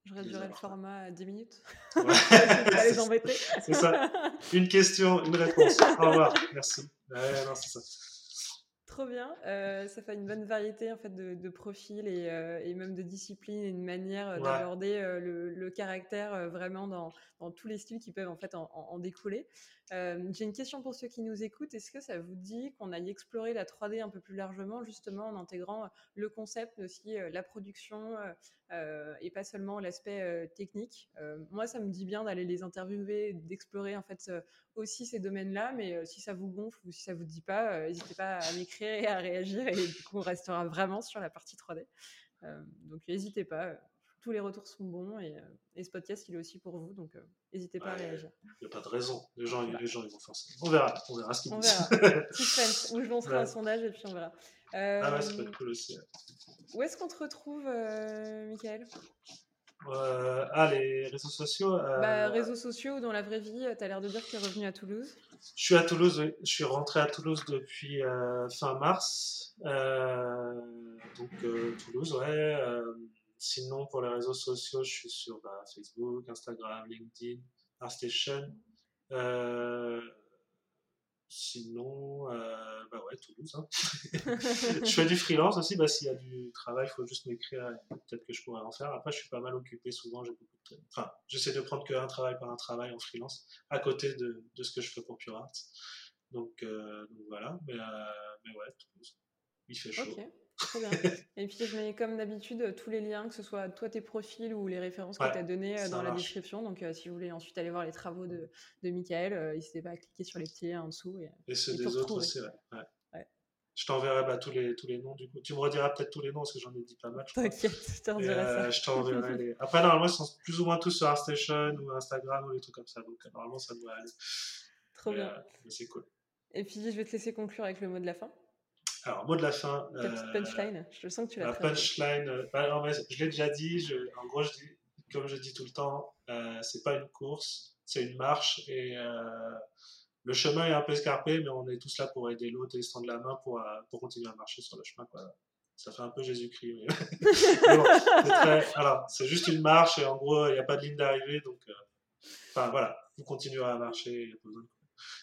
Speaker 2: je réduirai le format à 10 minutes.
Speaker 1: Ouais. les embêter. c'est ça. Une question, une réponse. Au revoir. Merci. Ouais, non, c'est ça.
Speaker 2: Trop bien. Euh, ça fait une bonne variété en fait de, de profils et, euh, et, même de disciplines et une manière d'aborder euh, le, le, caractère vraiment dans, dans, tous les styles qui peuvent en fait en, en découler. J'ai une question pour ceux qui nous écoutent. Est-ce que ça vous dit qu'on aille explorer la 3D un peu plus largement, justement en intégrant le concept, mais aussi la production et pas seulement l'aspect technique? Moi, ça me dit bien d'aller les interviewer, d'explorer en fait aussi ces domaines-là, mais si ça vous gonfle ou si ça vous dit pas, n'hésitez pas à m'écrire et à réagir, et du coup, on restera vraiment sur la partie 3D. donc, n'hésitez pas tous les retours sont bons et, et, ce podcast il est aussi pour vous donc n'hésitez pas à réagir.
Speaker 1: Il n'y a pas de raison, les gens, les gens ils vont faire ça. On verra, on verra ce qu'ils disent.
Speaker 2: On verra. Suspense, où je lancerai un sondage et puis on verra.
Speaker 1: ah ouais, c'est pas cool aussi.
Speaker 2: Où est-ce qu'on te retrouve, euh, Michael?
Speaker 1: Euh, Ah, les réseaux sociaux euh...
Speaker 2: bah, Réseaux sociaux ou dans la vraie vie, tu as l'air de dire que tu es revenu à Toulouse
Speaker 1: Je suis à Toulouse, oui. Je suis rentré à Toulouse depuis euh, fin mars. Euh, donc, Toulouse, ouais. Sinon, pour les réseaux sociaux, je suis sur bah, Facebook, Instagram, LinkedIn, ArtStation. Sinon, euh, bah ouais, Toulouse. Hein. je fais du freelance aussi. Bah, S'il y a du travail, il faut juste m'écrire. Peut-être que je pourrais en faire. Après, je suis pas mal occupé. Souvent. Enfin, j'essaie de prendre qu'un travail par un travail en freelance à côté de, ce que je fais pour Pure Art. Donc, euh, donc voilà. Mais, euh, mais ouais, Toulouse. Il fait chaud.
Speaker 2: Très bien. Et puis je mets comme d'habitude tous les liens, que ce soit toi tes profils ou les références que tu as données euh, dans la description. Donc euh, si vous voulez ensuite aller voir les travaux de, de Michael, euh, n'hésitez pas à cliquer sur les petits liens en dessous. Et,
Speaker 1: et ceux des autres aussi, ouais. Je t'enverrai bah, tous, les, tous les noms du coup. Tu me rediras peut-être tous les noms parce que j'en ai dit pas mal.
Speaker 2: T'inquiète, je.
Speaker 1: Je t'enverrai les... Après, normalement, ils sont plus ou moins tous sur ArtStation ou Instagram ou des trucs comme ça. Donc normalement, ça doit aller.
Speaker 2: Trop bien.
Speaker 1: c'est cool.
Speaker 2: Et puis je vais te laisser conclure avec le mot de la fin.
Speaker 1: Alors, mot de la fin.
Speaker 2: Ta petite punchline, je sens que tu l'as
Speaker 1: La punchline, euh, bah, je l'ai déjà dit, je, en gros, je dis, comme je dis tout le temps, euh, c'est pas une course, c'est une marche et euh, le chemin est un peu escarpé, mais on est tous là pour aider l'autre et se tendre la main pour, euh, pour continuer à marcher sur le chemin. Quoi. Ça fait un peu Jésus-Christ. Mais... bon, c'est juste une marche et en gros, il n'y a pas de ligne d'arrivée, donc enfin voilà, vous continuerez à marcher.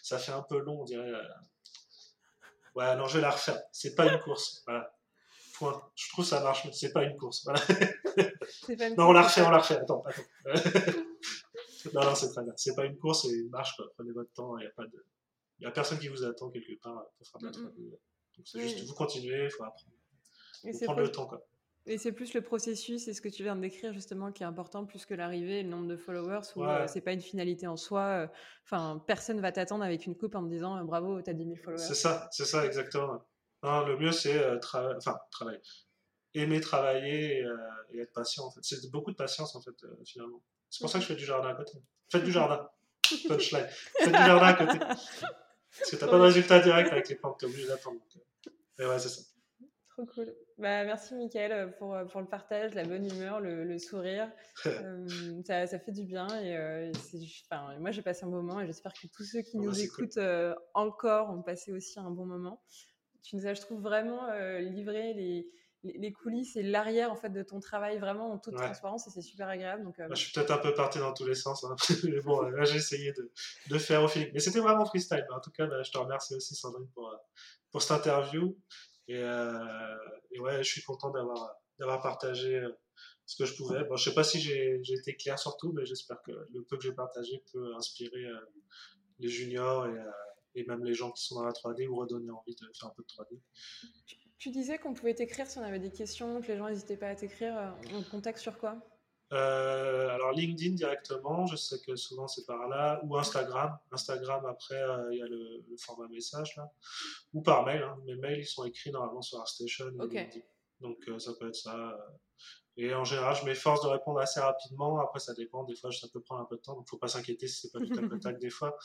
Speaker 1: Ça fait un peu long, on dirait Ouais, non, je vais la refaire. C'est pas une course. Voilà. Point. Je trouve ça marche, mais c'est pas une course. Voilà. non, on la refait, on la refait. Attends, attends. non, non, c'est très bien. C'est pas une course, c'est une marche. Quoi. Prenez votre temps. Il n'y a pas de. Il a personne qui vous attend quelque part pour faire de la mm -hmm. Donc c'est juste, vous continuez, il faut apprendre. Faut prendre le temps, quoi.
Speaker 2: Et c'est plus le processus et ce que tu viens de décrire justement qui est important plus que l'arrivée, le nombre de followers, où euh, c'est pas une finalité en soi. Euh, enfin, personne va t'attendre avec une coupe en te disant euh, bravo, t'as 10 000 followers.
Speaker 1: C'est ça, c'est ça exactement. Non, le mieux c'est enfin travailler, aimer travailler et, être patient en fait. C'est beaucoup de patience en fait finalement. C'est pour ça que je fais du jardin à côté. Faites du jardin. Punchline. Faites du jardin à côté. Parce que t'as pas de résultat direct avec les plantes, t'es obligé d'attendre. Mais ouais, c'est ça.
Speaker 2: Trop cool. Bah, merci Mickaël euh, pour, euh, pour le partage, la bonne humeur, le, le sourire. euh, ça, ça, fait du bien et euh, enfin, moi j'ai passé un bon moment et j'espère que tous ceux qui oh, nous écoutent cool. euh, encore ont passé aussi un bon moment. Tu nous as, je trouve, vraiment livré les, les, les, coulisses et l'arrière en fait de ton travail vraiment en toute ouais. transparence et c'est super agréable. Donc,
Speaker 1: bah, je suis peut-être un peu parti dans tous les sens, hein. mais bon, là j'ai essayé de, de, faire au feeling. Mais c'était vraiment freestyle. En tout cas, bah, je te remercie aussi Sandrine pour, pour cette interview. Et, euh, et, ouais, je suis content d'avoir d'avoir partagé euh, ce que je pouvais. Bon, je sais pas si j'ai été clair sur tout, mais j'espère que le peu que j'ai partagé peut inspirer euh, les juniors et, et, même les gens qui sont dans la 3D ou redonner envie de faire un peu de 3D.
Speaker 2: Tu, tu disais qu'on pouvait t'écrire si on avait des questions, que les gens n'hésitaient pas à t'écrire. On te contacte sur quoi?
Speaker 1: Euh, alors LinkedIn directement, je sais que souvent c'est par là, ou Instagram. Instagram après, euh, il y a le, le, format message là, ou par mail. Hein. Mes mails ils sont écrits normalement sur ArtStation.
Speaker 2: Okay.
Speaker 1: Donc euh, ça peut être ça. Et en général, je m'efforce de répondre assez rapidement. Après, ça dépend. Des fois, ça peut prendre un peu de temps. Donc, faut pas s'inquiéter si c'est pas du tac tac des fois.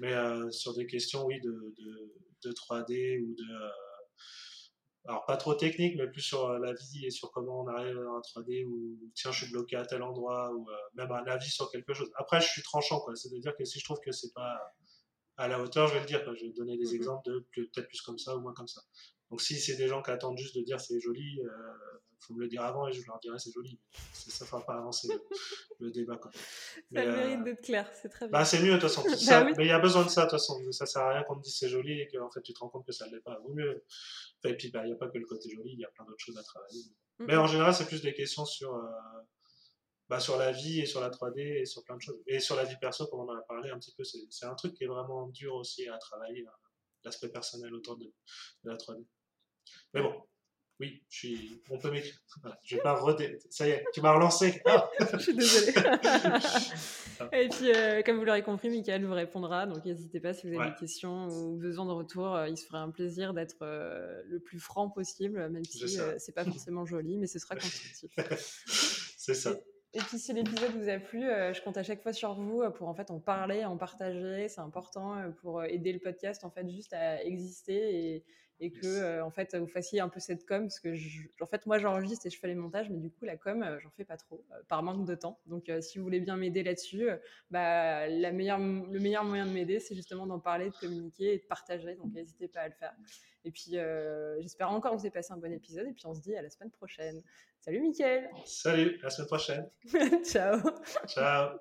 Speaker 1: Mais euh, sur des questions, oui, de, de, de 3D ou de alors pas trop technique, mais plus sur euh, la vie et sur comment on arrive dans la 3D ou tiens, je suis bloqué à tel endroit ou euh, même un avis sur quelque chose. Après, je suis tranchant, quoi. C'est-à-dire que si je trouve que c'est pas à la hauteur, je vais le dire. Quoi. Je vais donner des mm -hmm. exemples de peut-être plus comme ça ou moins comme ça. Donc si c'est des gens qui attendent juste de dire c'est joli, euh, faut me le dire avant et je leur dirai c'est joli. Ça ne fera pas avancer le, le débat. Quoi.
Speaker 2: Mais, ça mérite euh, d'être clair, c'est très bien.
Speaker 1: Bah, c'est mieux de toute façon. bah, oui. Mais il y a besoin de ça de toute façon. Ça sert à rien qu'on te dise c'est joli et qu'en fait tu te rends compte que ça ne l'est pas. Vaut mieux. Et puis bah, il n'y a pas que le côté joli, il y a plein d'autres choses à travailler. Mm -hmm. Mais en général, c'est plus des questions sur, euh, bah, sur la vie et sur la 3D et sur plein de choses. Et sur la vie perso, comme on en a parlé un petit peu, c'est un truc qui est vraiment dur aussi à travailler, l'aspect personnel autour de, de la 3D. Mais bon, oui, je suis, on peut m'écrire. Je vais pas redé... Ça y est, tu m'as relancé. Ah.
Speaker 2: je suis désolée. et puis, euh, comme vous l'aurez compris, Michael vous répondra. Donc, n'hésitez pas si vous avez des questions ou besoin de retour. Euh, il se fera un plaisir d'être euh, le plus franc possible, même si c'est pas forcément joli, mais ce sera constructif.
Speaker 1: c'est ça.
Speaker 2: Et, puis si l'épisode vous a plu, je compte à chaque fois sur vous pour en fait en parler, en partager. C'est important pour aider le podcast en fait juste à exister et, et que euh, en fait vous fassiez un peu cette com parce que en fait moi j'enregistre et je fais les montages mais du coup la com euh, j'en fais pas trop euh, par manque de temps. Donc si vous voulez bien m'aider là-dessus bah la meilleure le meilleur moyen de m'aider c'est justement d'en parler de communiquer et de partager. Donc n'hésitez pas à le faire. Et puis j'espère encore que vous avez passé un bon épisode. Et puis on se dit à la semaine prochaine salut Mickaël.
Speaker 1: Salut à la semaine prochaine.
Speaker 2: Ciao.
Speaker 1: Ciao